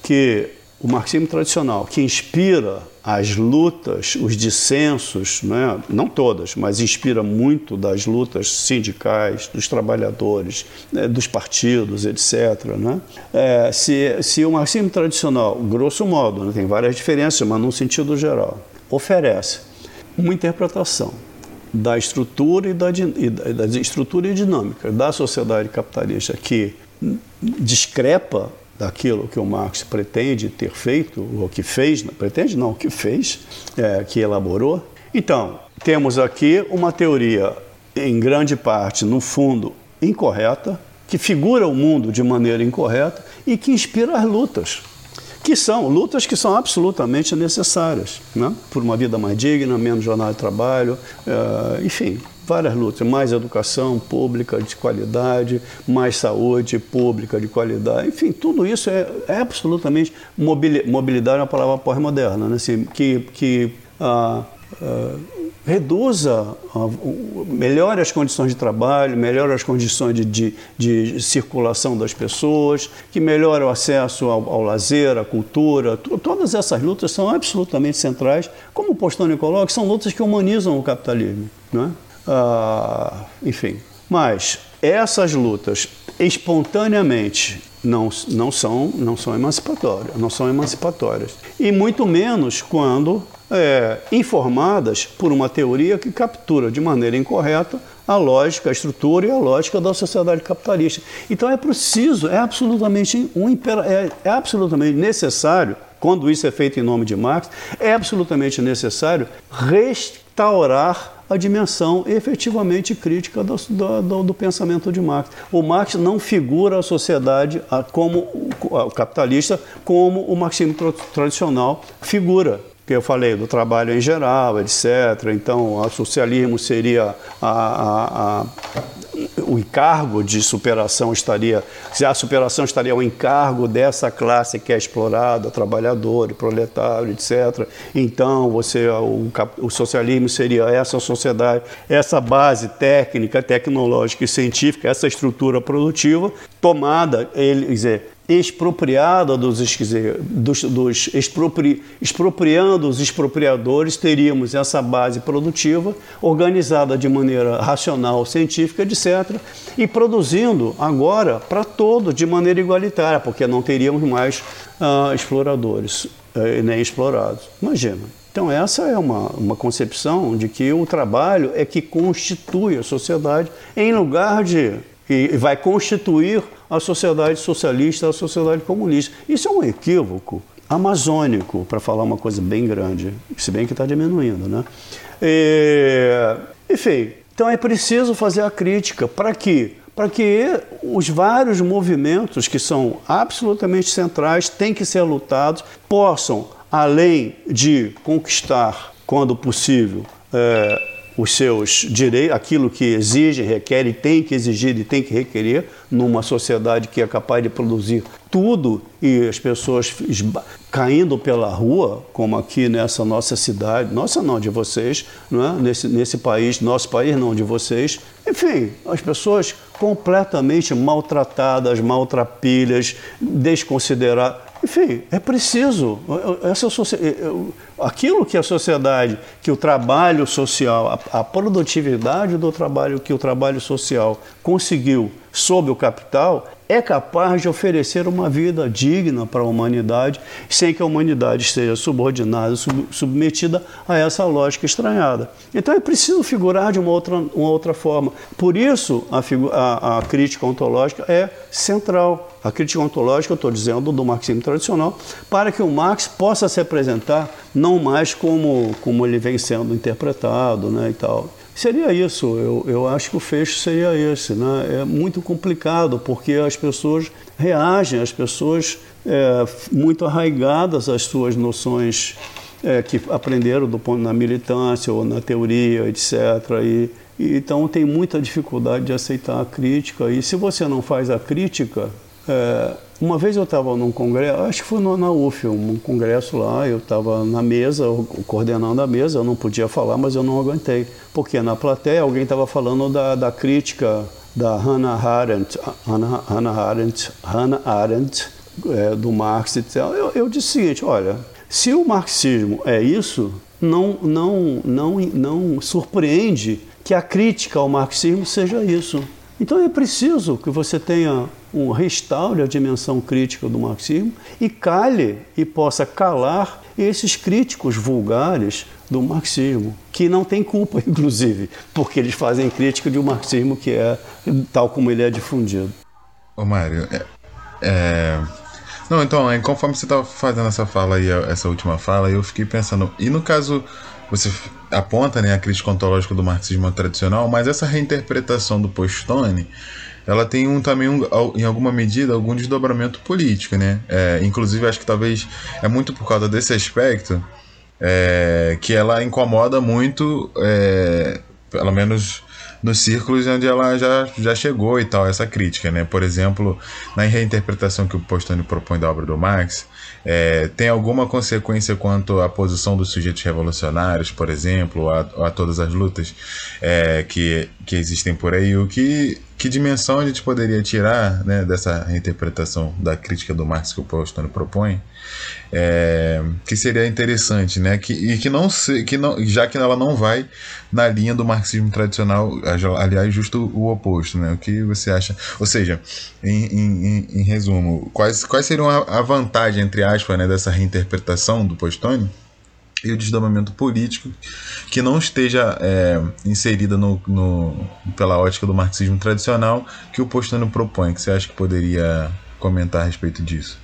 que o marxismo tradicional, que inspira as lutas, os dissensos, né? não todas, mas inspira muito das lutas sindicais, dos trabalhadores, né? dos partidos, etc. Né? É, se, se o marxismo tradicional, grosso modo, né? tem várias diferenças, mas num sentido geral, oferece uma interpretação da estrutura e da, e da estrutura e dinâmica da sociedade capitalista que discrepa daquilo que o Marx pretende ter feito, ou que fez, pretende não, que fez, é, que elaborou. Então, temos aqui uma teoria, em grande parte, no fundo, incorreta, que figura o mundo de maneira incorreta e que inspira as lutas, que são lutas que são absolutamente necessárias, né? por uma vida mais digna, menos jornal de trabalho, é, enfim, várias lutas, mais educação pública de qualidade, mais saúde pública de qualidade, enfim, tudo isso é, é absolutamente mobilidade é uma palavra pós-moderna, né? assim, que, que ah, ah, reduza, melhore as condições de trabalho, melhore as condições de, de, de circulação das pessoas, que melhore o acesso ao, ao lazer, à cultura. Todas essas lutas são absolutamente centrais. Como o Postone coloca, são lutas que humanizam o capitalismo. Não é? Ah, enfim, mas essas lutas espontaneamente não, não, são, não são emancipatórias, não são emancipatórias. E muito menos quando é, informadas por uma teoria que captura de maneira incorreta a lógica, a estrutura e a lógica da sociedade capitalista. Então é preciso, é absolutamente, um, é, é absolutamente necessário, quando isso é feito em nome de Marx, é absolutamente necessário restaurar a dimensão efetivamente crítica do, do, do, pensamento de Marx. O Marx não figura a sociedade como o capitalista como o marxismo tradicional figura que eu falei do trabalho em geral, etc. Então, o socialismo seria a, a, a, o encargo de superação estaria, se a superação estaria ao encargo dessa classe que é explorada, trabalhador, proletário, etc. Então, você, o, o socialismo seria essa sociedade, essa base técnica, tecnológica e científica, essa estrutura produtiva tomada, ele, dizer, expropriada dos, dos, dos expropri, expropriando os expropriadores, teríamos essa base produtiva organizada de maneira racional, científica, etc., e produzindo agora para todo de maneira igualitária, porque não teríamos mais uh, exploradores uh, nem explorados. Imagina. Então, essa é uma, uma concepção de que o trabalho é que constitui a sociedade em lugar de. E vai constituir a sociedade socialista, a sociedade comunista. Isso é um equívoco amazônico, para falar uma coisa bem grande, se bem que está diminuindo, né? E, enfim, então é preciso fazer a crítica para que para que os vários movimentos que são absolutamente centrais têm que ser lutados, possam, além de conquistar, quando possível, é, os seus direitos, aquilo que exige, requer e tem que exigir e tem que requerer numa sociedade que é capaz de produzir tudo e as pessoas caindo pela rua, como aqui nessa nossa cidade, nossa não, de vocês, não é? nesse, nesse país, nosso país não, de vocês. Enfim, as pessoas completamente maltratadas, maltrapilhas, desconsideradas. Enfim, é preciso. Essa, aquilo que a sociedade, que o trabalho social, a, a produtividade do trabalho que o trabalho social conseguiu sob o capital, é capaz de oferecer uma vida digna para a humanidade, sem que a humanidade esteja subordinada, sub, submetida a essa lógica estranhada. Então é preciso figurar de uma outra, uma outra forma. Por isso, a, a, a crítica ontológica é central. A crítica ontológica, eu estou dizendo, do marxismo tradicional, para que o Marx possa se apresentar não mais como, como ele vem sendo interpretado né, e tal. Seria isso, eu, eu acho que o fecho seria esse. Né? É muito complicado, porque as pessoas reagem, as pessoas é, muito arraigadas às suas noções é, que aprenderam do ponto na militância ou na teoria, etc. E, e, então tem muita dificuldade de aceitar a crítica. E se você não faz a crítica, uma vez eu estava num congresso, acho que foi na UF, um congresso lá, eu estava na mesa, coordenando a mesa, eu não podia falar, mas eu não aguentei. Porque na plateia alguém estava falando da, da crítica da Hannah Arendt, Hannah, Hannah Arendt, Hannah Arendt é, do Marx e tal. Eu, eu disse o seguinte, olha, se o marxismo é isso, não, não, não, não surpreende que a crítica ao marxismo seja isso. Então é preciso que você tenha um restaure a dimensão crítica do marxismo e cale e possa calar esses críticos vulgares do marxismo, que não tem culpa, (laughs) inclusive, porque eles fazem crítica de um marxismo que é tal como ele é difundido. Ô Mário, é, é... Não, então, conforme você estava fazendo essa fala aí, essa última fala, eu fiquei pensando, e no caso você aponta né, a crítica ontológica do marxismo tradicional, mas essa reinterpretação do Postone ela tem um, também, um, em alguma medida, algum desdobramento político, né? É, inclusive, acho que talvez é muito por causa desse aspecto é, que ela incomoda muito, é, pelo menos nos círculos onde ela já, já chegou e tal, essa crítica, né? Por exemplo, na reinterpretação que o Postone propõe da obra do Marx, é, tem alguma consequência quanto à posição dos sujeitos revolucionários, por exemplo, a, a todas as lutas é, que, que existem por aí? O que, que dimensão a gente poderia tirar né, dessa reinterpretação da crítica do Marx que o Postone propõe? É, que seria interessante, né? Que, e que não, se, que não, já que ela não vai na linha do marxismo tradicional, aliás, justo o oposto, né? O que você acha? Ou seja, em, em, em resumo, quais, quais seriam a, a vantagem, entre aspas, né, dessa reinterpretação do Postone? E o desdobramento político que não esteja é, inserida no, no, pela ótica do marxismo tradicional que o Postano propõe. que você acha que poderia comentar a respeito disso?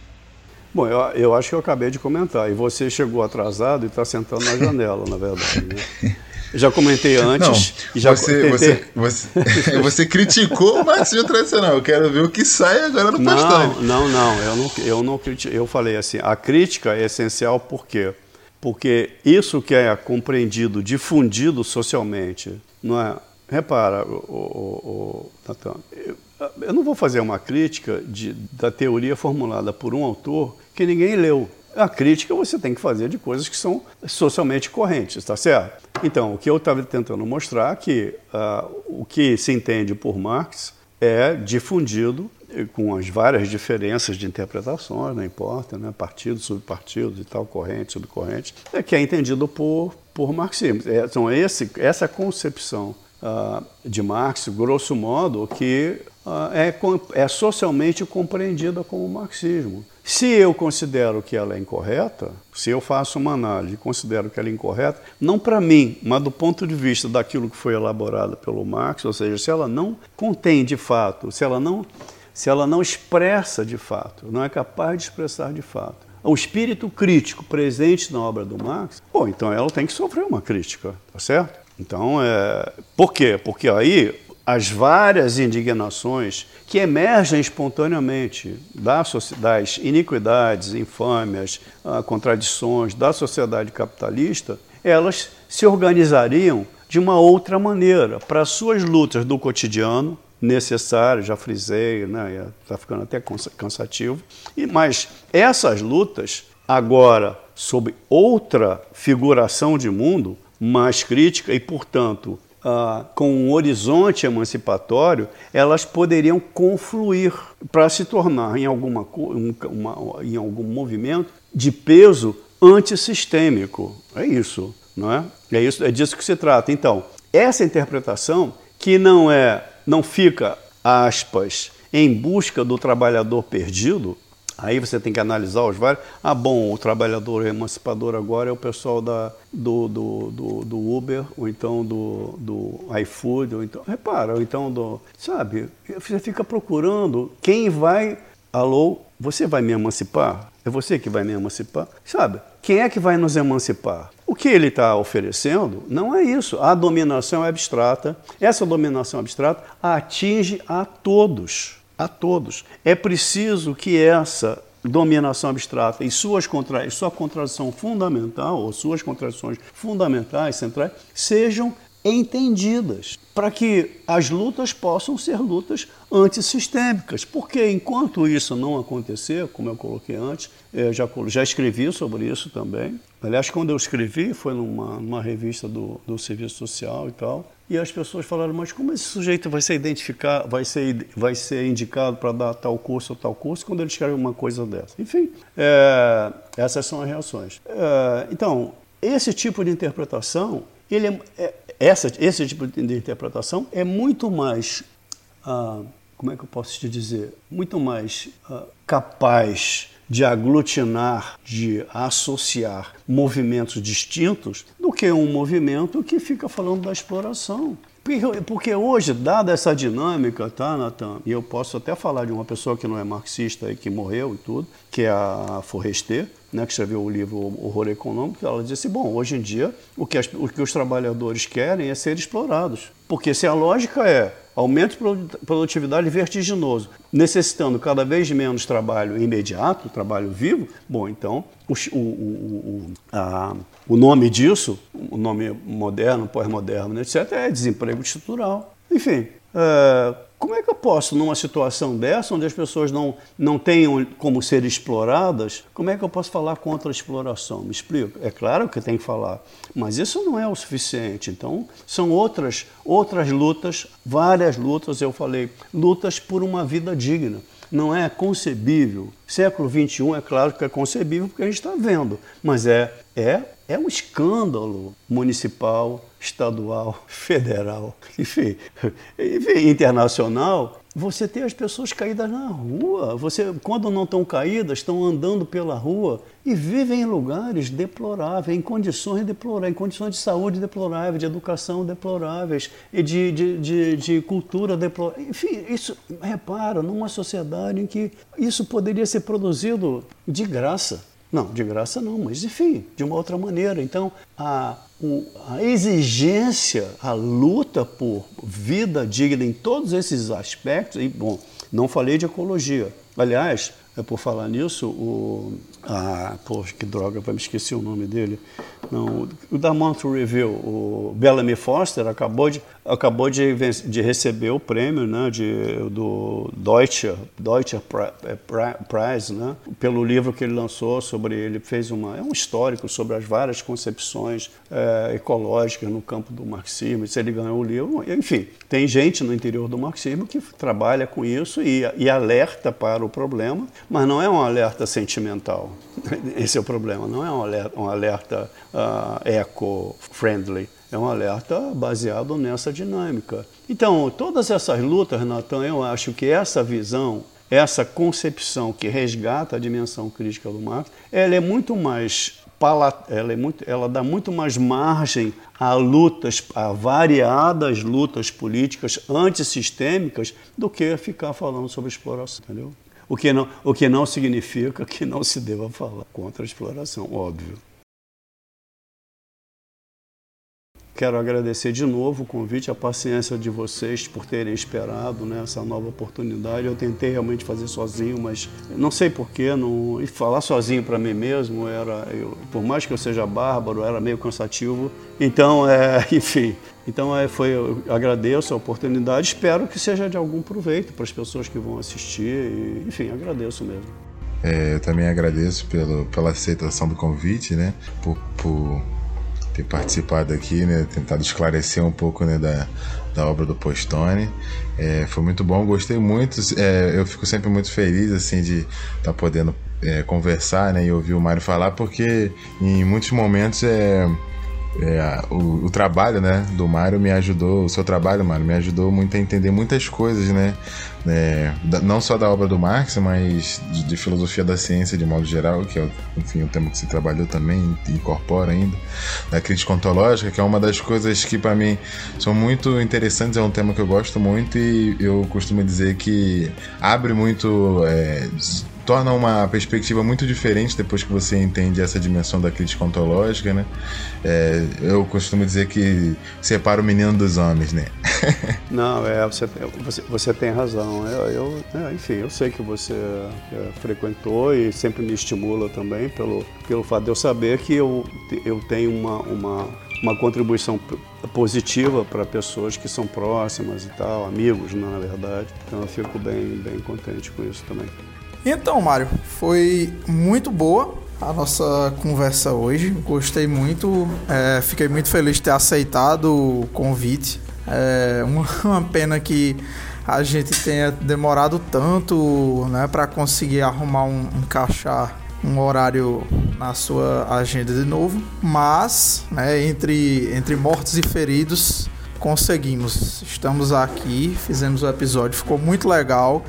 Bom, eu, eu acho que eu acabei de comentar. E você chegou atrasado e está sentando na janela, na verdade. Né? (laughs) Já comentei antes. Não, já você, você, você, (laughs) você, criticou o marxismo tradicional. Eu quero ver o que sai agora no Não, não, não. Eu não, eu não critico. Eu falei assim: a crítica é essencial por quê? Porque isso que é compreendido, difundido socialmente, não é? Repara, o, o, o, eu não vou fazer uma crítica de, da teoria formulada por um autor que ninguém leu. A crítica você tem que fazer de coisas que são socialmente correntes, está certo? Então, o que eu estava tentando mostrar é que uh, o que se entende por Marx é difundido com as várias diferenças de interpretações, não importa, né? partidos, subpartidos e tal, corrente, subcorrente, é que é entendido por, por marxismo. É, então, esse, essa concepção uh, de Marx, grosso modo, que uh, é, é socialmente compreendida como marxismo. Se eu considero que ela é incorreta, se eu faço uma análise e considero que ela é incorreta, não para mim, mas do ponto de vista daquilo que foi elaborado pelo Marx, ou seja, se ela não contém de fato, se ela não se ela não expressa de fato, não é capaz de expressar de fato, o espírito crítico presente na obra do Marx, pô, então ela tem que sofrer uma crítica, tá certo? Então, é... por quê? Porque aí as várias indignações que emergem espontaneamente das iniquidades, infâmias, ah, contradições da sociedade capitalista, elas se organizariam de uma outra maneira para suas lutas do cotidiano, necessário, já frisei, né? Está ficando até cansativo. E, mas essas lutas, agora, sob outra figuração de mundo, mais crítica e, portanto, ah, com um horizonte emancipatório, elas poderiam confluir para se tornar em, alguma, uma, em algum movimento de peso antissistêmico. É isso, não é? É, isso, é disso que se trata. Então, essa interpretação, que não é não fica, aspas, em busca do trabalhador perdido, aí você tem que analisar os vários. Ah, bom, o trabalhador emancipador agora é o pessoal da, do, do, do, do Uber, ou então do, do iFood, ou então. Repara, ou então do. Sabe, você fica procurando quem vai. Alô, você vai me emancipar? É você que vai me emancipar? Sabe? Quem é que vai nos emancipar? O que ele está oferecendo não é isso. A dominação é abstrata. Essa dominação abstrata atinge a todos. A todos. É preciso que essa dominação abstrata e suas contra... sua contradição fundamental, ou suas contradições fundamentais, centrais, sejam entendidas, para que as lutas possam ser lutas antissistêmicas. Porque enquanto isso não acontecer, como eu coloquei antes, eu já, já escrevi sobre isso também. Aliás, quando eu escrevi, foi numa, numa revista do, do Serviço Social e tal, e as pessoas falaram, mas como esse sujeito vai ser identificado, vai ser, vai ser indicado para dar tal curso ou tal curso quando ele escreve uma coisa dessa? Enfim, é, essas são as reações. É, então, esse tipo de interpretação, ele é, é essa, esse tipo de interpretação é muito mais, ah, como é que eu posso te dizer, muito mais ah, capaz de aglutinar, de associar movimentos distintos do que um movimento que fica falando da exploração. Porque hoje, dada essa dinâmica, tá, Natan? E eu posso até falar de uma pessoa que não é marxista e que morreu e tudo, que é a Forrester, né, que escreveu o livro Horror Econômico, ela disse: bom, hoje em dia o que, as, o que os trabalhadores querem é ser explorados. Porque se a lógica é aumento de produtividade vertiginoso, necessitando cada vez menos trabalho imediato, trabalho vivo, bom, então o, o, o, a, o nome disso, o nome moderno, pós-moderno, etc., é desemprego estrutural. Enfim, é, como é que eu posso, numa situação dessa, onde as pessoas não, não tenham como ser exploradas, como é que eu posso falar contra a exploração? Me explico. É claro que tem que falar, mas isso não é o suficiente. Então, são outras, outras lutas, várias lutas, eu falei, lutas por uma vida digna. Não é concebível. Século XXI é claro que é concebível porque a gente está vendo, mas é, é, é um escândalo municipal estadual, (laughs) federal, enfim, (laughs) enfim, internacional, você tem as pessoas caídas na rua. Você, quando não estão caídas, estão andando pela rua e vivem em lugares deploráveis, em condições deploráveis, em condições de saúde deploráveis, de educação deploráveis, e de, de, de, de cultura deplorável. Enfim, isso, repara, numa sociedade em que isso poderia ser produzido de graça. Não, de graça não, mas enfim, de uma outra maneira. Então, a, a exigência, a luta por vida digna em todos esses aspectos, e bom, não falei de ecologia. Aliás, é por falar nisso, o. Ah, poxa, que droga, me esqueci o nome dele. Não, o da Monthly Review, o Bellamy Foster, acabou de, acabou de, de receber o prêmio né, de, do Deutsche, Deutsche é, Prize, né, pelo livro que ele lançou sobre. Ele fez uma, é um histórico sobre as várias concepções é, ecológicas no campo do marxismo. Se ele ganhou o livro, enfim, tem gente no interior do marxismo que trabalha com isso e, e alerta para o problema, mas não é um alerta sentimental. (laughs) Esse é o problema, não é um alerta, um alerta eco-friendly. É um alerta baseado nessa dinâmica. Então, todas essas lutas, Natan, eu acho que essa visão, essa concepção que resgata a dimensão crítica do Marx, ela é muito mais ela, é muito, ela dá muito mais margem a lutas, a variadas lutas políticas antissistêmicas do que ficar falando sobre exploração, entendeu? O que não, o que não significa que não se deva falar contra a exploração, óbvio. Quero agradecer de novo o convite, a paciência de vocês por terem esperado né, essa nova oportunidade. Eu tentei realmente fazer sozinho, mas não sei porquê. Não... E falar sozinho para mim mesmo era, eu, por mais que eu seja bárbaro, era meio cansativo. Então, é, (laughs) enfim, então é, foi, eu agradeço a oportunidade, espero que seja de algum proveito para as pessoas que vão assistir. E, enfim, agradeço mesmo. É, eu também agradeço pelo, pela aceitação do convite, né? Por, por ter participado aqui, né, tentado esclarecer um pouco né, da, da obra do Postone. É, foi muito bom, gostei muito. É, eu fico sempre muito feliz assim de estar tá podendo é, conversar né, e ouvir o Mário falar, porque em muitos momentos é é, o, o, trabalho né, do Mário me ajudou, o seu trabalho, Mário, me ajudou muito a entender muitas coisas, né? É, não só da obra do Marx, mas de, de, filosofia da ciência de modo geral, que é enfim, um tema que você trabalhou também incorpora ainda, da crítica ontológica, que é uma das coisas que para mim são muito interessantes, é um tema que eu gosto muito e eu costumo dizer que abre muito. É, torna uma perspectiva muito diferente depois que você entende essa dimensão da crítica ontológica, né? É, eu costumo dizer que separa o menino dos homens, né? (laughs) Não, é, você, você, você tem razão. Eu, eu é, enfim, eu sei que você é, frequentou e sempre me estimula também pelo, pelo fato de eu saber que eu, eu tenho uma, uma, uma contribuição positiva para pessoas que são próximas e tal, amigos, né, na verdade. Então eu fico bem, bem contente com isso também. Então, Mário, foi muito boa a nossa conversa hoje. Gostei muito, é, fiquei muito feliz de ter aceitado o convite. É uma, (laughs) pena que a gente tenha demorado tanto né, para conseguir arrumar um, encaixar um horário na sua agenda de novo, mas né, entre, entre mortos e feridos conseguimos. Estamos aqui, fizemos o episódio, ficou muito legal.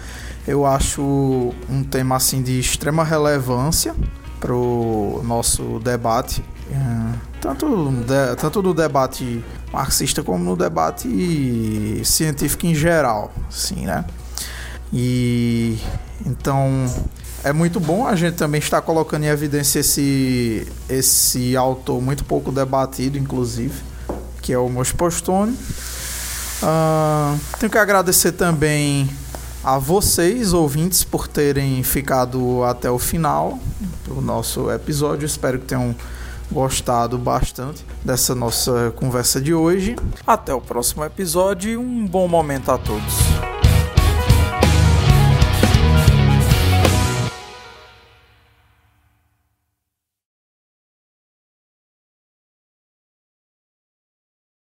Eu acho um tema assim de extrema relevância para o nosso debate, é, tanto, de, tanto no debate marxista como no debate científico em geral, assim, né? E então é muito bom a gente também estar colocando em evidência esse, esse autor muito pouco debatido, inclusive, que é o Mos Postone. Uh, tenho que agradecer também a vocês, ouvintes, por terem ficado até o final do nosso episódio. Espero que tenham gostado bastante dessa nossa conversa de hoje. Até o próximo episódio e um bom momento a todos.